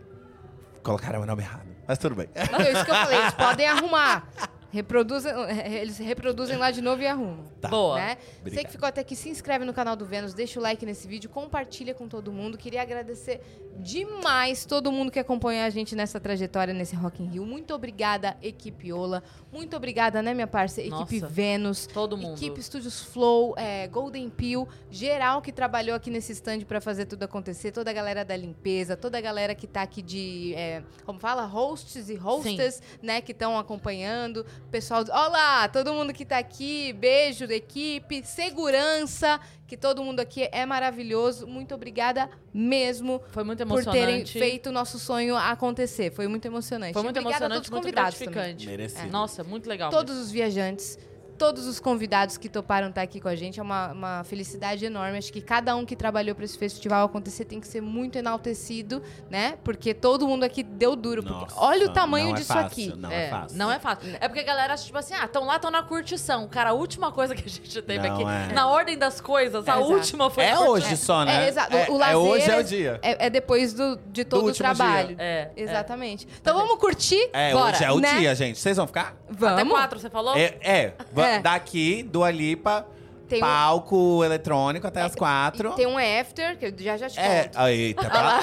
Colocaram o nome errado. Mas tudo bem. Não, é isso que eu falei, eles podem arrumar. (laughs) Reproduzem, eles reproduzem lá de novo e arrumam. Tá. Boa. Né? Você que ficou até aqui, se inscreve no canal do Vênus, deixa o like nesse vídeo, compartilha com todo mundo. Queria agradecer demais todo mundo que acompanhou a gente nessa trajetória nesse Rock in Rio. Muito obrigada, equipe Ola. Muito obrigada, né, minha parceira? Equipe Nossa. Vênus. Todo mundo. Equipe Estúdios Flow, é, Golden Peel, geral que trabalhou aqui nesse stand pra fazer tudo acontecer, toda a galera da limpeza, toda a galera que tá aqui de, é, como fala, hosts e hostess, né, que estão acompanhando, pessoal, olá, todo mundo que tá aqui, beijo da equipe, segurança, que todo mundo aqui é maravilhoso, muito obrigada mesmo Foi muito por terem emocionante. feito o nosso sonho acontecer, foi muito emocionante. Foi muito obrigada a emocionante, todos os muito convidados também. gratificante. Merecido. Nossa, muito legal. Todos os viajantes, todos os convidados que toparam estar aqui com a gente. É uma, uma felicidade enorme. Acho que cada um que trabalhou para esse festival acontecer tem que ser muito enaltecido, né? Porque todo mundo aqui deu duro. Nossa, olha o tamanho não é disso fácil, aqui. Não é, é, fácil. Não é fácil. É porque a galera acha, tipo assim, ah, estão lá, estão na curtição. Cara, a última coisa que a gente teve Não aqui, é. na ordem das coisas, É, a exato. última foi É curtir. hoje só, né? É, exato. É, o é lazer hoje é é- o dia. É, é depois do, de todo o último dia. trabalho. É, Exatamente. Então vamos curtir? É, Bora, hoje é o né? dia, gente. Vocês vão ficar? Vamos. Até quatro, você falou? É, é. Va- É. Daqui, do Alipa, Tem um- palco eletrônico até as quatro. Tem um after, que eu já já te É, conto. eita, tá.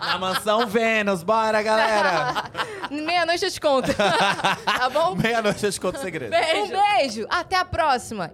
É. (laughs) Na mansão Vênus, bora, galera! (laughs) Meia-noite eu te conto. (laughs) tá bom? Meia-noite eu te conto o segredo. Beijo. Um beijo. Até a próxima.